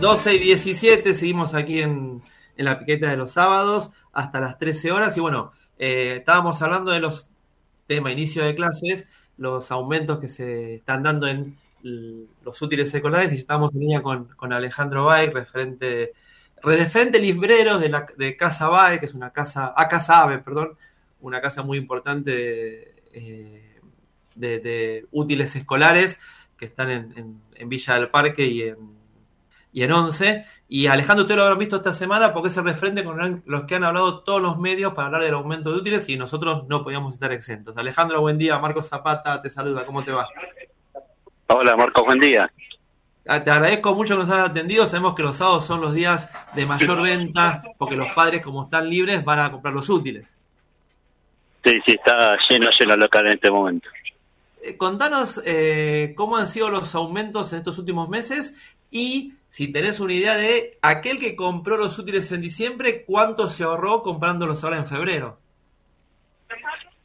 12 y 17, seguimos aquí en, en la piqueta de los sábados hasta las 13 horas. Y bueno, eh, estábamos hablando de los temas inicio de clases, los aumentos que se están dando en los útiles escolares y estamos en línea con, con Alejandro Bay, referente, referente librero de, la, de Casa Bay, que es una casa, a Casa Ave, perdón, una casa muy importante de, eh, de, de útiles escolares que están en, en, en Villa del Parque y en, y en Once. Y Alejandro, usted lo habrá visto esta semana porque es el referente con los que han hablado todos los medios para hablar del aumento de útiles y nosotros no podíamos estar exentos. Alejandro, buen día. Marcos Zapata te saluda. ¿Cómo te va? Hola, Marcos, buen día. Ah, Te agradezco mucho que nos hayas atendido. Sabemos que los sábados son los días de mayor venta porque los padres, como están libres, van a comprar los útiles. Sí, sí, está lleno, lleno el local en este momento. Eh, contanos eh, cómo han sido los aumentos en estos últimos meses y si tenés una idea de aquel que compró los útiles en diciembre, cuánto se ahorró comprándolos ahora en febrero.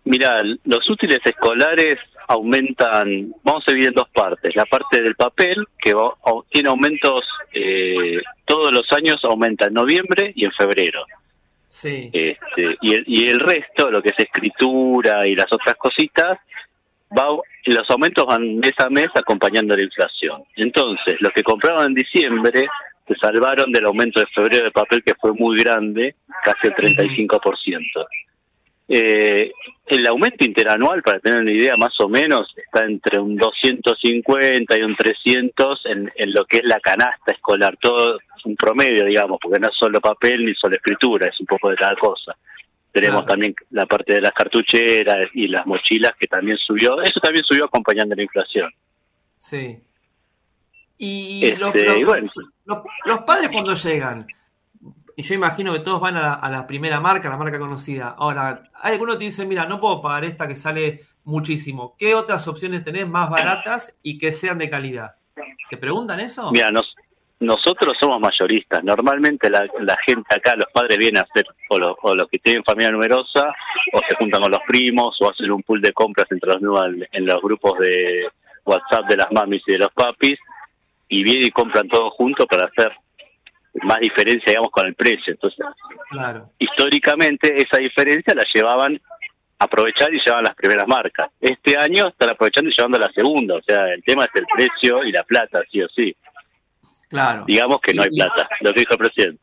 Mira, los útiles escolares aumentan, vamos a dividir en dos partes. La parte del papel, que va- tiene aumentos eh, todos los años, aumenta en noviembre y en febrero. Sí. Este, y, el, y el resto, lo que es escritura y las otras cositas, va, los aumentos van mes a mes acompañando la inflación. Entonces, los que compraron en diciembre se salvaron del aumento de febrero de papel que fue muy grande, casi el 35%. Eh, el aumento interanual, para tener una idea más o menos, está entre un 250 y un 300 en, lo que es la canasta escolar, todo un promedio, digamos, porque no es solo papel ni solo escritura, es un poco de cada cosa. Tenemos también la parte de las cartucheras y las mochilas que también subió, eso también subió acompañando la inflación. Sí. Y Este, los, los- y bueno. los- los padres cuando llegan, y yo imagino que todos van a la, a la primera marca, a la marca conocida. Ahora, hay algunos que dicen, mira, no puedo pagar esta que sale muchísimo. ¿Qué otras opciones tenés más baratas y que sean de calidad? ¿Te preguntan eso? Mira, nos, nosotros somos mayoristas. Normalmente la, la gente acá, los padres vienen a hacer, o, lo- o los que tienen familia numerosa, o se juntan con los primos, o hacen un pool de compras entre los nuevos en los grupos de WhatsApp de las mamis y de los papis, y vienen y compran todos juntos para hacer más diferencia, digamos, con el precio. Entonces, Claro. históricamente esa diferencia la llevaban a aprovechar y llevaban las primeras marcas. Este año están aprovechando y llevando la segunda, o sea, el tema es el precio y la plata, sí o sí. Claro. Digamos que no hay Y- plata, lo que dijo el presidente.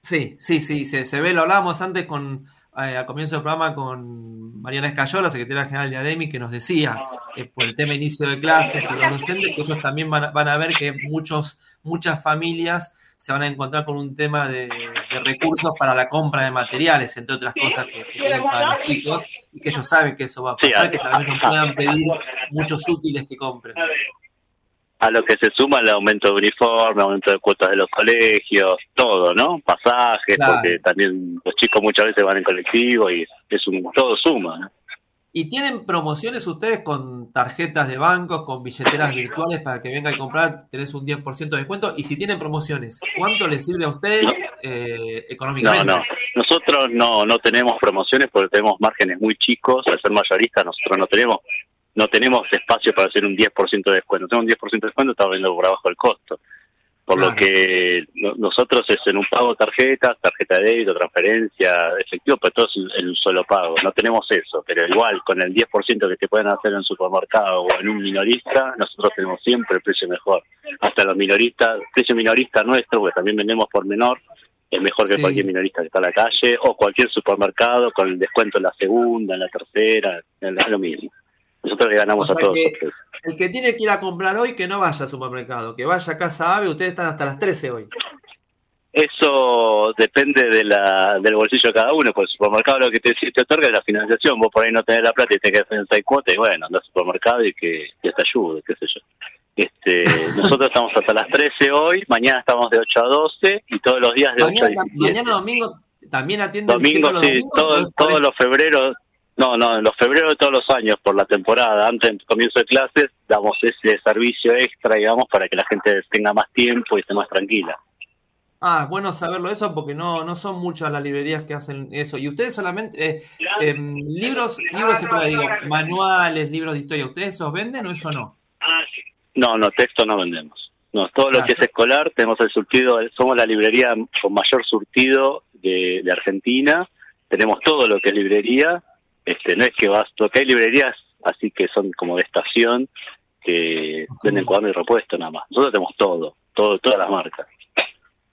Sí, sí, sí, se, se ve, lo hablábamos antes con, eh, al comienzo del programa con Mariana Escayola, secretaria general de ADEMI, que nos decía, eh, por el tema inicio de clases y los docentes, que ellos también van a, van a ver que muchos, muchas familias se van a encontrar con un tema de, de recursos para la compra de materiales, entre otras cosas que, que tienen para los chicos, y que ellos saben que eso va a pasar, que tal vez no puedan pedir muchos útiles que compren. A lo que se suma el aumento de uniforme, aumento de cuotas de los colegios, todo, ¿no? Pasajes, Claro. porque también los chicos muchas veces van en colectivo y es un todo suma, ¿no? ¿Y tienen promociones ustedes con tarjetas de bancos, con billeteras virtuales para que venga a comprar? Tenés un 10% de descuento. Y si tienen promociones, ¿cuánto les sirve a ustedes eh, No, económicamente? no. Nosotros no no tenemos promociones porque tenemos márgenes muy chicos. Al ser mayoristas, nosotros no tenemos no tenemos espacio para hacer un 10% de descuento. Tenemos un 10% de descuento, estamos viendo por abajo el costo. Por lo que no- nosotros es en un pago tarjeta, tarjeta de débito, transferencia, efectivo, pero todo es en un solo pago. No tenemos eso, pero igual con el 10% que te pueden hacer en un supermercado o en un minorista, nosotros tenemos siempre el precio mejor. Hasta los minoristas, precio minorista nuestro, porque también vendemos por menor, es mejor que Sí. cualquier minorista que está en la calle o cualquier supermercado con el descuento en la segunda, en la tercera, es lo mismo. Nosotros le ganamos O sea a todos. que-. El que tiene que ir a comprar hoy, que no vaya al supermercado, que vaya a Casa Ave. Ustedes están hasta las 13 hoy. Eso depende de la, del bolsillo de cada uno, porque el supermercado lo que te, te otorga es la financiación. Vos por ahí no tenés la plata y tenés que financiar cuotas, y bueno, andás al supermercado y que, que te ayude, qué sé yo. Este, nosotros estamos hasta las 13 hoy, mañana estamos de 8 a 12 y todos los días de 8 a Mañana, 17. mañana domingo también atienden Domingo, los sí, domingos, ¿o todo- todos el- los febreros, no, no, en los febreros de todos los años por la temporada, antes del comienzo de clases, damos ese servicio extra, digamos, para que la gente tenga más tiempo y esté más tranquila. Ah, bueno saberlo eso porque no, no son muchas las librerías que hacen eso. Y ustedes solamente, eh, em, libros, libros digo, manuales, libros de historia, ¿ustedes esos venden o eso no? No, no, texto no vendemos. No, todo lo que es escolar, tenemos el surtido, somos la librería con mayor surtido de, de Argentina, tenemos todo lo que es librería, este no es que vas, porque hay librerías así que son como de estación, que venden cuaderno y repuesto nada más. Nosotros tenemos todo, todo todas las marcas.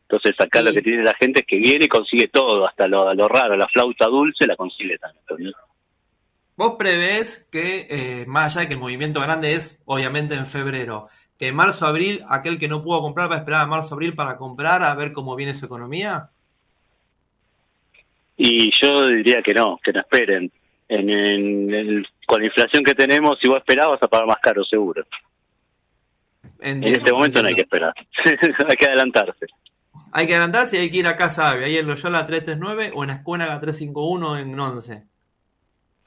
Entonces acá lo que tiene la gente es que viene y consigue todo, hasta lo, lo raro, la flauta dulce la consigue también. Vos prevés que, eh, más allá de que el movimiento grande es obviamente en febrero, que marzo, abril, aquel que no pudo comprar va a esperar a marzo, abril para comprar, a ver cómo viene su economía? Y yo diría que no, que no esperen. En, en, el, con la inflación que tenemos, si vos esperás vas a pagar más caro, seguro. Entiendo, en este momento no hay que esperar, hay que adelantarse. Hay que adelantarse y hay que ir a Casa Ave, ahí en Loyola 339 o en Escuénaga 351 en 11.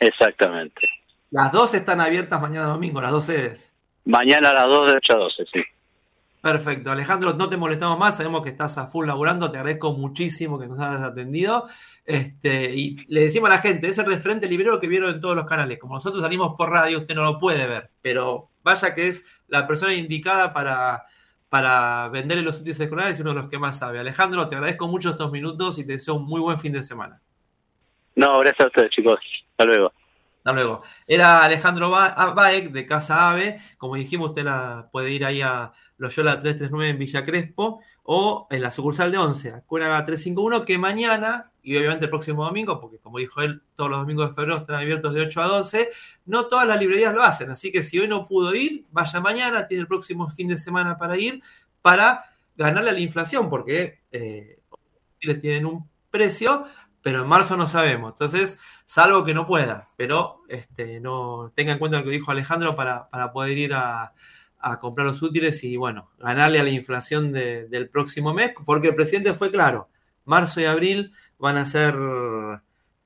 Exactamente. Las dos están abiertas mañana domingo, las dos sedes. Mañana a las 2 de 8 a 12, sí. Perfecto. Alejandro, no te molestamos más, sabemos que estás a full laburando, te agradezco muchísimo que nos hayas atendido. Este, y le decimos a la gente, es el referente librero que vieron en todos los canales. Como nosotros salimos por radio, usted no lo puede ver, pero vaya que es la persona indicada para, para venderle los útiles escolares y uno de los que más sabe. Alejandro, te agradezco mucho estos minutos y te deseo un muy buen fin de semana. No, gracias a ustedes, chicos. Hasta luego. Hasta luego. Era Alejandro Baek de Casa Ave. Como dijimos, usted la puede ir ahí a Loyola 339 en Villa Crespo o en la sucursal de 11, Acuéraga 351, que mañana, y obviamente el próximo domingo, porque como dijo él, todos los domingos de febrero están abiertos de 8 a 12, no todas las librerías lo hacen. Así que si hoy no pudo ir, vaya mañana, tiene el próximo fin de semana para ir, para ganarle a la inflación, porque eh, tienen un precio, pero en marzo no sabemos. Entonces, salvo que no pueda, pero este, no tenga en cuenta lo que dijo Alejandro para, para poder ir a, a, comprar los útiles y, bueno, ganarle a la inflación de, del próximo mes, porque el presidente fue claro, marzo y abril van a ser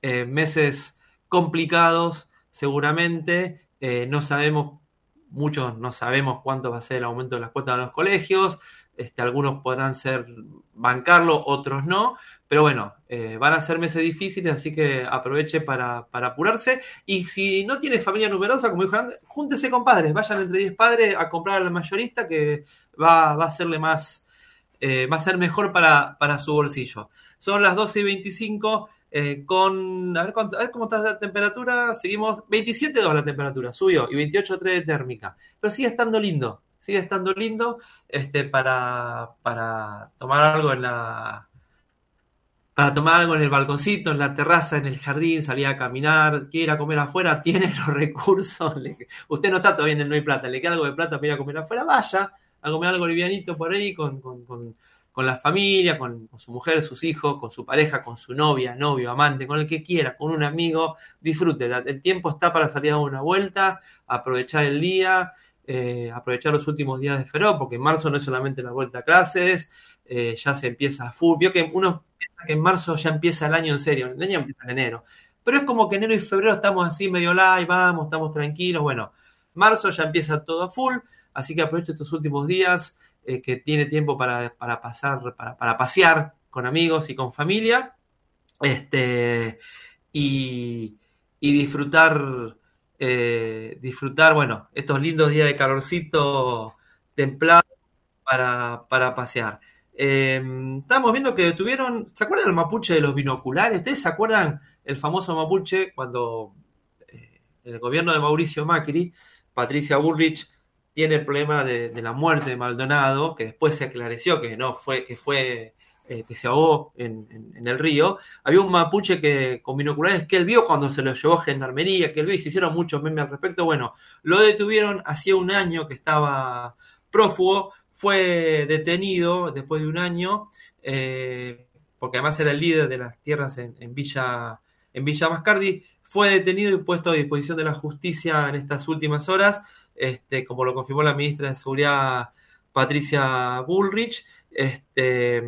eh, meses complicados, seguramente, eh, no sabemos, muchos no sabemos cuánto va a ser el aumento de las cuotas de los colegios, este, algunos podrán ser bancarlo, otros no, pero bueno, eh, van a ser meses difíciles, así que aproveche para, para, apurarse. Y si no tiene familia numerosa, como dijo antes, júntese con padres, vayan entre 10 padres a comprar al mayorista que va, va a serle más, eh, va a ser mejor para, para, su bolsillo. Son las 12 y 25. Eh, con, a ver, a ver, cómo está la temperatura, seguimos, 27.2 la temperatura, subió, y 28.3 de térmica, pero sigue estando lindo, sigue estando lindo este, para, para tomar algo en la, para tomar algo en el balconcito, en la terraza, en el jardín, salir a caminar, quiere ir a comer afuera, tiene los recursos. Usted no está todavía en el No hay plata, le queda algo de plata para ir a comer afuera, vaya a comer algo livianito por ahí con, con, con, con la familia, con, su mujer, sus hijos, con su pareja, con su novia, novio, amante, con el que quiera, con un amigo. Disfrute, el tiempo está para salir a una vuelta, aprovechar el día, eh, aprovechar los últimos días de febrero, porque en marzo no es solamente la vuelta a clases, eh, ya se empieza a full. Vio que uno piensa que en marzo ya empieza el año en serio, el año empieza en enero. Pero es como que enero y febrero estamos así medio live, vamos, estamos tranquilos. Bueno, marzo ya empieza todo a full, así que aprovecho estos últimos días eh, que tiene tiempo para, para pasar, para, para, pasear con amigos y con familia. Este, y, y disfrutar, eh, disfrutar, bueno, estos lindos días de calorcito templado para, para pasear. Eh, estábamos viendo que detuvieron, ¿se acuerdan del mapuche de los binoculares? ¿Ustedes se acuerdan el famoso mapuche cuando eh, el gobierno de Mauricio Macri, Patricia Bullrich, tiene el problema de, la muerte de Maldonado, que después se aclareció que no fue, que fue, eh, que se ahogó en, el río. Había un mapuche que con binoculares que él vio cuando se lo llevó a gendarmería, que él vio y se hicieron muchos memes al respecto. Bueno, lo detuvieron hacía un año que estaba prófugo fue detenido después de un año, eh, porque además era el líder de las tierras en, Villa, en Villa Mascardi, fue detenido y puesto a disposición de la justicia en estas últimas horas, este, como lo confirmó la ministra de Seguridad Patricia Bullrich, este,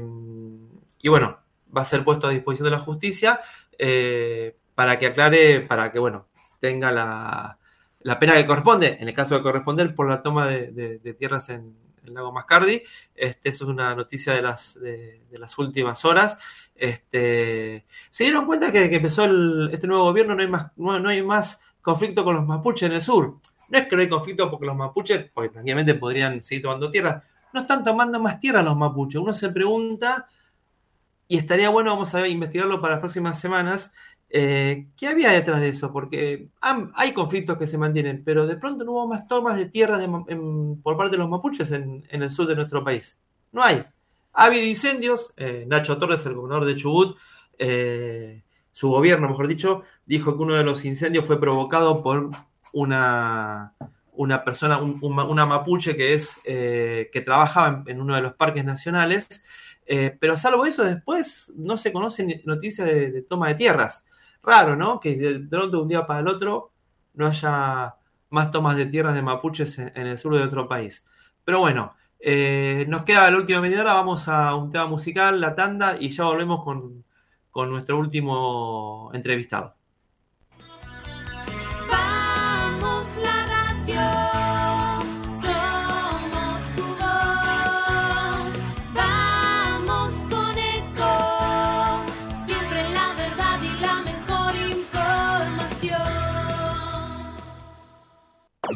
y bueno, va a ser puesto a disposición de la justicia eh, para que aclare, para que bueno, tenga la, la, pena que corresponde, en el caso de corresponder por la toma de, de tierras en, el lago Mascardi. Este, eso es una noticia de las, de, las últimas horas. Este, se dieron cuenta que, que empezó este nuevo gobierno, no hay, más, no, no, hay más conflicto con los mapuches en el sur. No es que no hay conflicto porque los mapuches, porque tranquilamente podrían seguir tomando tierras, no están tomando más tierra los mapuches. Uno se pregunta, y estaría bueno, vamos a investigarlo para las próximas semanas, eh, ¿qué había detrás de eso? Porque hay conflictos que se mantienen, pero de pronto no hubo más tomas de tierra por parte de los mapuches en, el sur de nuestro país. No hay. Ha habido incendios. Eh, Nacho Torres, el gobernador de Chubut, eh, su gobierno, mejor dicho, dijo que uno de los incendios fue provocado por una, persona, una mapuche que, es, que trabajaba en, uno de los parques nacionales. pero salvo eso, después no se conocen noticias de toma de tierras raro, ¿no? Que de pronto un día para el otro no haya más tomas de tierras de mapuches en, el sur de otro país. Pero bueno, eh, nos queda la última media hora, vamos a un tema musical, la tanda, y ya volvemos con, con nuestro último entrevistado.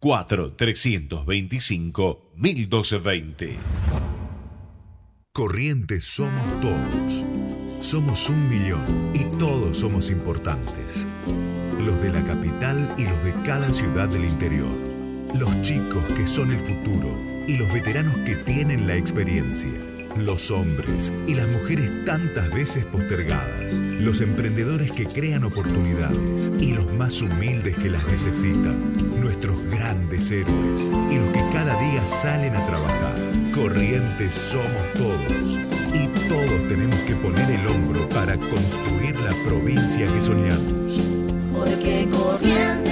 4-325-1220. Corrientes somos todos. Somos un millón y todos somos importantes. Los de la capital y los de cada ciudad del interior. Los chicos que son el futuro y los veteranos que tienen la experiencia los hombres y las mujeres tantas veces postergadas, los emprendedores que crean oportunidades y los más humildes que las necesitan, nuestros grandes héroes y los que cada día salen a trabajar. Corrientes somos todos y todos tenemos que poner el hombro para construir la provincia que soñamos. Porque Corrientes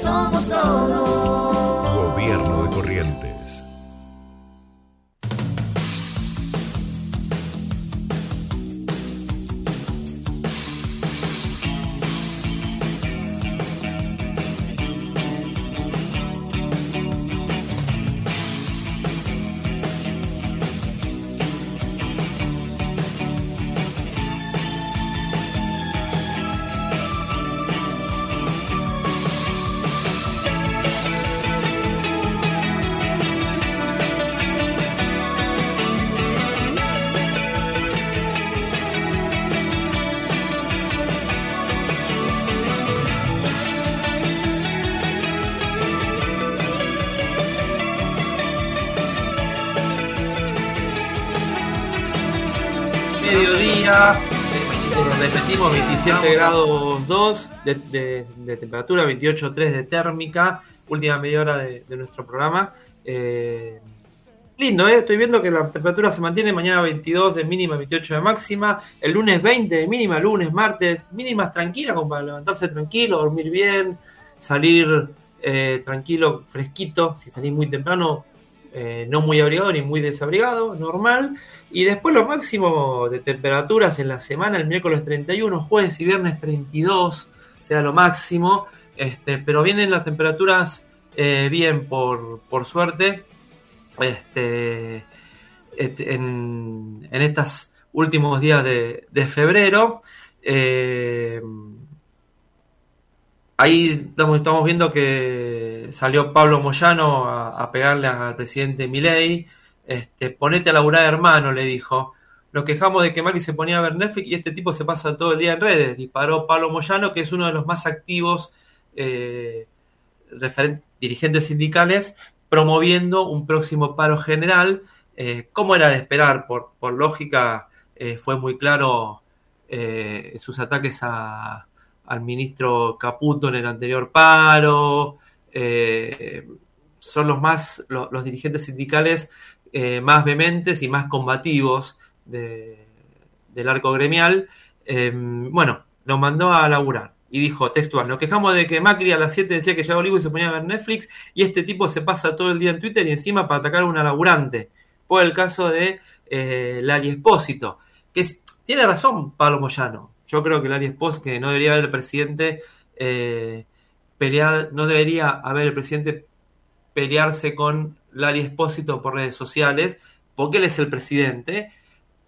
somos todos. 17 grados 2 de, de, de temperatura, 28.3 de térmica, última media hora de, nuestro programa. Eh, lindo, ¿eh? estoy viendo que la temperatura se mantiene mañana 22 de mínima, 28 de máxima, el lunes 20 de mínima, lunes, martes, mínimas tranquilas, como para levantarse tranquilo, dormir bien, salir eh, tranquilo, fresquito, si salís muy temprano, eh, no muy abrigado ni muy desabrigado, normal. Y después lo máximo de temperaturas en la semana, el miércoles 31, jueves y viernes 32, sea lo máximo. Este, pero vienen las temperaturas eh, bien, por, suerte, este, en, estos últimos días de, febrero. Eh, ahí estamos, estamos, viendo que salió Pablo Moyano a, a pegarle al presidente Milei este, ponete a laburar hermano, le dijo. Nos quejamos de que Macri se ponía a ver Netflix y este tipo se pasa todo el día en redes. Disparó Pablo Moyano, que es uno de los más activos eh, dirigentes sindicales, promoviendo un próximo paro general. Eh, como era de esperar? Por, por lógica, eh, fue muy claro sus ataques al ministro Caputo en el anterior paro. son los más, los dirigentes sindicales eh, más vehementes y más combativos del arco gremial, eh, bueno, lo mandó a laburar. Y dijo textual, nos quejamos de que Macri a las 7 decía que llegaba Olivo y se ponía a ver Netflix y este tipo se pasa todo el día en Twitter y encima para atacar a una laburante. por el caso de eh, Lali Espósito, que tiene razón Pablo Moyano. Yo creo que Lali Espósito, que no debería haber el presidente eh, pelear, no debería haber el presidente pelearse con Lali Espósito por redes sociales, porque él es el presidente,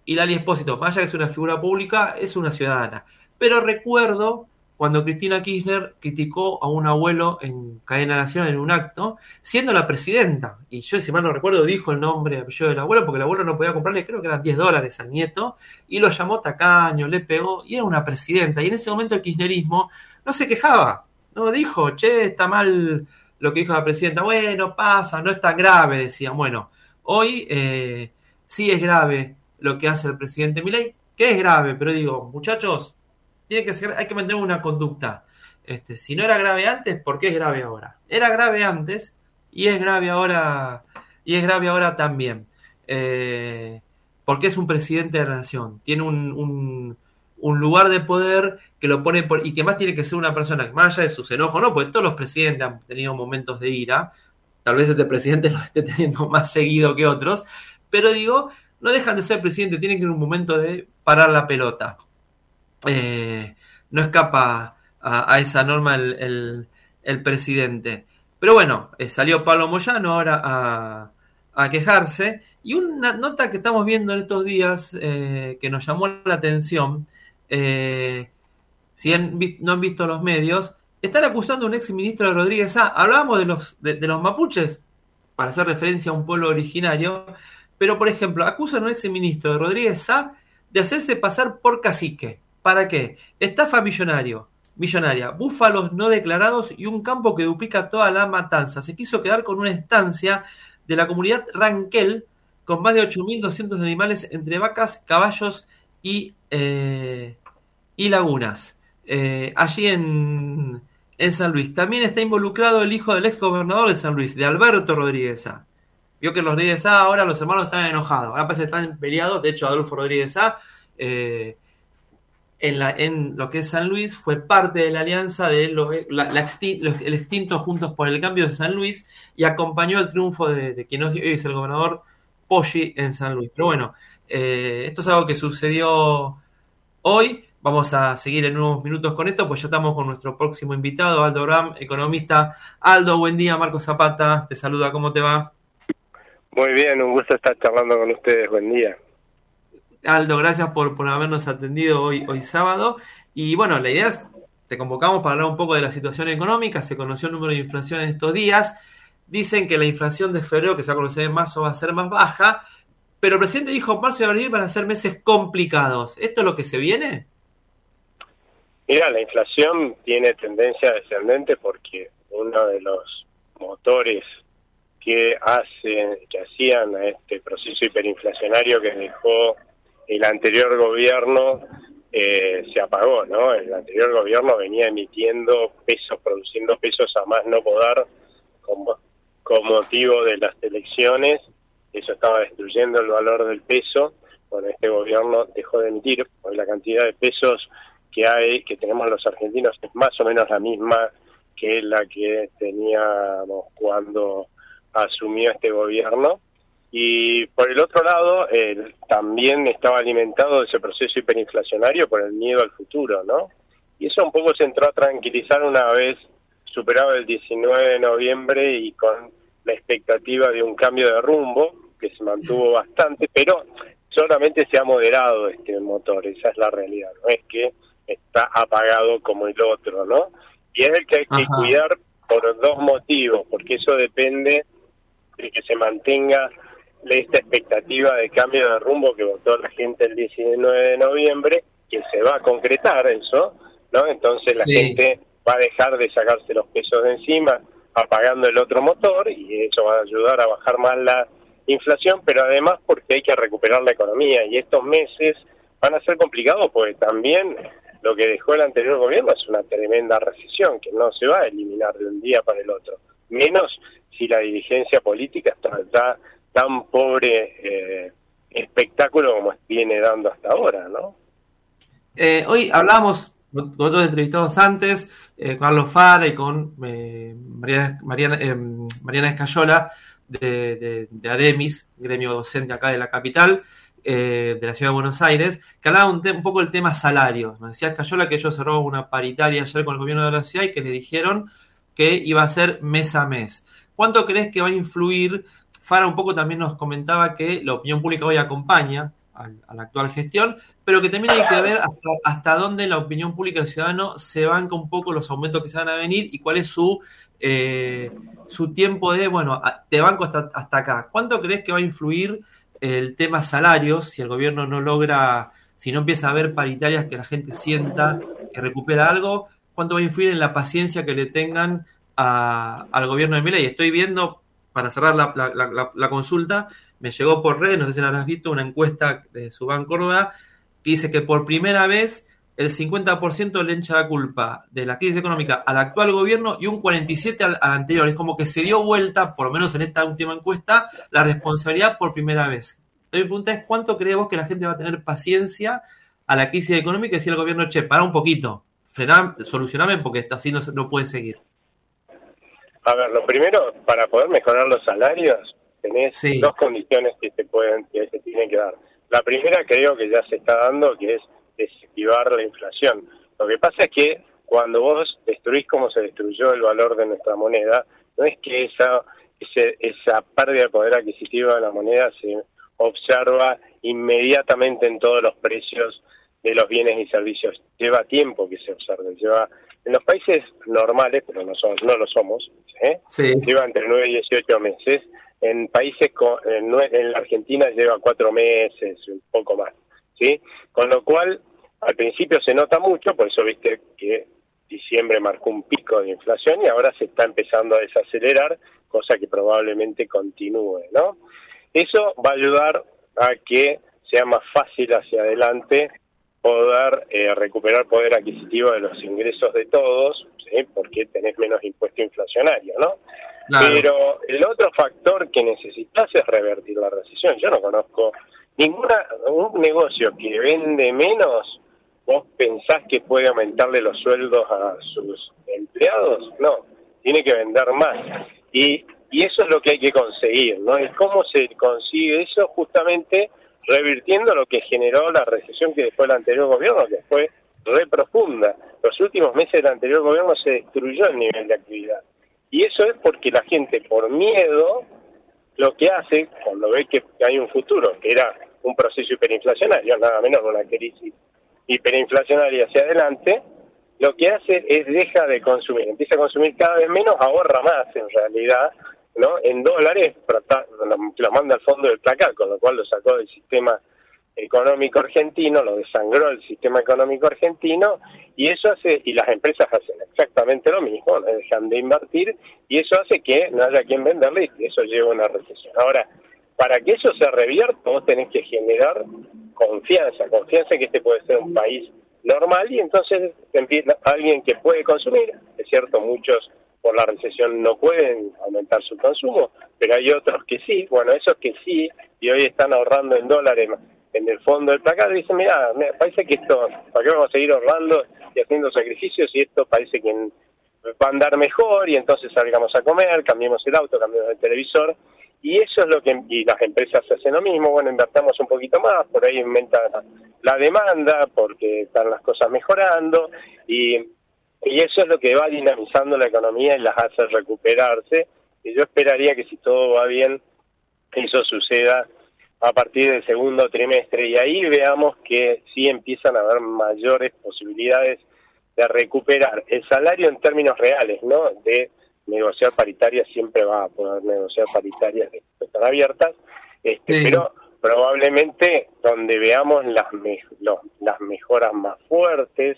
y Lali Espósito, más allá que es una figura pública, es una ciudadana. Pero recuerdo cuando Cristina Kirchner criticó a un abuelo en Cadena Nacional en un acto, siendo la presidenta. Y yo, si mal no recuerdo, dijo el nombre apellido del abuelo, porque el abuelo no podía comprarle, creo que eran 10 dólares al nieto, y lo llamó tacaño, le pegó, y era una presidenta. Y en ese momento el kirchnerismo no se quejaba, no dijo, che, está mal lo que dijo la presidenta, bueno, pasa, no es tan grave, decían. Bueno, hoy eh, sí es grave lo que hace el presidente Milei, que es grave, pero digo, muchachos, tiene que ser, hay que mantener una conducta. Este, si no era grave antes, ¿por qué es grave ahora? Era grave antes y es grave ahora y es grave ahora también. Eh, porque es un presidente de la nación. Tiene un, un, un lugar de poder que lo pone por, y que más tiene que ser una persona que más allá de sus enojos, no, porque todos los presidentes han tenido momentos de ira. Tal vez este presidente lo esté teniendo más seguido que otros, pero digo, no dejan de ser presidente, tienen que en un momento de parar la pelota. Eh, no escapa a, esa norma el, el, presidente. Pero bueno, eh, salió Pablo Moyano ahora a, a, quejarse. Y una nota que estamos viendo en estos días eh, que nos llamó la atención, eh, si no han visto los medios, están acusando a un ex ministro de Rodríguez A. Hablábamos de los, de los mapuches, para hacer referencia a un pueblo originario, pero por ejemplo, acusan a un ex ministro de Rodríguez A de hacerse pasar por cacique. ¿Para qué? Estafa millonario, millonaria, búfalos no declarados y un campo que duplica toda la matanza. Se quiso quedar con una estancia de la comunidad Ranquel con más de 8.200 animales entre vacas, caballos y, eh, y lagunas. Eh, allí en, en, San Luis. También está involucrado el hijo del ex gobernador de San Luis, de Alberto Rodríguez A. Vio que los Rodríguez A ahora los hermanos están enojados. Ahora parece están peleados. De hecho, Adolfo Rodríguez A. Eh, en, la, en, lo que es San Luis, fue parte de la alianza de lo, la, los, el extinto Juntos por el Cambio de San Luis y acompañó el triunfo de, de quien hoy es el gobernador Poggi en San Luis. Pero bueno, eh, esto es algo que sucedió hoy. Vamos a seguir en unos minutos con esto, pues ya estamos con nuestro próximo invitado, Aldo Bram, economista. Aldo, buen día, Marco Zapata, te saluda, ¿cómo te va? Muy bien, un gusto estar charlando con ustedes, buen día. Aldo, gracias por, por habernos atendido hoy, hoy sábado. Y bueno, la idea es, te convocamos para hablar un poco de la situación económica. Se conoció el número de inflación en estos días. Dicen que la inflación de febrero, que se va a conocer en marzo, va a ser más baja. Pero el presidente dijo marzo y abril van a ser meses complicados. ¿Esto es lo que se viene? Mira, la inflación tiene tendencia descendente porque uno de los motores que hacen, que hacían a este proceso hiperinflacionario que dejó el anterior gobierno eh, se apagó, ¿no? El anterior gobierno venía emitiendo pesos, produciendo pesos a más no poder con, con motivo de las elecciones. Eso estaba destruyendo el valor del peso. Bueno, este gobierno dejó de emitir, porque la cantidad de pesos que hay, que tenemos los argentinos, es más o menos la misma que la que teníamos cuando asumió este gobierno. Y por el otro lado, también estaba alimentado ese proceso hiperinflacionario por el miedo al futuro, ¿no? Y eso un poco se entró a tranquilizar una vez superado el 19 de noviembre y con la expectativa de un cambio de rumbo, que se mantuvo bastante, pero solamente se ha moderado este motor, esa es la realidad, no es que está apagado como el otro, ¿no? Y es el que hay que Ajá. cuidar por dos motivos, porque eso depende de que se mantenga esta expectativa de cambio de rumbo que votó la gente el 19 de noviembre, que se va a concretar eso, ¿no? Entonces la sí. gente va a dejar de sacarse los pesos de encima apagando el otro motor y eso va a ayudar a bajar más la inflación, pero además porque hay que recuperar la economía y estos meses van a ser complicados porque también lo que dejó el anterior gobierno es una tremenda recesión que no se va a eliminar de un día para el otro, menos si la dirigencia política está, tan pobre eh, espectáculo como viene dando hasta ahora, ¿no? Eh, hoy hablábamos con otros entrevistados antes, eh, Carlos Fara y con eh, Mariana, Mariana, Mariana Escayola, de ADEMIS, gremio docente acá de la capital, eh, de la ciudad de Buenos Aires, que hablaba un, poco del tema salarios. Nos decía Cayola que ellos cerró una paritaria ayer con el gobierno de la ciudad y que le dijeron que iba a ser mes a mes. ¿Cuánto crees que va a influir? Fara un poco también nos comentaba que la opinión pública hoy acompaña a, la actual gestión, pero que también hay que ver hasta, hasta dónde la opinión pública del ciudadano se banca un poco los aumentos que se van a venir y cuál es su, eh, su tiempo de, bueno, te banco hasta acá. ¿Cuánto crees que va a influir el tema salarios si el gobierno no logra, si no empieza a haber paritarias que la gente sienta que recupera algo? ¿Cuánto va a influir en la paciencia que le tengan a, al gobierno de Milei? Estoy viendo, para cerrar la, la, la, la consulta, me llegó por red, no sé si la habrás visto, una encuesta de Subán Córdoba que dice que por primera vez el 50% le echa la culpa de la crisis económica al actual gobierno y un 47% al, al, anterior. Es como que se dio vuelta, por lo menos en esta última encuesta, la responsabilidad por primera vez. Entonces, mi pregunta es, ¿cuánto creemos que la gente va a tener paciencia a la crisis económica y decir al gobierno, che, para un poquito, frená, solucioname porque así no, no puede seguir? A ver, lo primero, para poder mejorar los salarios, tenés sí. dos condiciones que se pueden que se tienen que dar. La primera creo que ya se está dando, que es desactivar la inflación. Lo que pasa es que cuando vos destruís como se destruyó el valor de nuestra moneda, no es que esa ese, esa pérdida de poder adquisitivo de la moneda se observa inmediatamente en todos los precios de los bienes y servicios. Lleva tiempo que se observe, lleva en los países normales, pero no, son, no lo somos, ¿eh? sí. lleva entre 9 y 18 meses. En países, con, en, en la Argentina lleva cuatro meses, un poco más. ¿sí? Con lo cual, al principio se nota mucho, por eso viste que diciembre marcó un pico de inflación y ahora se está empezando a desacelerar, cosa que probablemente continúe, ¿no? Eso va a ayudar a que sea más fácil hacia adelante poder eh, recuperar poder adquisitivo de los ingresos de todos, ¿sí? porque tenés menos impuesto inflacionario, ¿no? Claro. Pero el otro factor que necesitas es revertir la recesión. Yo no conozco ninguna un negocio que vende menos, vos pensás que puede aumentarle los sueldos a sus empleados, no, tiene que vender más. Y, y eso es lo que hay que conseguir, ¿no? ¿Y cómo se consigue eso? Justamente revirtiendo lo que generó la recesión que después el anterior gobierno, que fue re profunda. Los últimos meses del anterior gobierno se destruyó el nivel de actividad. Y eso es porque la gente, por miedo, lo que hace, cuando ve que hay un futuro, que era un proceso hiperinflacionario, nada menos una crisis hiperinflacionaria hacia adelante, lo que hace es deja de consumir, empieza a consumir cada vez menos, ahorra más en realidad, ¿no? En dólares, lo manda al fondo del placar, con lo cual lo sacó del sistema económico argentino, lo desangró el sistema económico argentino y eso hace, y las empresas hacen exactamente lo mismo, dejan de invertir y eso hace que no haya quien venderle y eso lleva a una recesión. Ahora, para que eso se revierta, vos tenés que generar confianza, confianza que este puede ser un país normal y entonces empieza alguien que puede consumir, es cierto, muchos por la recesión no pueden aumentar su consumo, pero hay otros que sí, bueno, esos que sí, y hoy están ahorrando en dólares en el fondo del placar, dicen, mira, me parece que esto, ¿para qué vamos a seguir ahorrando y haciendo sacrificios y esto parece que va a andar mejor y entonces salgamos a comer, cambiemos el auto, cambiemos el televisor y eso es lo que y las empresas hacen lo mismo, bueno, invertamos un poquito más, por ahí aumenta la demanda porque están las cosas mejorando y y eso es lo que va dinamizando la economía y las hace recuperarse. Y yo esperaría que si todo va bien, eso suceda a partir del segundo trimestre y ahí veamos que sí empiezan a haber mayores posibilidades de recuperar el salario en términos reales, ¿no? De negociar paritarias siempre va a poder negociar paritarias que están abiertas, este, sí. pero probablemente donde veamos las, me las mejoras más fuertes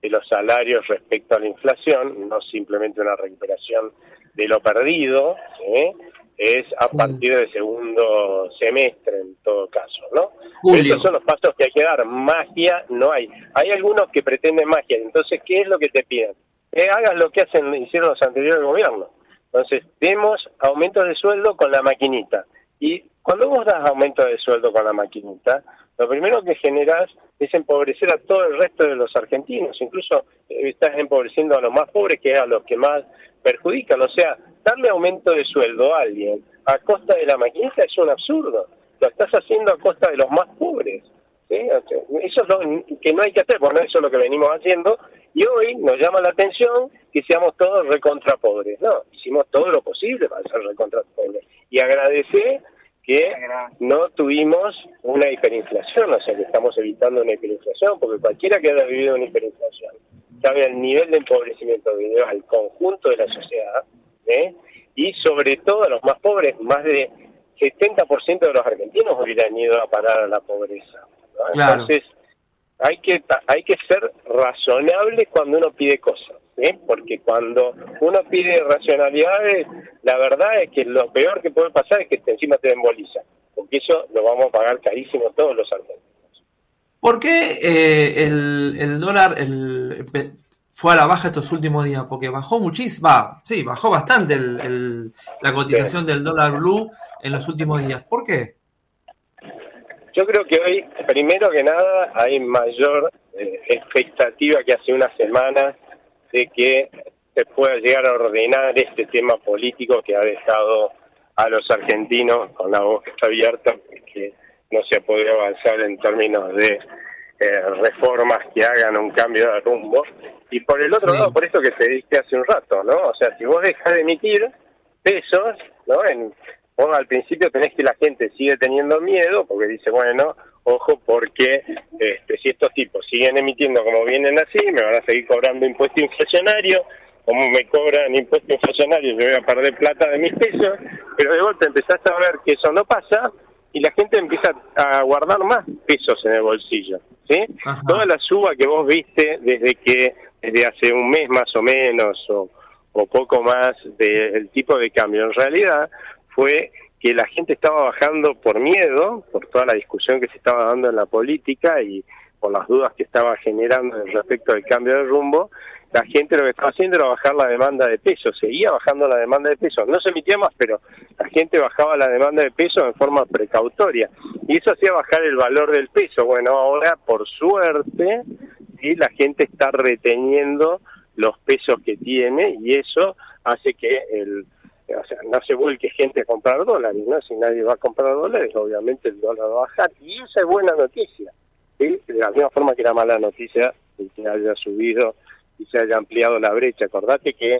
de los salarios respecto a la inflación, no simplemente una recuperación de lo perdido, ¿eh? es a sí. partir del segundo semestre en todo caso, ¿no? Esos son los pasos que hay que dar. Magia no hay. Hay algunos que pretenden magia. Entonces, ¿qué es lo que te piden? Que hagas lo que hacen hicieron los anteriores gobiernos. Entonces, demos aumentos de sueldo con la maquinita. Y cuando vos das aumento de sueldo con la maquinita, lo primero que generas es empobrecer a todo el resto de los argentinos. Incluso eh, estás empobreciendo a los más pobres, que es a los que más perjudican. O sea, darle aumento de sueldo a alguien a costa de la maquinita es un absurdo. Lo estás haciendo a costa de los más pobres. ¿sí? Eso es lo que no hay que hacer, bueno, eso es lo que venimos haciendo. Y hoy nos llama la atención que seamos todos recontra pobres. No, hicimos todo lo posible para ser recontra pobres. Y agradecer que no tuvimos una hiperinflación, o sea que estamos evitando una hiperinflación, porque cualquiera que haya vivido una hiperinflación sabe el nivel de empobrecimiento que lleva al conjunto de la sociedad, ¿eh? y sobre todo a los más pobres, más de 70% de los argentinos hubieran ido a parar a la pobreza. ¿no? Claro. Entonces, hay que, hay que ser razonable cuando uno pide cosas. porque cuando uno pide racionalidades, la verdad es que lo peor que puede pasar es que te- encima te emboliza, porque eso lo vamos a pagar carísimo todos los argentinos. ¿Por qué eh, el, el dólar el- fue a la baja estos últimos días? Porque bajó muchísimo, va, sí, bajó bastante el- el- la cotización del dólar blue en los últimos días. ¿Por qué? Yo creo que hoy, primero que nada, hay mayor eh, expectativa que hace unas semanas de que se pueda llegar a ordenar este tema político que ha dejado a los argentinos con la boca abierta porque no se ha podido avanzar en términos de eh, reformas que hagan un cambio de rumbo. Y por el otro Sí. lado, por esto que te dije hace un rato, ¿no? O sea, si vos dejas de emitir pesos, ¿no? En, vos al principio tenés que la gente sigue teniendo miedo porque dice, bueno, ojo, porque este, si estos tipos siguen emitiendo como vienen así, me van a seguir cobrando impuesto inflacionario, como me cobran impuesto inflacionario, yo voy a perder plata de mis pesos, pero de golpe empezás a ver que eso no pasa y la gente empieza a guardar más pesos en el bolsillo, ¿sí? Ajá. Toda la suba que vos viste desde que, desde hace un mes más o menos, o, o poco más del tipo de cambio, en realidad fue que la gente estaba bajando por miedo, por toda la discusión que se estaba dando en la política y por las dudas que estaba generando respecto al cambio de rumbo, la gente lo que estaba haciendo era bajar la demanda de pesos, seguía bajando la demanda de pesos, no se emitía más, pero la gente bajaba la demanda de pesos en forma precautoria y eso hacía bajar el valor del peso. Bueno, ahora por suerte, sí, la gente está reteniendo los pesos que tiene y eso hace que el o sea, no se vuelque gente a comprar dólares, ¿no? Si nadie va a comprar dólares, obviamente el dólar va a bajar. Y esa es buena noticia, ¿sí? De la misma forma que era mala noticia el que haya subido y se haya ampliado la brecha. Acordate que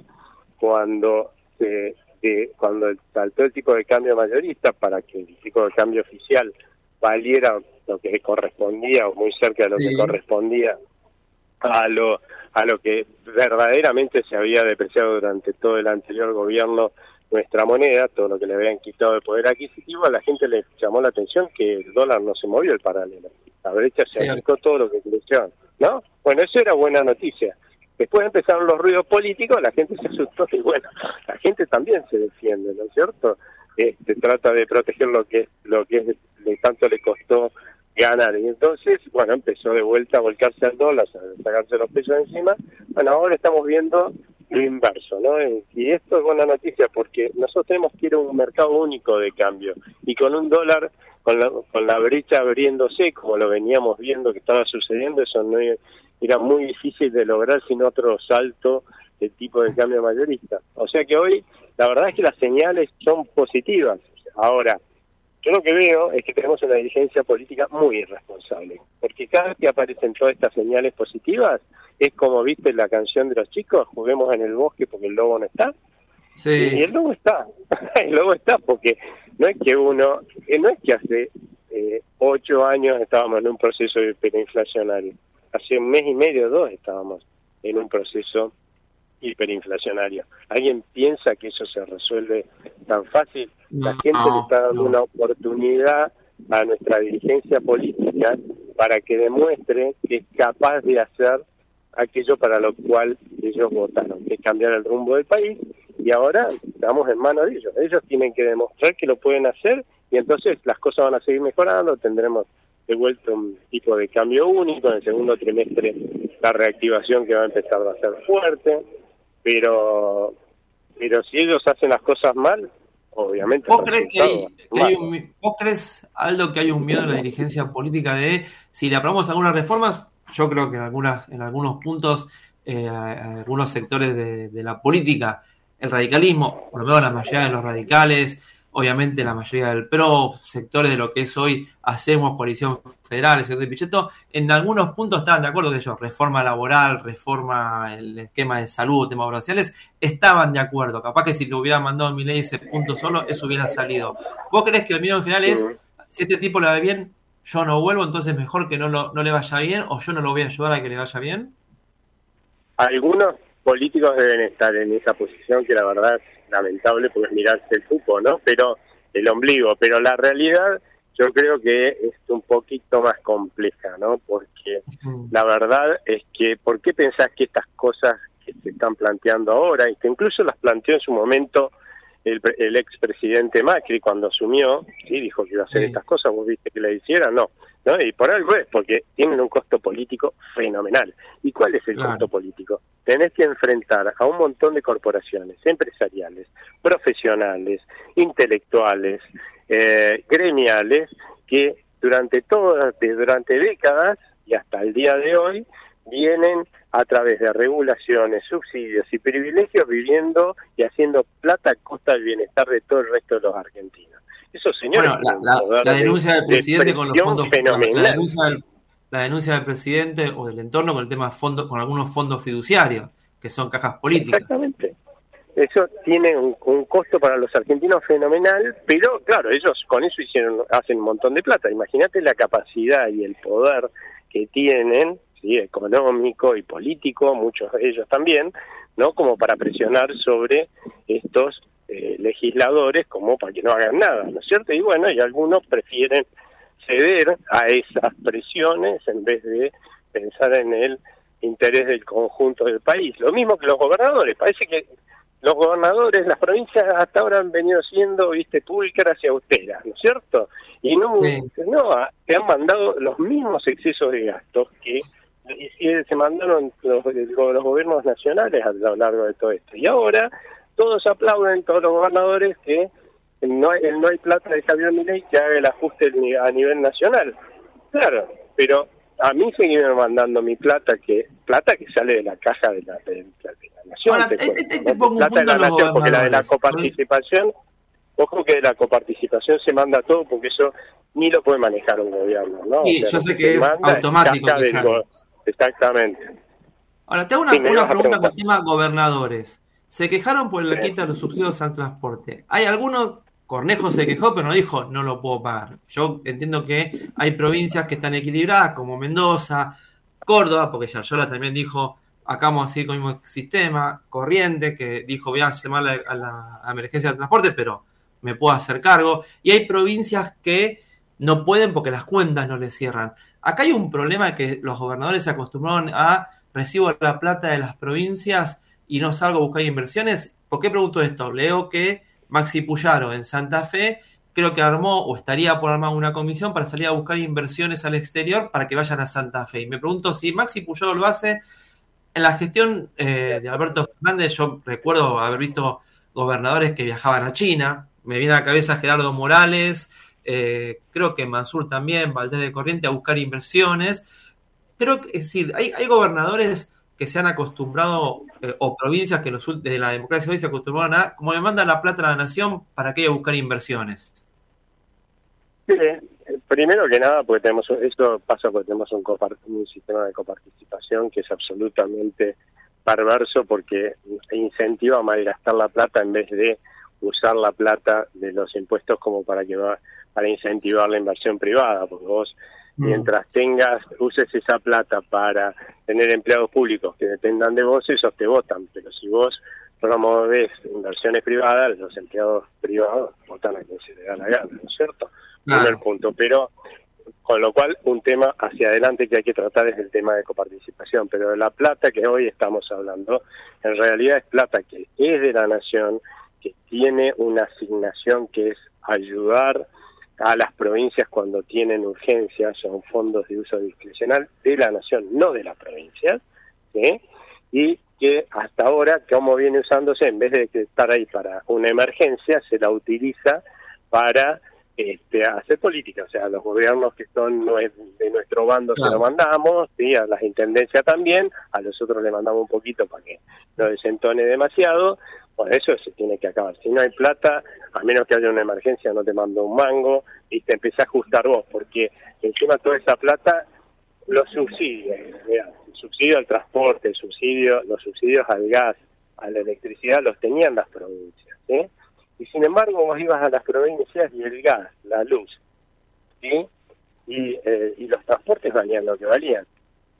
cuando se, de- cuando saltó el tipo de cambio mayorista para que el tipo de cambio oficial valiera lo que correspondía o muy cerca de lo Sí. que correspondía a lo a lo que verdaderamente se había depreciado durante todo el anterior gobierno nuestra moneda, todo lo que le habían quitado de poder adquisitivo, a la gente le llamó la atención que el dólar no se movió el paralelo. La brecha se achicó todo lo que creció, ¿no? Bueno, eso era buena noticia. Después empezaron los ruidos políticos, la gente se asustó y bueno, la gente también se defiende, ¿no es cierto? Este, trata de proteger lo que lo que es de tanto le costó ganar. Y entonces, bueno, empezó de vuelta a volcarse al dólar, a sacarse los pesos encima. Bueno, ahora estamos viendo lo inverso, ¿no? Y esto es buena noticia porque nosotros tenemos que ir a un mercado único de cambio y con un dólar, con la, con la brecha abriéndose, como lo veníamos viendo que estaba sucediendo, eso no era muy difícil de lograr sin otro salto de tipo de cambio mayorista. O sea que hoy, la verdad es que las señales son positivas. Ahora, yo lo que veo es que tenemos una dirigencia política muy irresponsable, porque cada vez que aparecen todas estas señales positivas, es como viste la canción de los chicos, juguemos en el bosque porque el lobo no está. Y el lobo está, el lobo está porque no es que uno, eh, no es que hace eh, ocho años estábamos en un proceso hiperinflacionario, hace un mes y medio, dos estábamos en un proceso hiperinflacionario. ¿Alguien piensa que eso se resuelve tan fácil? La gente le está dando una oportunidad a nuestra dirigencia política para que demuestre que es capaz de hacer aquello para lo cual ellos votaron, que es cambiar el rumbo del país, y ahora estamos en manos de ellos. Ellos tienen que demostrar que lo pueden hacer y entonces las cosas van a seguir mejorando, tendremos de vuelta un tipo de cambio único, en el segundo trimestre la reactivación que va a empezar va a ser fuerte, pero pero si ellos hacen las cosas mal, obviamente. ¿Vos crees, que hay, que hay un, ¿Vos crees, Aldo, que hay un miedo en la dirigencia política de si le aprobamos algunas reformas? Yo creo que en, algunas, en algunos puntos, eh, algunos sectores de, de, la política, el radicalismo, por lo menos la mayoría de los radicales, obviamente la mayoría del PRO, sectores de lo que es hoy Hacemos, Coalición Federal, el sector de Pichetto, en algunos puntos estaban de acuerdo que ellos, reforma laboral, reforma el esquema de salud, temas sociales, estaban de acuerdo. Capaz que si lo hubiera mandado mi ley ese punto solo, eso hubiera salido. ¿Vos crees que el miedo en general es, si este tipo le va bien, yo no vuelvo, entonces mejor que no, lo, no le vaya bien o yo no lo voy a ayudar a que le vaya bien? Algunos políticos deben estar en esa posición que la verdad lamentable porque es mirarse el cupo, ¿no? Pero el ombligo, pero la realidad yo creo que es un poquito más compleja, ¿no? Porque la verdad es que, ¿por qué pensás que estas cosas que se están planteando ahora, y que incluso las planteó en su momento el, el expresidente Macri cuando asumió, sí, dijo que iba a hacer estas cosas, vos viste que le hiciera, no, ¿no? Y por algo es, porque tienen un costo político fenomenal. ¿Y cuál es el claro. costo político? Tenés que enfrentar a un montón de corporaciones empresariales, profesionales, intelectuales, eh, gremiales, que durante todas, durante décadas y hasta el día de hoy, vienen a través de regulaciones, subsidios y privilegios viviendo y haciendo plata a costa del bienestar de todo el resto de los argentinos. Eso, señores, bueno, la, la, la, denuncia del presidente con los fondos fenomenal. La denuncia, del, la denuncia del presidente o del entorno con el tema fondos, con algunos fondos fiduciarios, que son cajas políticas. Exactamente. Eso tiene un, un, costo para los argentinos fenomenal, pero claro, ellos con eso hicieron hacen un montón de plata. Imagínate la capacidad y el poder que tienen ¿sí? económico y político, muchos de ellos también, ¿no? Como para presionar sobre estos eh, legisladores como para que no hagan nada, ¿no es cierto? Y bueno, y algunos prefieren ceder a esas presiones en vez de pensar en el interés del conjunto del país. Lo mismo que los gobernadores, parece que los gobernadores, las provincias hasta ahora han venido siendo, viste, públicas y austeras, ¿no es cierto? Y no, sí. no, te han mandado los mismos excesos de gastos que se mandaron los, los gobiernos nacionales a lo largo de todo esto. Y ahora todos aplauden, todos los gobernadores, que no hay, no hay plata de Javier Milei que haga el ajuste a nivel nacional. Claro, pero a mí seguirme mandando mi plata, que plata que sale de la caja de la, de, de la nación. Ahora, te, te, te, te pongo plata de la nación, porque la de la coparticipación, ojo que de la coparticipación se manda todo, porque eso ni lo puede manejar un gobierno, ¿no? Sí, o sea, yo sé que es automático. Que Exactamente. Ahora, te hago una, sí, una pregunta con el tema gobernadores. Se quejaron por la quita de los subsidios al transporte. Hay algunos, Cornejo se quejó, pero no dijo no lo puedo pagar. Yo entiendo que hay provincias que están equilibradas, como Mendoza, Córdoba, porque Yaryola también dijo acá vamos a seguir con el mismo sistema, Corriente, que dijo voy a llamar a la, a la emergencia de transporte, pero me puedo hacer cargo. Y hay provincias que no pueden porque las cuentas no les cierran. Acá hay un problema que los gobernadores se acostumbraron a recibo la plata de las provincias y no salgo a buscar inversiones. ¿Por qué pregunto esto? Leo que Maxi Puyaro en Santa Fe creo que armó o estaría por armar una comisión para salir a buscar inversiones al exterior para que vayan a Santa Fe. Y me pregunto si Maxi Puyaro lo hace en la gestión eh, de Alberto Fernández. Yo recuerdo haber visto gobernadores que viajaban a China. Me viene a la cabeza Gerardo Morales, eh, creo que Mansur también, Valdés de Corriente, a buscar inversiones. Creo que, es decir, hay, hay gobernadores que se han acostumbrado, eh, o provincias que los, desde la democracia hoy se acostumbraron a, como me mandan la plata a la nación, ¿para qué ir a buscar inversiones? Sí, primero que nada, porque tenemos esto pasa porque tenemos un, un sistema de coparticipación que es absolutamente perverso porque incentiva a malgastar la plata en vez de usar la plata de los impuestos como para que va, para incentivar la inversión privada, porque vos mientras tengas, uses esa plata para tener empleados públicos que dependan de vos, esos te votan, pero si vos promoves inversiones privadas, los empleados privados votan a quien se le da la gana, ¿no es cierto? Claro. Primer punto, pero con lo cual un tema hacia adelante que hay que tratar es el tema de coparticipación, pero la plata que hoy estamos hablando, en realidad es plata que es de la nación, que tiene una asignación que es ayudar a las provincias cuando tienen urgencias, son fondos de uso discrecional de la nación, no de las provincias, ¿sí? y que hasta ahora, como viene usándose, en vez de estar ahí para una emergencia, se la utiliza para este, hacer política. O sea, los gobiernos que son de nuestro bando se lo mandamos, ¿sí? a las intendencias también, a los otros le mandamos un poquito para que no desentone demasiado. Por eso se tiene que acabar. Si no hay plata, a menos que haya una emergencia, no te mando un mango y te empecé a ajustar vos, porque encima toda esa plata los subsidios, el subsidio al transporte, el subsidio, los subsidios al gas, a la electricidad los tenían las provincias, ¿sí? Y sin embargo vos ibas a las provincias y el gas, la luz, ¿sí? Y, eh, y los transportes valían lo que valían.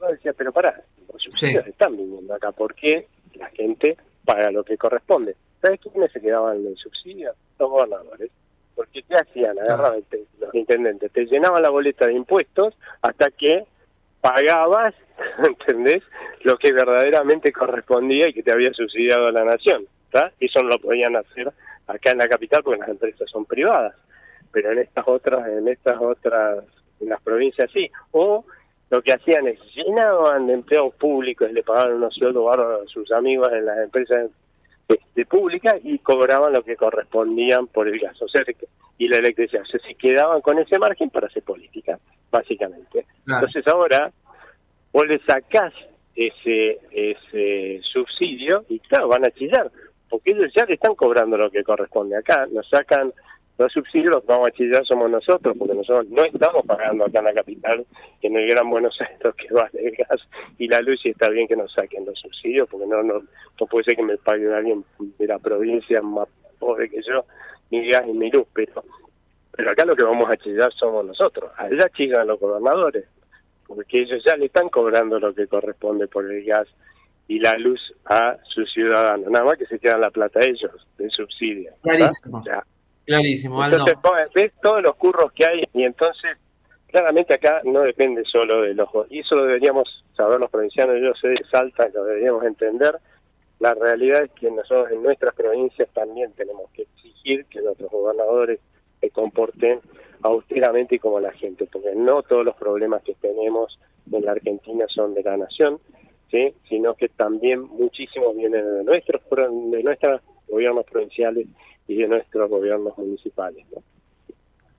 Vos decías, pero pará, los subsidios están viniendo acá, ¿por qué la gente paga lo que corresponde? ¿Sabes quiénes se quedaban en el subsidio? Los gobernadores. Porque ¿qué hacían? Agarraban los intendentes, te llenaban la boleta de impuestos hasta que pagabas, ¿entendés? Lo que verdaderamente correspondía y que te había subsidiado la nación. ¿está? Eso no lo podían hacer acá en la capital porque las empresas son privadas, pero en estas otras, en estas otras, en las provincias sí. O lo que hacían es llenaban de empleados públicos y le pagaban unos sueldos bárbaros a sus amigos en las empresas este, públicas y cobraban lo que correspondían por el gas, o sea, y la electricidad. O sea, se quedaban con ese margen para hacer política, básicamente. Entonces ahora vos le sacás ese, ese subsidio y claro, van a chillar, porque ellos ya le están cobrando lo que corresponde acá, nos sacan los subsidios, los vamos a chillar somos nosotros, porque nosotros no estamos pagando acá en la capital, en el Gran Buenos Aires, que vale el gas y la luz, y está bien que nos saquen los subsidios, porque no, no, no puede ser que me pague alguien de la provincia más pobre que yo, mi gas y mi luz, pero, pero acá lo que vamos a chillar somos nosotros, allá chillan los gobernadores, porque ellos ya le están cobrando lo que corresponde por el gas y la luz a sus ciudadanos, nada más que se quedan la plata ellos, del subsidio. Clarísimo. Clarísimo, Aldo. Entonces, ves todos los curros que hay y entonces, claramente acá no depende solo de los... Y eso lo deberíamos saber los provincianos, yo sé de Salta, lo deberíamos entender. La realidad es que nosotros en nuestras provincias también tenemos que exigir que nuestros gobernadores se comporten austeramente y como la gente, porque no todos los problemas que tenemos en la Argentina son de la nación, ¿sí? sino que también muchísimos vienen de nuestros, de nuestros gobiernos provinciales y de nuestros gobiernos municipales.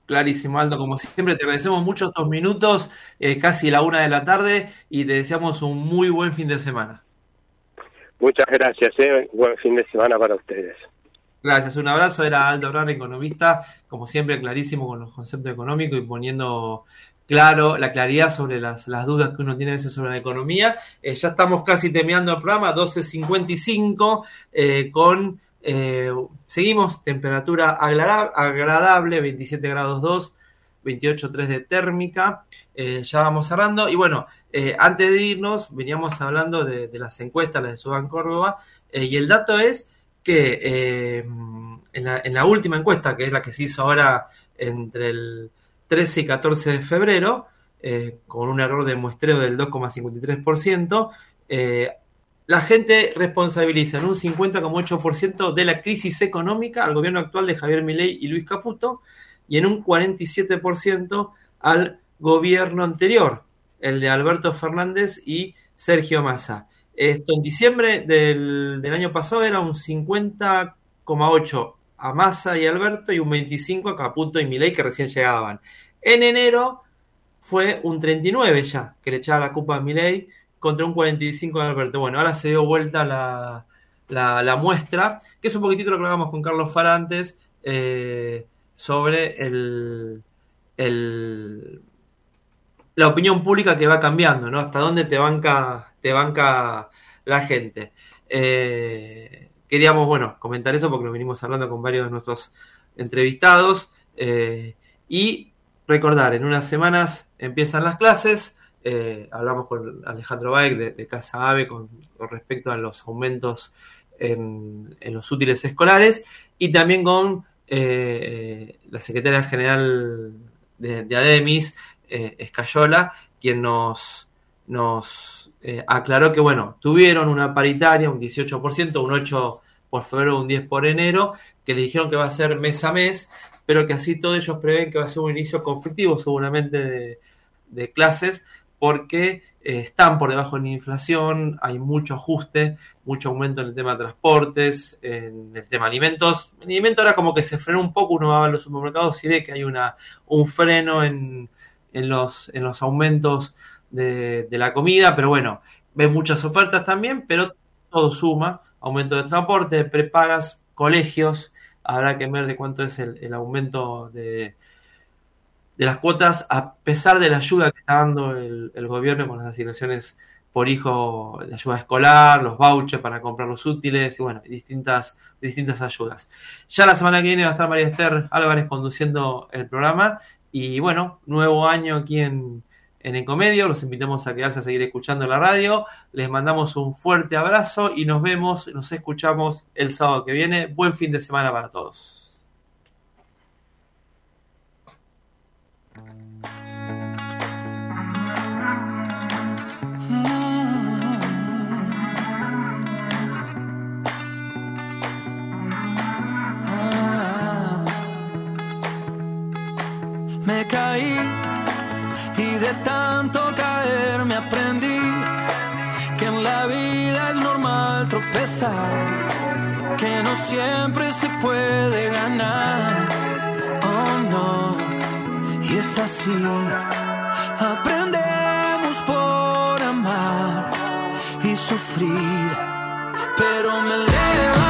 Clarísimo, Aldo. Como siempre, te agradecemos mucho estos minutos, eh, casi la una de la tarde, y te deseamos un muy buen fin de semana. Muchas gracias, eh. buen fin de semana para ustedes. Gracias, un abrazo. Era Aldo Brown, economista, como siempre, clarísimo con los conceptos económicos y poniendo claro la claridad sobre las, dudas que uno tiene a veces sobre la economía. Eh, ya estamos casi terminando el programa, 12.55, eh, con eh, seguimos, temperatura agradable, 27 grados 2, 28.3 de térmica. Eh, ya vamos cerrando. Y bueno, eh, antes de irnos, veníamos hablando de, las encuestas, las de Suban Córdoba, y el dato es que en, la, última encuesta, que es la que se hizo ahora entre el 13 y 14 de febrero, con un error de muestreo del 2,53%, la gente responsabiliza en un 50,8% de la crisis económica al gobierno actual de Javier Milei y Luis Caputo y en un 47% al gobierno anterior, el de Alberto Fernández y Sergio Massa. Esto en diciembre del, año pasado era un 50,8% a Massa y Alberto y un 25% a Caputo y Milei que recién llegaban. En enero fue un 39 ya, que le echaba la culpa a Milei contra un 45 de Alberto. Bueno, ahora se dio vuelta la, la, muestra, que es un poquitito lo que hablamos con Carlos Farantes eh, sobre el, el, la opinión pública que va cambiando, ¿no? Hasta dónde te banca, te banca la gente. Eh, queríamos, bueno, comentar eso porque lo venimos hablando con varios de nuestros entrevistados. Eh, y recordar, en unas semanas empiezan las clases. Eh, hablamos con Alejandro Baek de, Casa Ave con, respecto a los aumentos en, los útiles escolares y también con eh, la secretaria general de, ADEMIS, eh, Escayola, quien nos, nos aclaró que, bueno, tuvieron una paritaria, un 18%, un 8% por febrero, un 10% por enero, que le dijeron que va a ser mes a mes, pero que así todos ellos prevén que va a ser un inicio conflictivo seguramente de, de clases, porque eh, están por debajo de la inflación, hay mucho ajuste, mucho aumento en el tema de transportes, en el tema de alimentos. El alimento ahora como que se frenó un poco, uno va a los supermercados y ve que hay una, un freno en, en, los, en los aumentos de, de la comida, pero bueno, ve muchas ofertas también, pero todo suma, aumento de transporte, prepagas, colegios, habrá que ver de cuánto es el, el aumento de, de las cuotas, a pesar de la ayuda que está dando el, gobierno con las asignaciones por hijo de ayuda escolar, los vouchers para comprar los útiles y bueno, distintas, distintas ayudas. Ya la semana que viene va a estar María Esther Álvarez conduciendo el programa y bueno, nuevo año aquí en, en Encomedio, los invitamos a quedarse a seguir escuchando la radio, les mandamos un fuerte abrazo y nos vemos, nos escuchamos el sábado que viene. Buen fin de semana para todos. Me caí y de tanto caer me aprendí que en la vida es normal tropezar, que no siempre se puede ganar. Oh no, y es así. Aprendemos por amar y sufrir, pero me levanté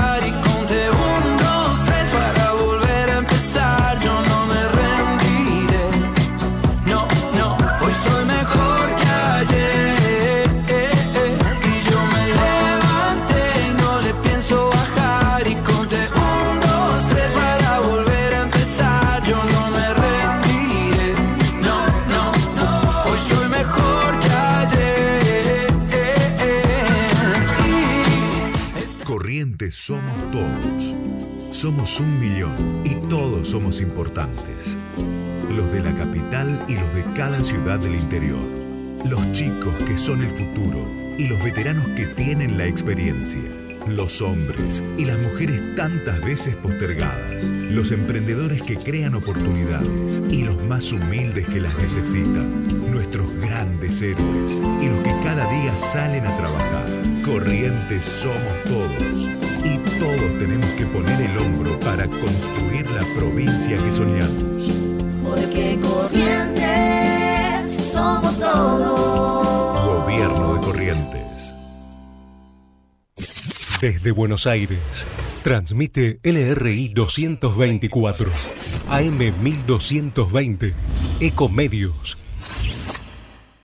Somos todos. Somos un millón y todos somos importantes. Los de la capital y los de cada ciudad del interior. Los chicos que son el futuro y los veteranos que tienen la experiencia. Los hombres y las mujeres tantas veces postergadas. Los emprendedores que crean oportunidades y los más humildes que las necesitan. Nuestros grandes héroes y los que cada día salen a trabajar. Corrientes somos todos y todos tenemos que poner el hombro para construir la provincia que soñamos. Porque corrientes somos todos. Gobierno de Corrientes. Desde Buenos Aires, transmite LRI 224, AM 1220, Ecomedios